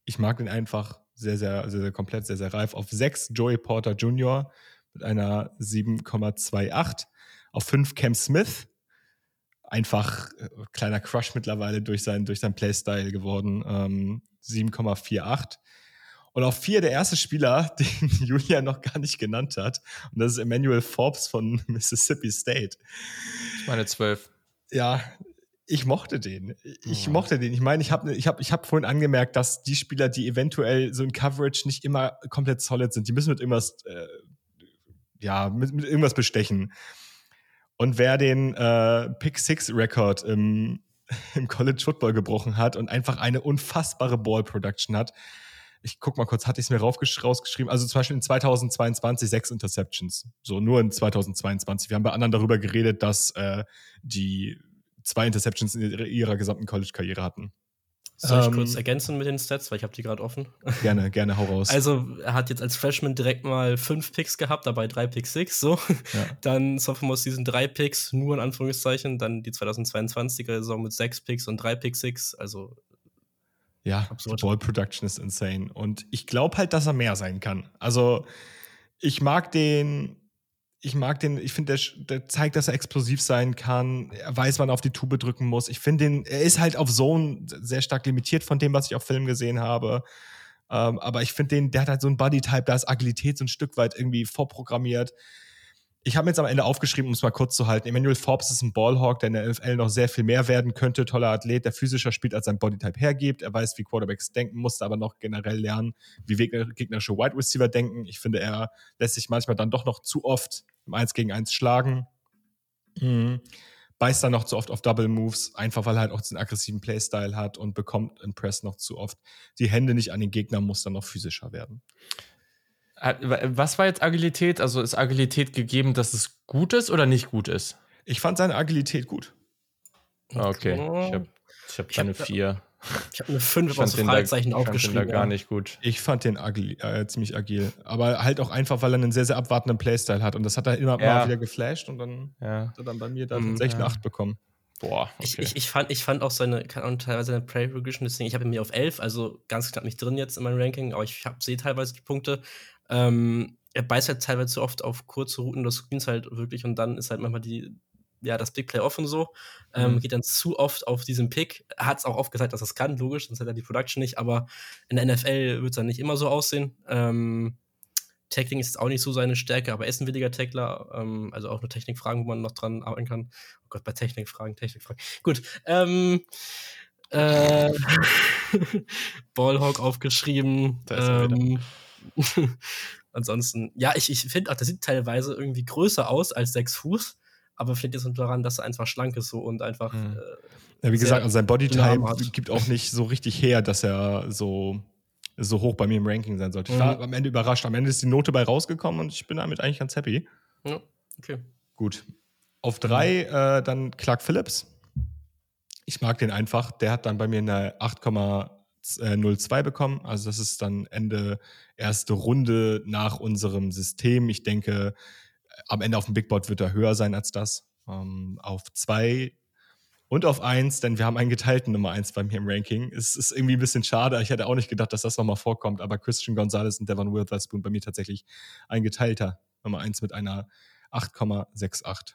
Ich mag den einfach sehr, sehr, sehr, sehr komplett, sehr, sehr reif. Auf 6 Joey Porter Jr. mit einer 7,28. Auf 5 Cam Smith. Einfach äh, kleiner Crush mittlerweile durch, sein, durch seinen Playstyle geworden. Ähm, 7,48. Und auf vier der erste Spieler, den Julia noch gar nicht genannt hat. Und das ist Emmanuel Forbes von Mississippi State. Ich meine zwölf. Ja, ich mochte den. Ich oh. mochte den. Ich meine, ich habe ich hab, ich hab vorhin angemerkt, dass die Spieler, die eventuell so in Coverage nicht immer komplett solid sind, die müssen mit irgendwas, äh, ja, mit, mit irgendwas bestechen. Und wer den äh, Pick Six Record im, im College Football gebrochen hat und einfach eine unfassbare Ball Production hat, ich guck mal kurz, hatte ich es mir rausgeschrieben, also zum Beispiel in 2022 sechs Interceptions. So nur in 2022. Wir haben bei anderen darüber geredet, dass äh, die zwei Interceptions in ihrer gesamten College-Karriere hatten. Soll ich ähm, kurz ergänzen mit den Stats, weil ich habe die gerade offen. Gerne, gerne, hau raus. Also, er hat jetzt als Freshman direkt mal fünf Picks gehabt, dabei drei Picks six, so. Ja. Dann Sophomore Season drei Picks, nur in Anführungszeichen. Dann die 2022er Saison mit sechs Picks und drei Pick six, also. Ja, absurd. Ball Production ist insane. Und ich glaube halt, dass er mehr sein kann. Also, ich mag den ich mag den, ich finde, der, der, zeigt, dass er explosiv sein kann. Er weiß, wann er auf die Tube drücken muss. Ich finde den, er ist halt auf Zone sehr stark limitiert von dem, was ich auf Film gesehen habe. Ähm, aber ich finde den, der hat halt so ein Bodytype, da ist Agilität so ein Stück weit irgendwie vorprogrammiert ich habe mir jetzt am Ende aufgeschrieben, um es mal kurz zu halten. Emmanuel Forbes ist ein Ballhawk, der in der NFL noch sehr viel mehr werden könnte. Toller Athlet, der physischer spielt, als sein Bodytype hergibt. Er weiß, wie Quarterbacks denken, musste aber noch generell lernen, wie gegnerische Wide Receiver denken. Ich finde, er lässt sich manchmal dann doch noch zu oft im 1 gegen 1 schlagen. Mhm. Beißt dann noch zu oft auf Double Moves, einfach weil er halt auch diesen aggressiven Playstyle hat und bekommt in Press noch zu oft die Hände nicht an den Gegner, muss dann noch physischer werden. Was war jetzt Agilität? Also ist Agilität gegeben, dass es gut ist oder nicht gut ist? Ich fand seine Agilität gut. Okay, ich habe ich hab eine 4. Ich habe eine 5 aus Fragezeichen da, aufgeschrieben. Ich fand gar nicht gut. Ich fand den agil, äh, ziemlich agil. Aber halt auch einfach, weil er einen sehr, sehr abwartenden Playstyle hat. Und das hat er immer ja. mal wieder geflasht und dann ja. hat er dann bei mir dann mhm, 6 ja. 8 bekommen. Boah, okay. ich, ich, ich, fand, ich fand auch seine, kann teilweise eine Prey Progression, deswegen, ich habe ihn mir auf 11, also ganz knapp nicht drin jetzt in meinem Ranking, aber ich sehe teilweise die Punkte. Ähm, er beißt halt teilweise zu oft auf kurze Routen des Screens halt wirklich und dann ist halt manchmal die, ja, das Big Play offen so. Ähm, mhm. Geht dann zu oft auf diesen Pick. Er hat es auch oft gesagt, dass das kann, logisch, sonst hat er die Production nicht, aber in der NFL wird es dann nicht immer so aussehen. Ähm, Tackling ist auch nicht so seine Stärke, aber er ist ein williger Tackler. Ähm, also auch nur Technikfragen, wo man noch dran arbeiten kann. Oh Gott, bei Technikfragen, Technikfragen. Gut. Ähm, äh, Ballhawk aufgeschrieben. Ähm, Ansonsten, ja, ich, ich finde auch, der sieht teilweise irgendwie größer aus als sechs Fuß, aber finde jetzt daran, dass er einfach schlank ist so und einfach. Mhm. Äh, ja, wie gesagt, also sein Bodytype gibt auch nicht so richtig her, dass er so, so hoch bei mir im Ranking sein sollte. Ich war mhm. am Ende überrascht. Am Ende ist die Note bei rausgekommen und ich bin damit eigentlich ganz happy. Ja, okay. Gut. Auf drei äh, dann Clark Phillips. Ich mag den einfach. Der hat dann bei mir eine 8,02 bekommen. Also das ist dann Ende erste Runde nach unserem System. Ich denke, am Ende auf dem Big Board wird er höher sein als das. Ähm, auf zwei und auf eins, denn wir haben einen geteilten Nummer eins bei mir im Ranking. Es ist irgendwie ein bisschen schade. Ich hätte auch nicht gedacht, dass das nochmal vorkommt, aber Christian Gonzalez und Devon Witherspoon bei mir tatsächlich ein geteilter Nummer eins mit einer 8,68.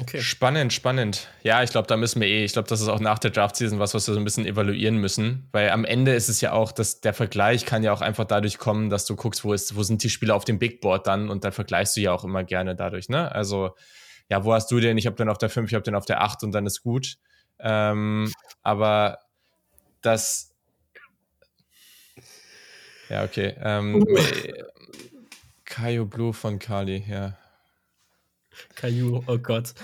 Okay. Spannend, spannend. Ja, ich glaube, da müssen wir eh, ich glaube, das ist auch nach der Draft-Season was, was wir so ein bisschen evaluieren müssen, weil am Ende ist es ja auch, dass der Vergleich kann ja auch einfach dadurch kommen, dass du guckst, wo ist, wo sind die Spieler auf dem Big Board dann und dann vergleichst du ja auch immer gerne dadurch, ne? Also, ja, wo hast du den? Ich habe den auf der 5, ich habe den auf der 8 und dann ist gut. Ähm, aber das, ja, okay. Ähm, Kaio Blue von Kali, ja. Caillou, oh Gott.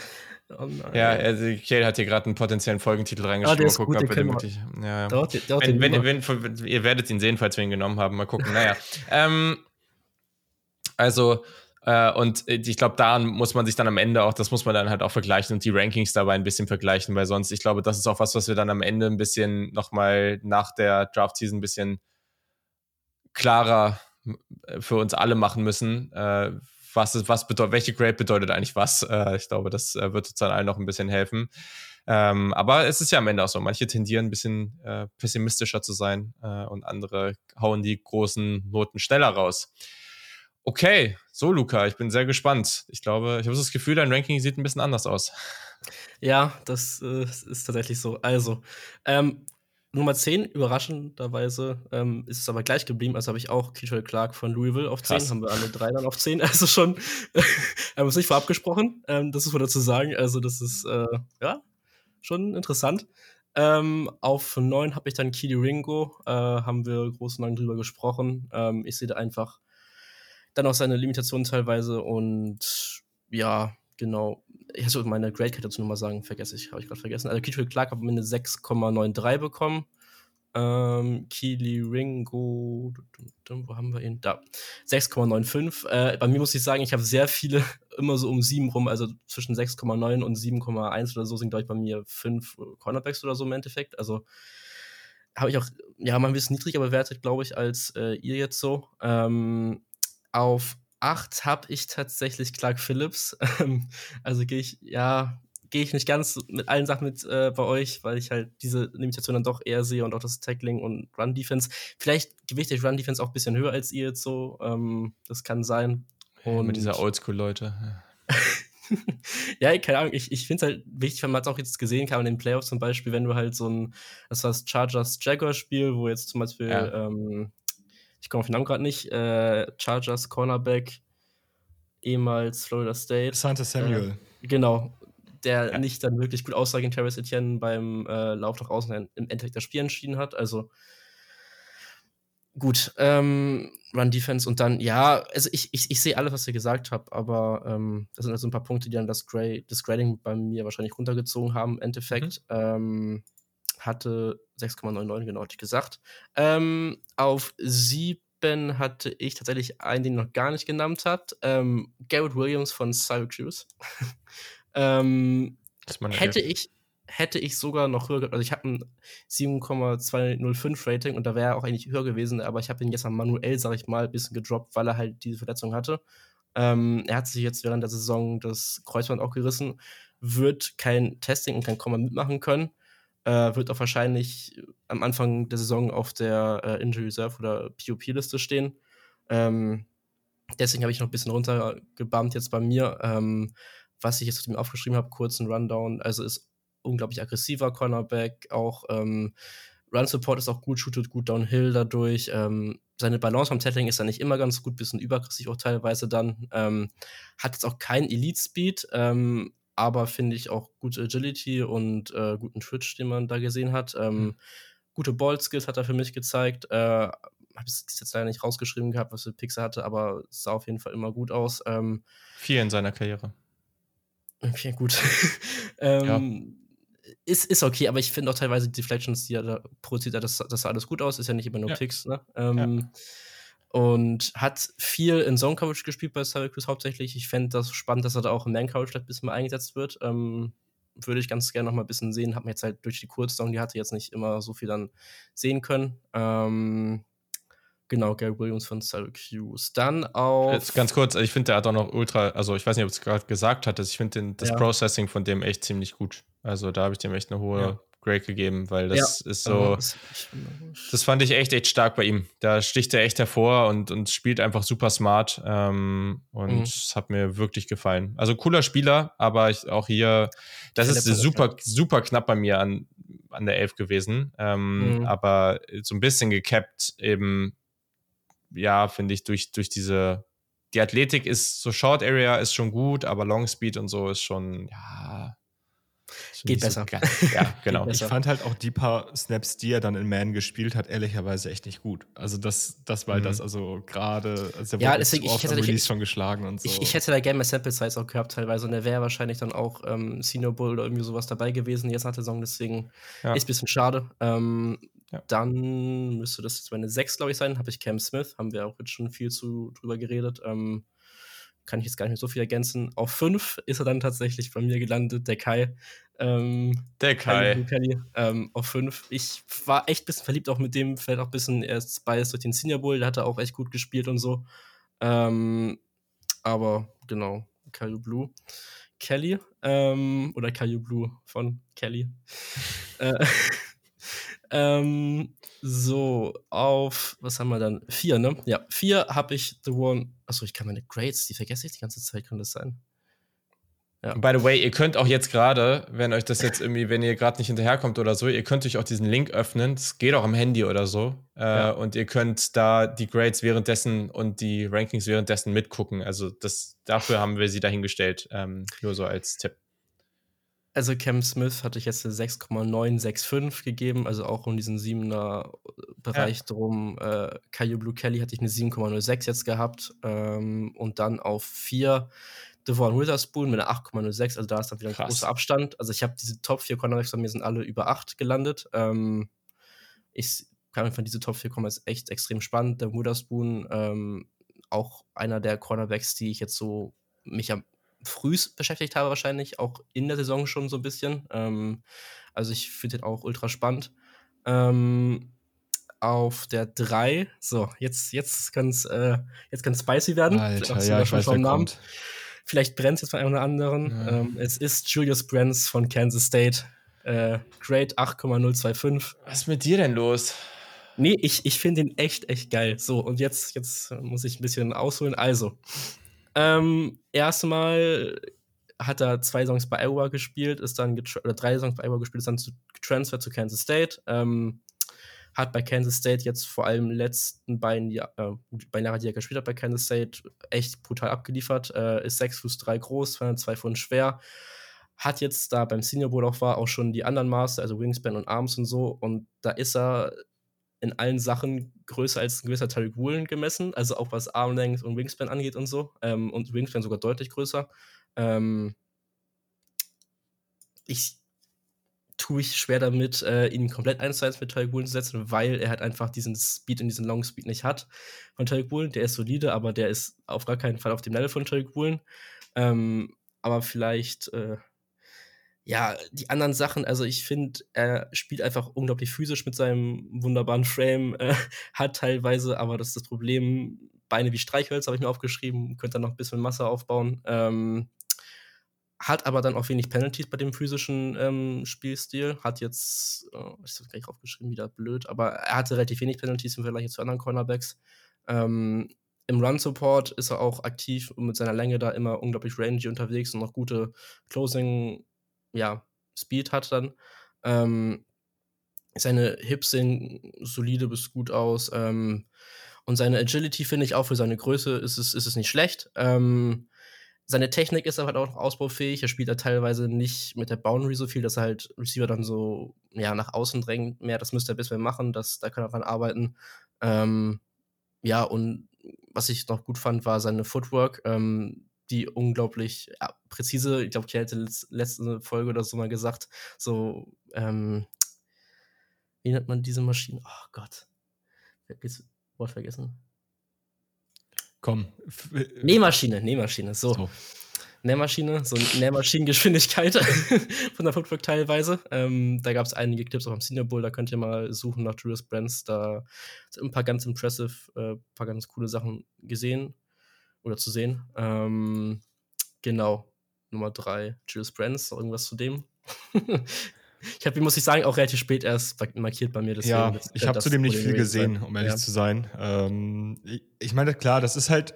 Oh ja, also Kale hat hier gerade einen potenziellen Folgentitel reingeschrieben. Ah, mal gucken, gut, ob wir den wirklich. Ja. Dauert, dauert wenn, wenn, wenn, wenn, ihr werdet ihn sehen, falls wir ihn genommen haben. Mal gucken. Naja. ähm, also, äh, und ich glaube, da muss man sich dann am Ende auch, das muss man dann halt auch vergleichen und die Rankings dabei ein bisschen vergleichen, weil sonst, ich glaube, das ist auch was, was wir dann am Ende ein bisschen nochmal nach der Draft-Season ein bisschen klarer für uns alle machen müssen, äh, was was bedeutet, welche Grade bedeutet eigentlich was. Äh, ich glaube, das äh, wird uns dann allen noch ein bisschen helfen. Ähm, aber es ist ja am Ende auch so. Manche tendieren ein bisschen äh, pessimistischer zu sein äh, und andere hauen die großen Noten schneller raus. Okay, so Luca, ich bin sehr gespannt. Ich glaube, ich habe das Gefühl, dein Ranking sieht ein bisschen anders aus. Ja, das äh, ist tatsächlich so. Also, ähm, Nummer 10, überraschenderweise, ähm, ist es aber gleich geblieben. Also habe ich auch Keetrell Clark von Louisville auf 10. Krass. Haben wir alle drei dann auf 10. Also schon, haben uns nicht vorab gesprochen. Ähm, das ist wohl dazu sagen. Also, das ist, äh, ja, schon interessant. Ähm, auf 9 habe ich dann Kili Ringo. Äh, haben wir groß und lang drüber gesprochen. Ähm, ich sehe da einfach dann auch seine Limitationen teilweise und ja, genau. Ich sollte meine Grade dazu nochmal sagen, vergesse ich, habe ich gerade vergessen. Also Keetrell Clark hat mir eine 6,93 bekommen. Ähm, Keely Ringo, wo haben wir ihn? Da. 6,95. Äh, bei mir muss ich sagen, ich habe sehr viele immer so um 7 rum, also zwischen 6,9 und 7,1 oder so sind, glaube ich, bei mir 5 Cornerbacks oder so im Endeffekt. Also habe ich auch, ja, mal ein bisschen niedriger bewertet, glaube ich, als äh, ihr jetzt so. Ähm, auf 8 habe ich tatsächlich Clark Phillips. also gehe ich, ja, gehe ich nicht ganz mit allen Sachen mit äh, bei euch, weil ich halt diese Limitation dann doch eher sehe und auch das Tackling und Run Defense. Vielleicht gewichte ich Run Defense auch ein bisschen höher als ihr jetzt so. Ähm, das kann sein. Und ja, mit dieser Oldschool-Leute. ja, keine Ahnung, ich, ich finde es halt wichtig, wenn man es auch jetzt gesehen kann in den Playoffs zum Beispiel, wenn du halt so ein, das war das Chargers Jaguars Spiel, wo jetzt zum Beispiel, ja. ähm, ich komme auf den Namen gerade nicht, äh, Chargers Cornerback, ehemals Florida State. Santa Samuel. Äh, genau, der ja. nicht dann wirklich gut aussah gegen Travis Etienne beim äh, Lauf nach außen im Endeffekt das Spiel entschieden hat. Also gut, ähm, Run Defense und dann, ja, also ich, ich, ich sehe alles, was ihr gesagt habt, aber ähm, das sind also ein paar Punkte, die dann das, Grade, das Grading bei mir wahrscheinlich runtergezogen haben. Im Endeffekt mhm. ähm, hatte 6,99, genau, hatte ich gesagt. Ähm, auf 7 hatte ich tatsächlich einen, den noch gar nicht genannt habt. Ähm, Garrett Williams von Syracuse. Ähm, hätte ich hätte ich sogar noch höher, also ich habe ein 7,205 Rating und da wäre er auch eigentlich höher gewesen, aber ich habe ihn jetzt manuell, sag ich mal, ein bisschen gedroppt, weil er halt diese Verletzung hatte. Ähm, er hat sich jetzt während der Saison das Kreuzband auch gerissen, wird kein Testing und kein Komma mitmachen können, äh, wird auch wahrscheinlich am Anfang der Saison auf der äh, Injury Reserve oder POP-Liste stehen. Ähm, deswegen habe ich noch ein bisschen runtergebammt jetzt bei mir. Ähm, was ich jetzt zu dem aufgeschrieben habe, kurzen Rundown. Also ist unglaublich aggressiver Cornerback, auch ähm, Run Support ist auch gut, shootet gut downhill dadurch. Ähm, seine Balance beim Tackling ist dann nicht immer ganz gut, bisschen überaggressiv auch teilweise dann. Ähm, hat jetzt auch keinen Elite Speed, ähm, aber finde ich auch gute Agility und äh, guten Twitch, den man da gesehen hat. Mhm. Gute Ball Skills hat er für mich gezeigt. Äh, habe es jetzt leider nicht rausgeschrieben gehabt, was für Pixel hatte, aber sah auf jeden Fall immer gut aus. Ähm, Vier in seiner Karriere. Okay, gut. ähm, ja. ist, ist okay, aber ich finde auch teilweise die Deflections, die er da produziert, das, das sah alles gut aus, ist ja nicht immer nur ja. Picks, ne? Ähm, ja. Und hat viel in Zone Coverage gespielt bei Syracuse hauptsächlich. Ich fände das spannend, dass er da auch in Man Coverage ein bisschen mal eingesetzt wird. Ähm, würde ich ganz gerne noch mal ein bisschen sehen. Hab mir jetzt halt durch die Kurzzone, die hatte jetzt nicht immer so viel dann sehen können. Ähm, Genau, Gary Williams von Syracuse. Dann auch. Jetzt ganz kurz, ich finde, der hat auch noch ultra, also ich weiß nicht, ob es gerade gesagt hat, ich finde das ja. Processing von dem echt ziemlich gut. Also da habe ich dem echt eine hohe ja. Grade gegeben, weil das ja. ist so. Das fand ich echt, echt stark bei ihm. Da sticht er echt hervor und, und spielt einfach super smart. Ähm, und es mhm. hat mir wirklich gefallen. Also cooler Spieler, aber ich, auch hier, das ist super, super knapp bei mir an, an der Elf gewesen. Ähm, mhm. Aber so ein bisschen gecapped eben ja, finde ich, durch, durch diese, die Athletik ist, so Short Area ist schon gut, aber Long Speed und so ist schon, ja. Geht besser. So ja, genau. ich fand halt auch die paar Snaps, die er dann in Man gespielt hat, ehrlicherweise echt nicht gut. Also das, das war mhm. das, also gerade, also ja, deswegen, ich hätte, ich, schon geschlagen und so. Ich, ich hätte da gerne mehr Sample Size auch gehabt teilweise und er wäre wahrscheinlich dann auch ähm, Senior Bull oder irgendwie sowas dabei gewesen jetzt nach der Saison, deswegen ja. ist ein bisschen schade. Ähm, ja. Dann müsste das jetzt meine 6, glaube ich, sein. Habe ich Cam Smith, haben wir auch jetzt schon viel zu, drüber geredet. Ähm, kann ich jetzt gar nicht mehr so viel ergänzen. Auf 5 ist er dann tatsächlich bei mir gelandet, der Kai. Ähm, der Kai. Ähm, auf 5. Ich war echt ein bisschen verliebt auch mit dem, vielleicht auch ein bisschen erst beides durch den Senior Bowl, der hat er auch echt gut gespielt und so. Ähm, aber genau, Caillou Blue. Kelly, ähm, oder Caillou Blue von Kelly. äh, ähm, so, auf, was haben wir dann? Vier, ne? Ja, vier habe ich The One. Achso, ich kann meine Grades, die vergesse ich die ganze Zeit, kann das sein? Ja. By the way, ihr könnt auch jetzt gerade, wenn euch das jetzt irgendwie, wenn ihr gerade nicht hinterherkommt oder so, ihr könnt euch auch diesen Link öffnen. Es geht auch am Handy oder so. Äh, ja. Und ihr könnt da die Grades währenddessen und die Rankings währenddessen mitgucken. Also das, dafür haben wir sie dahingestellt. Ähm, nur so als Tipp. Also Cam Smith hatte ich jetzt eine 6,965 gegeben, also auch um diesen 7er Bereich ja. drum. Äh, Caillou Blue Kelly hatte ich eine 7,06 jetzt gehabt. Ähm, und dann auf 4 Devon Witherspoon mit einer 8,06, also da ist dann wieder ein Krass. großer Abstand. Also ich habe diese Top 4 Cornerbacks bei mir sind alle über 8 gelandet. Ähm, ich kann von diese Top 4 kommen, ist echt extrem spannend. Der Witherspoon, ähm, auch einer der Cornerbacks, die ich jetzt so mich am frühst beschäftigt habe, wahrscheinlich, auch in der Saison schon so ein bisschen. Ähm, also ich finde den auch ultra spannend. Ähm, auf der 3, so, jetzt, jetzt kann es äh, spicy werden. Alter, ja, ich weiß, wer Namen. kommt. Vielleicht brennt es jetzt bei einem oder anderen. Ja. Ähm, es ist Julius Brands von Kansas State. Äh, Grade 8,025. Was ist mit dir denn los? Nee, ich, ich finde ihn echt, echt geil. So, und jetzt, jetzt muss ich ein bisschen ausholen. Also, ähm, erstmal hat er zwei Songs bei Iowa gespielt, ist dann oder drei Songs bei Iowa gespielt, ist dann getransfert zu Kansas State. Ähm, hat bei Kansas State jetzt vor allem letzten beiden, Jahr, äh, beiden Jahre, die er gespielt hat bei Kansas State, echt brutal abgeliefert. Äh, ist 6 Fuß 3 groß, 202 Pfund schwer. Hat jetzt da beim Senior Bowl auch war, auch schon die anderen Maße, also Wingspan und Arms und so. Und da ist er in allen Sachen größer als ein gewisser Tyreek Woolen gemessen, also auch was Armlength und Wingspan angeht und so. Ähm, und Wingspan sogar deutlich größer. Ähm, ich tue ich schwer damit, äh, ihn komplett eins zu eins mit Tyreek Woolen zu setzen, weil er halt einfach diesen Speed und diesen Long Speed nicht hat von Tyreek Woolen. Der ist solide, aber der ist auf gar keinen Fall auf dem Level von Tyreek Woolen. Ähm, aber vielleicht, äh, ja, die anderen Sachen, also ich finde, er spielt einfach unglaublich physisch mit seinem wunderbaren Frame, äh, hat teilweise, aber das ist das Problem, Beine wie Streichhölzer habe ich mir aufgeschrieben, könnte dann noch ein bisschen Masse aufbauen. Ähm, hat aber dann auch wenig Penalties bei dem physischen ähm, Spielstil. Hat jetzt, oh, ich habe gleich aufgeschrieben, wieder blöd, aber er hatte relativ wenig Penalties im Vergleich zu anderen Cornerbacks. Ähm, Im Run-Support ist er auch aktiv und mit seiner Länge da immer unglaublich rangy unterwegs und noch gute Closing, ja, Speed hat dann. Ähm, seine Hips sehen solide bis gut aus. Ähm, und seine Agility finde ich auch für seine Größe ist es, ist es nicht schlecht. Ähm, seine Technik ist aber halt auch noch ausbaufähig. Er spielt da teilweise nicht mit der Boundary so viel, dass er halt Receiver dann so ja, nach außen drängt. Mehr, das müsste er bisher machen, das, da kann er dran arbeiten. Ähm, ja, und was ich noch gut fand, war seine Footwork, ähm, die unglaublich ja, präzise, ich glaube, ich hätte letzte Folge oder so mal gesagt, so, ähm, wie nennt man diese Maschine? Oh Gott. Wort vergessen. Komm. Äh, Nähmaschine, Nähmaschine, so. so. Nähmaschine, so Nähmaschinengeschwindigkeit von der Footwork teilweise. Ähm, da gab es einige Clips auch am Senior Bowl, da könnt ihr mal suchen nach Julius Brands. Da sind ein paar ganz impressive, äh, paar ganz coole Sachen gesehen oder zu sehen. Ähm, genau, Nummer drei, Julius Brands, irgendwas zu dem? Ich habe, muss ich sagen, auch relativ spät erst markiert bei mir. Deswegen, ja, ich habe zudem nicht viel gesehen, um ehrlich ja. zu sein. Ähm, ich, ich meine, klar, das ist halt,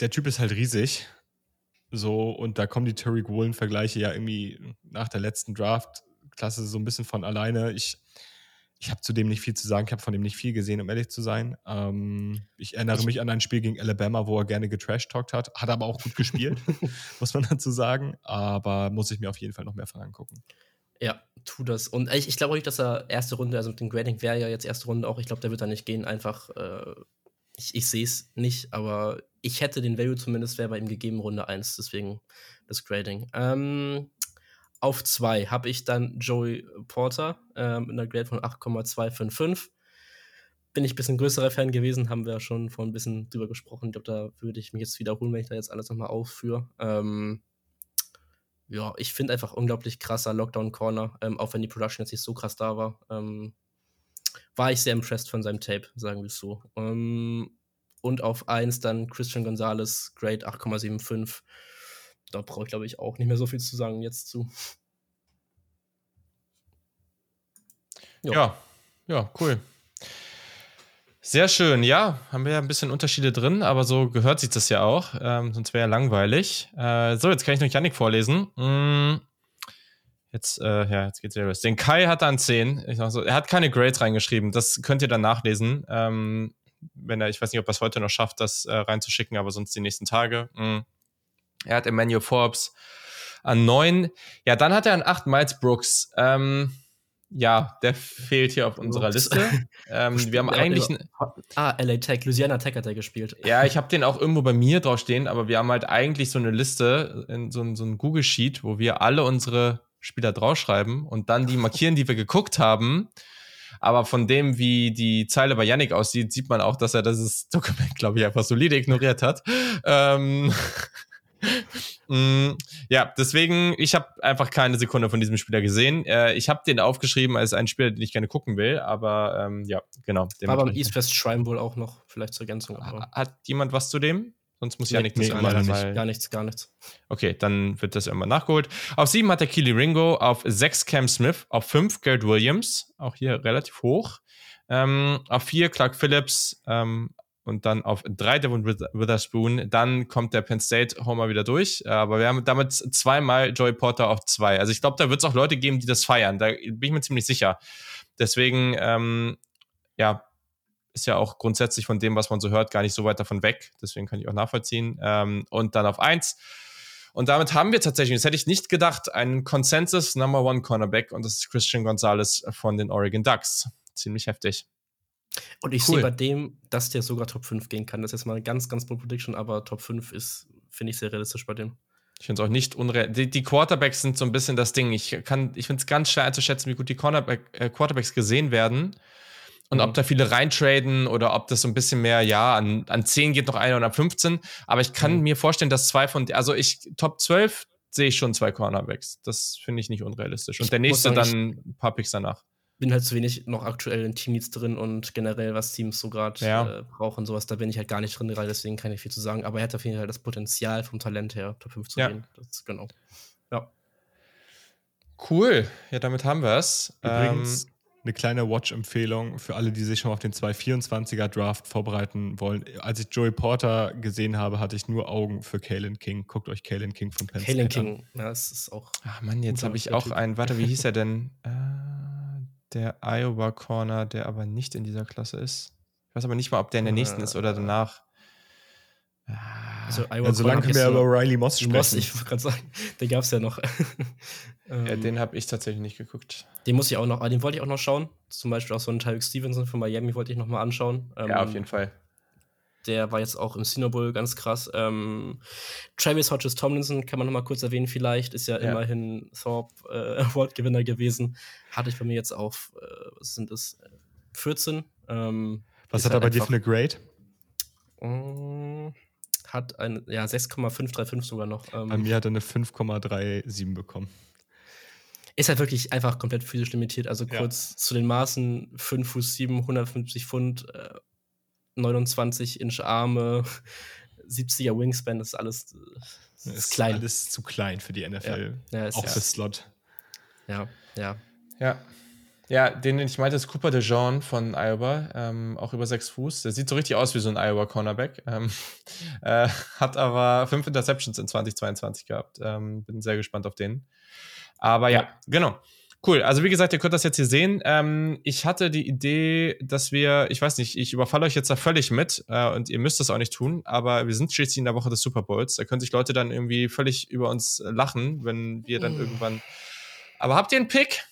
der Typ ist halt riesig. So, und da kommen die Tariq Woolen-Vergleiche ja irgendwie nach der letzten Draft-Klasse so ein bisschen von alleine. Ich, ich habe zudem nicht viel zu sagen. Ich habe von dem nicht viel gesehen, um ehrlich zu sein. Ähm, ich erinnere ich, mich an ein Spiel gegen Alabama, wo er gerne getrash-talkt hat. Hat aber auch gut gespielt, muss man dazu sagen. Aber muss ich mir auf jeden Fall noch mehr von angucken. Ja, tu das. Und ich, ich glaube auch nicht, dass er erste Runde, also mit dem Grading wäre ja jetzt erste Runde auch, ich glaube, der wird da nicht gehen. Einfach, äh, ich, ich sehe es nicht, aber ich hätte den Value zumindest, wäre bei ihm gegeben, Runde 1, deswegen das Grading. Ähm, auf 2 habe ich dann Joey Porter äh, mit einer Grade von 8,255. Bin ich ein bisschen größerer Fan gewesen, haben wir ja schon vor ein bisschen drüber gesprochen. Ich glaube, da würde ich mich jetzt wiederholen, wenn ich da jetzt alles nochmal aufführe. Ähm, ja, ich finde einfach unglaublich krasser Lockdown-Corner, ähm, auch wenn die Production jetzt nicht so krass da war. Ähm, war ich sehr impressed von seinem Tape, sagen wir es so. Ähm, und auf 1 dann Christian Gonzalez, Grade 8,75. Da brauche ich, glaube ich, auch nicht mehr so viel zu sagen jetzt zu. Jo. Ja, ja, cool. Sehr schön, ja, haben wir ja ein bisschen Unterschiede drin, aber so gehört sich das ja auch, ähm, sonst wäre ja langweilig. Äh, so, jetzt kann ich noch Janik vorlesen. Mm, jetzt, äh, ja, jetzt geht's wieder los. Den Kai hat dann 10. Ich so, er hat keine Grades reingeschrieben, das könnt ihr dann nachlesen. Ähm, wenn er, ich weiß nicht, ob er es heute noch schafft, das äh, reinzuschicken, aber sonst die nächsten Tage. Mm. Er hat Emmanuel Forbes an 9. Ja, dann hat er an 8 Miles Brooks. Ähm, ja, der fehlt hier auf unserer Liste. ähm, wir haben eigentlich. Ah, LA Tech, Louisiana Tech hat er gespielt. Ja, ich habe den auch irgendwo bei mir draufstehen, aber wir haben halt eigentlich so eine Liste, in so, so ein Google-Sheet, wo wir alle unsere Spieler draufschreiben und dann die markieren, die wir geguckt haben. Aber von dem, wie die Zeile bei Yannick aussieht, sieht man auch, dass er dieses Dokument, glaube ich, einfach solide ignoriert hat. Ähm mm, ja, deswegen, ich habe einfach keine Sekunde von diesem Spieler gesehen. Äh, ich habe den aufgeschrieben als einen Spieler, den ich gerne gucken will, aber ähm, ja, genau. War beim East West Shrine wohl auch noch, vielleicht zur Ergänzung. Hat jemand was zu dem? Sonst muss nee, ja nichts nee, machen. Nicht. Gar nichts, gar nichts. Okay, dann wird das irgendwann nachgeholt. Auf sieben hat der Keely Ringo, auf sechs Cam Smith, auf fünf Garrett Williams, auch hier relativ hoch. Ähm, auf vier Clark Phillips ähm, und dann auf drei Devon Witherspoon. Dann kommt der Penn State Homer wieder durch. Aber wir haben damit zweimal Joey Porter auf zwei. Also ich glaube, da wird es auch Leute geben, die das feiern. Da bin ich mir ziemlich sicher. Deswegen, ähm, ja, ist ja auch grundsätzlich von dem, was man so hört, gar nicht so weit davon weg. Deswegen kann ich auch nachvollziehen. Ähm, und dann auf eins. Und damit haben wir tatsächlich, das hätte ich nicht gedacht, einen Consensus Number One Cornerback und das ist Christian Gonzalez von den Oregon Ducks. Ziemlich heftig. Und ich cool. sehe bei dem, dass der sogar Top 5 gehen kann. Das ist jetzt mal eine ganz, ganz bold Prediction, aber Top 5 ist, finde ich, sehr realistisch bei dem. Ich finde es auch nicht unrealistisch. Die, die, Quarterbacks sind so ein bisschen das Ding. Ich, ich finde es ganz schwer einzuschätzen, wie gut die Cornerback, äh, Quarterbacks gesehen werden. Und mhm. ob da viele reintraden oder ob das so ein bisschen mehr, ja, an, an 10 geht noch einer und an 15. Aber ich kann mhm. mir vorstellen, dass zwei von, also ich, Top 12 sehe ich schon zwei Cornerbacks. Das finde ich nicht unrealistisch. Und ich der nächste sagen, dann ein paar Picks danach. Bin halt zu wenig noch aktuell in Teamleads drin und generell, was Teams so gerade ja. äh, brauchen, sowas, da bin ich halt gar nicht drin, deswegen kann ich viel zu sagen. Aber er hat auf jeden Fall das Potenzial vom Talent her, Top 5 zu ja. gehen. Das, genau. Ja. Cool. Ja, damit haben wir es. Übrigens, ähm, eine kleine Watch-Empfehlung für alle, die sich schon auf den 224er Draft vorbereiten wollen. Als ich Joey Porter gesehen habe, hatte ich nur Augen für Kalen King. Guckt euch Kalen King von Penn Kalen King, ja, das ist auch. Ach Mann, jetzt habe ich auch einen. Warte, wie hieß er denn? Äh, der Iowa Corner, der aber nicht in dieser Klasse ist. Ich weiß aber nicht mal, ob der in der nächsten äh, ist oder danach. Also, Iowa also solange können wir über Riley Moss sprechen. Moss, ich wollte gerade sagen, den gab es ja noch. ja, ähm, den habe ich tatsächlich nicht geguckt. Den muss ich auch noch, den wollte ich auch noch schauen. Zum Beispiel auch so einen Tyreek Stevenson von Miami wollte ich noch mal anschauen. Ähm, ja, auf jeden Fall. Der war jetzt auch im Senior Bowl ganz krass. Ähm, Travis Hodges Tomlinson kann man noch mal kurz erwähnen, vielleicht. Ist ja, ja. immerhin Thorpe äh, Award-Gewinner gewesen. Hatte ich bei mir jetzt auf, äh, was sind das? 14. Ähm, was hat er bei dir für eine Grade? Um, hat eine, ja, 6,535 sogar noch. Ähm, Bei mir hat er eine 5,37 bekommen. Ist halt wirklich einfach komplett physisch limitiert. Also kurz ja. zu den Maßen: 5 Fuß 7, 150 Pfund, äh, 29 Inch Arme, 70er Wingspan, das ist alles das ist, ist klein. alles zu klein für die NFL. Ja. Ja, auch für Slot. Ja, ja. Ja. Ja, den, den ich meinte, ist Cooper DeJean von Iowa, ähm, auch über sechs Fuß. Der sieht so richtig aus wie so ein Iowa Cornerback. Ähm, äh, hat aber fünf Interceptions in 2022 gehabt. Ähm, bin sehr gespannt auf den. Aber ja, genau. Cool. Also wie gesagt, ihr könnt das jetzt hier sehen. Ähm, ich hatte die Idee, dass wir, ich weiß nicht, ich überfalle euch jetzt da völlig mit äh, und ihr müsst das auch nicht tun, aber wir sind schließlich in der Woche des Super Bowls. Da können sich Leute dann irgendwie völlig über uns lachen, wenn wir dann mm. irgendwann. Aber habt ihr einen Pick?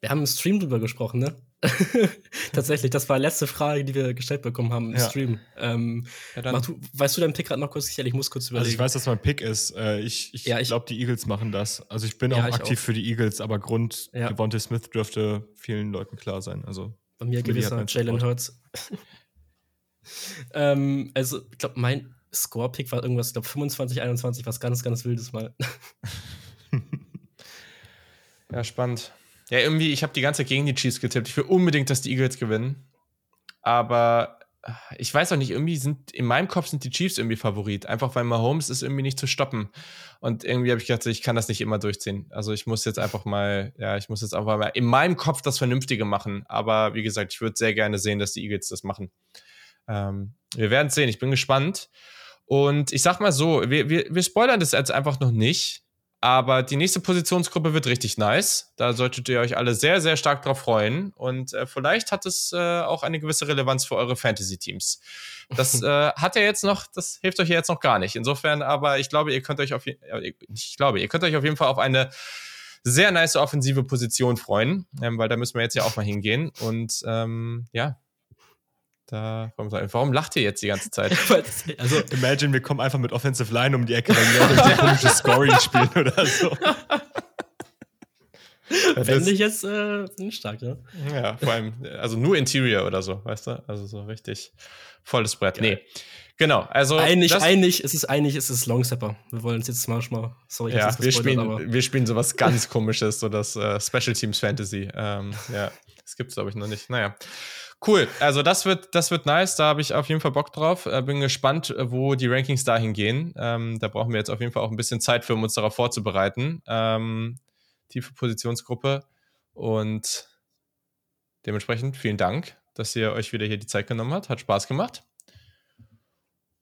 Wir haben im Stream drüber gesprochen, ne? Tatsächlich, das war die letzte Frage, die wir gestellt bekommen haben im ja. Stream. Ähm, ja, du, weißt du deinen Pick gerade noch kurz sicherlich? Ich muss kurz überlegen. Also ich weiß, dass mein Pick ist. Äh, ich ich, ja, ich glaube, die Eagles machen das. Also ich bin auch aktiv auch. für die Eagles, aber Grund ja. Devontae Smith dürfte vielen Leuten klar sein. Also bei mir gewisser Jalen Hurts. ähm, also ich glaube, mein Score-Pick war irgendwas, ich glaube 25, 21, was ganz, ganz wildes mal. ja, spannend. Ja, irgendwie, ich habe die ganze Zeit gegen die Chiefs getippt. Ich will unbedingt, dass die Eagles gewinnen. Aber äh, ich weiß auch nicht, irgendwie sind, in meinem Kopf sind die Chiefs irgendwie Favorit. Einfach weil Mahomes ist irgendwie nicht zu stoppen. Und irgendwie habe ich gedacht, ich kann das nicht immer durchziehen. Also ich muss jetzt einfach mal, ja, ich muss jetzt einfach mal in meinem Kopf das Vernünftige machen. Aber wie gesagt, ich würde sehr gerne sehen, dass die Eagles das machen. Ähm, wir werden es sehen. Ich bin gespannt. Und ich sag mal so, wir, wir, wir spoilern das jetzt einfach noch nicht. Aber die nächste Positionsgruppe wird richtig nice. Da solltet ihr euch alle sehr, sehr stark drauf freuen. Und äh, vielleicht hat es äh, auch eine gewisse Relevanz für eure Fantasy-Teams. Das äh, hat ja jetzt noch, das hilft euch ja jetzt noch gar nicht. Insofern, aber ich glaube, ihr könnt euch auf, ich glaube, ihr könnt euch auf jeden Fall auf eine sehr nice offensive Position freuen, ähm, weil da müssen wir jetzt ja auch mal hingehen. Und ähm, ja, da, warum lacht ihr jetzt die ganze Zeit? also, imagine, wir kommen einfach mit Offensive Line um die Ecke, weil wir so komisches Scoring spielen oder so. Fände ich jetzt äh, stark, ja. Ja, vor allem, also nur Interior oder so, weißt du? Also so richtig volles Brett. Geil. Nee. Genau, also. Einig, einig, es ist einig, es ist Longsapper. Wir wollen uns jetzt manchmal, sorry, ja, wir spielen, aber. wir spielen sowas ganz komisches, so das äh, Special Teams Fantasy. Ähm, ja, das gibt's, glaube ich, noch nicht. Naja. Cool, also das wird, das wird nice, da habe ich auf jeden Fall Bock drauf. Äh, bin gespannt, äh, wo die Rankings dahin gehen. Ähm, da brauchen wir jetzt auf jeden Fall auch ein bisschen Zeit für, um uns darauf vorzubereiten. Ähm, tiefe Positionsgruppe. Und dementsprechend vielen Dank, dass ihr euch wieder hier die Zeit genommen habt. Hat Spaß gemacht.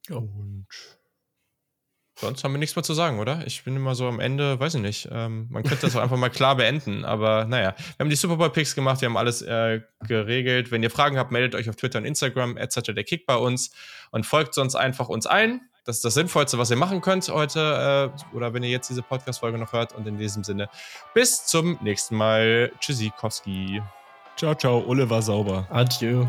Und sonst haben wir nichts mehr zu sagen, oder? Ich bin immer so am Ende, weiß ich nicht. Ähm, man könnte das auch einfach mal klar beenden, aber naja. Wir haben die Super Bowl Picks gemacht, wir haben alles äh, geregelt. Wenn ihr Fragen habt, meldet euch auf Twitter und Instagram, etc. der Kick bei uns und folgt sonst einfach uns ein. Das ist das Sinnvollste, was ihr machen könnt heute äh, oder wenn ihr jetzt diese Podcast-Folge noch hört. Und in diesem Sinne, bis zum nächsten Mal. Tschüssikowski. Ciao, ciao. Ulle war sauber. Adieu.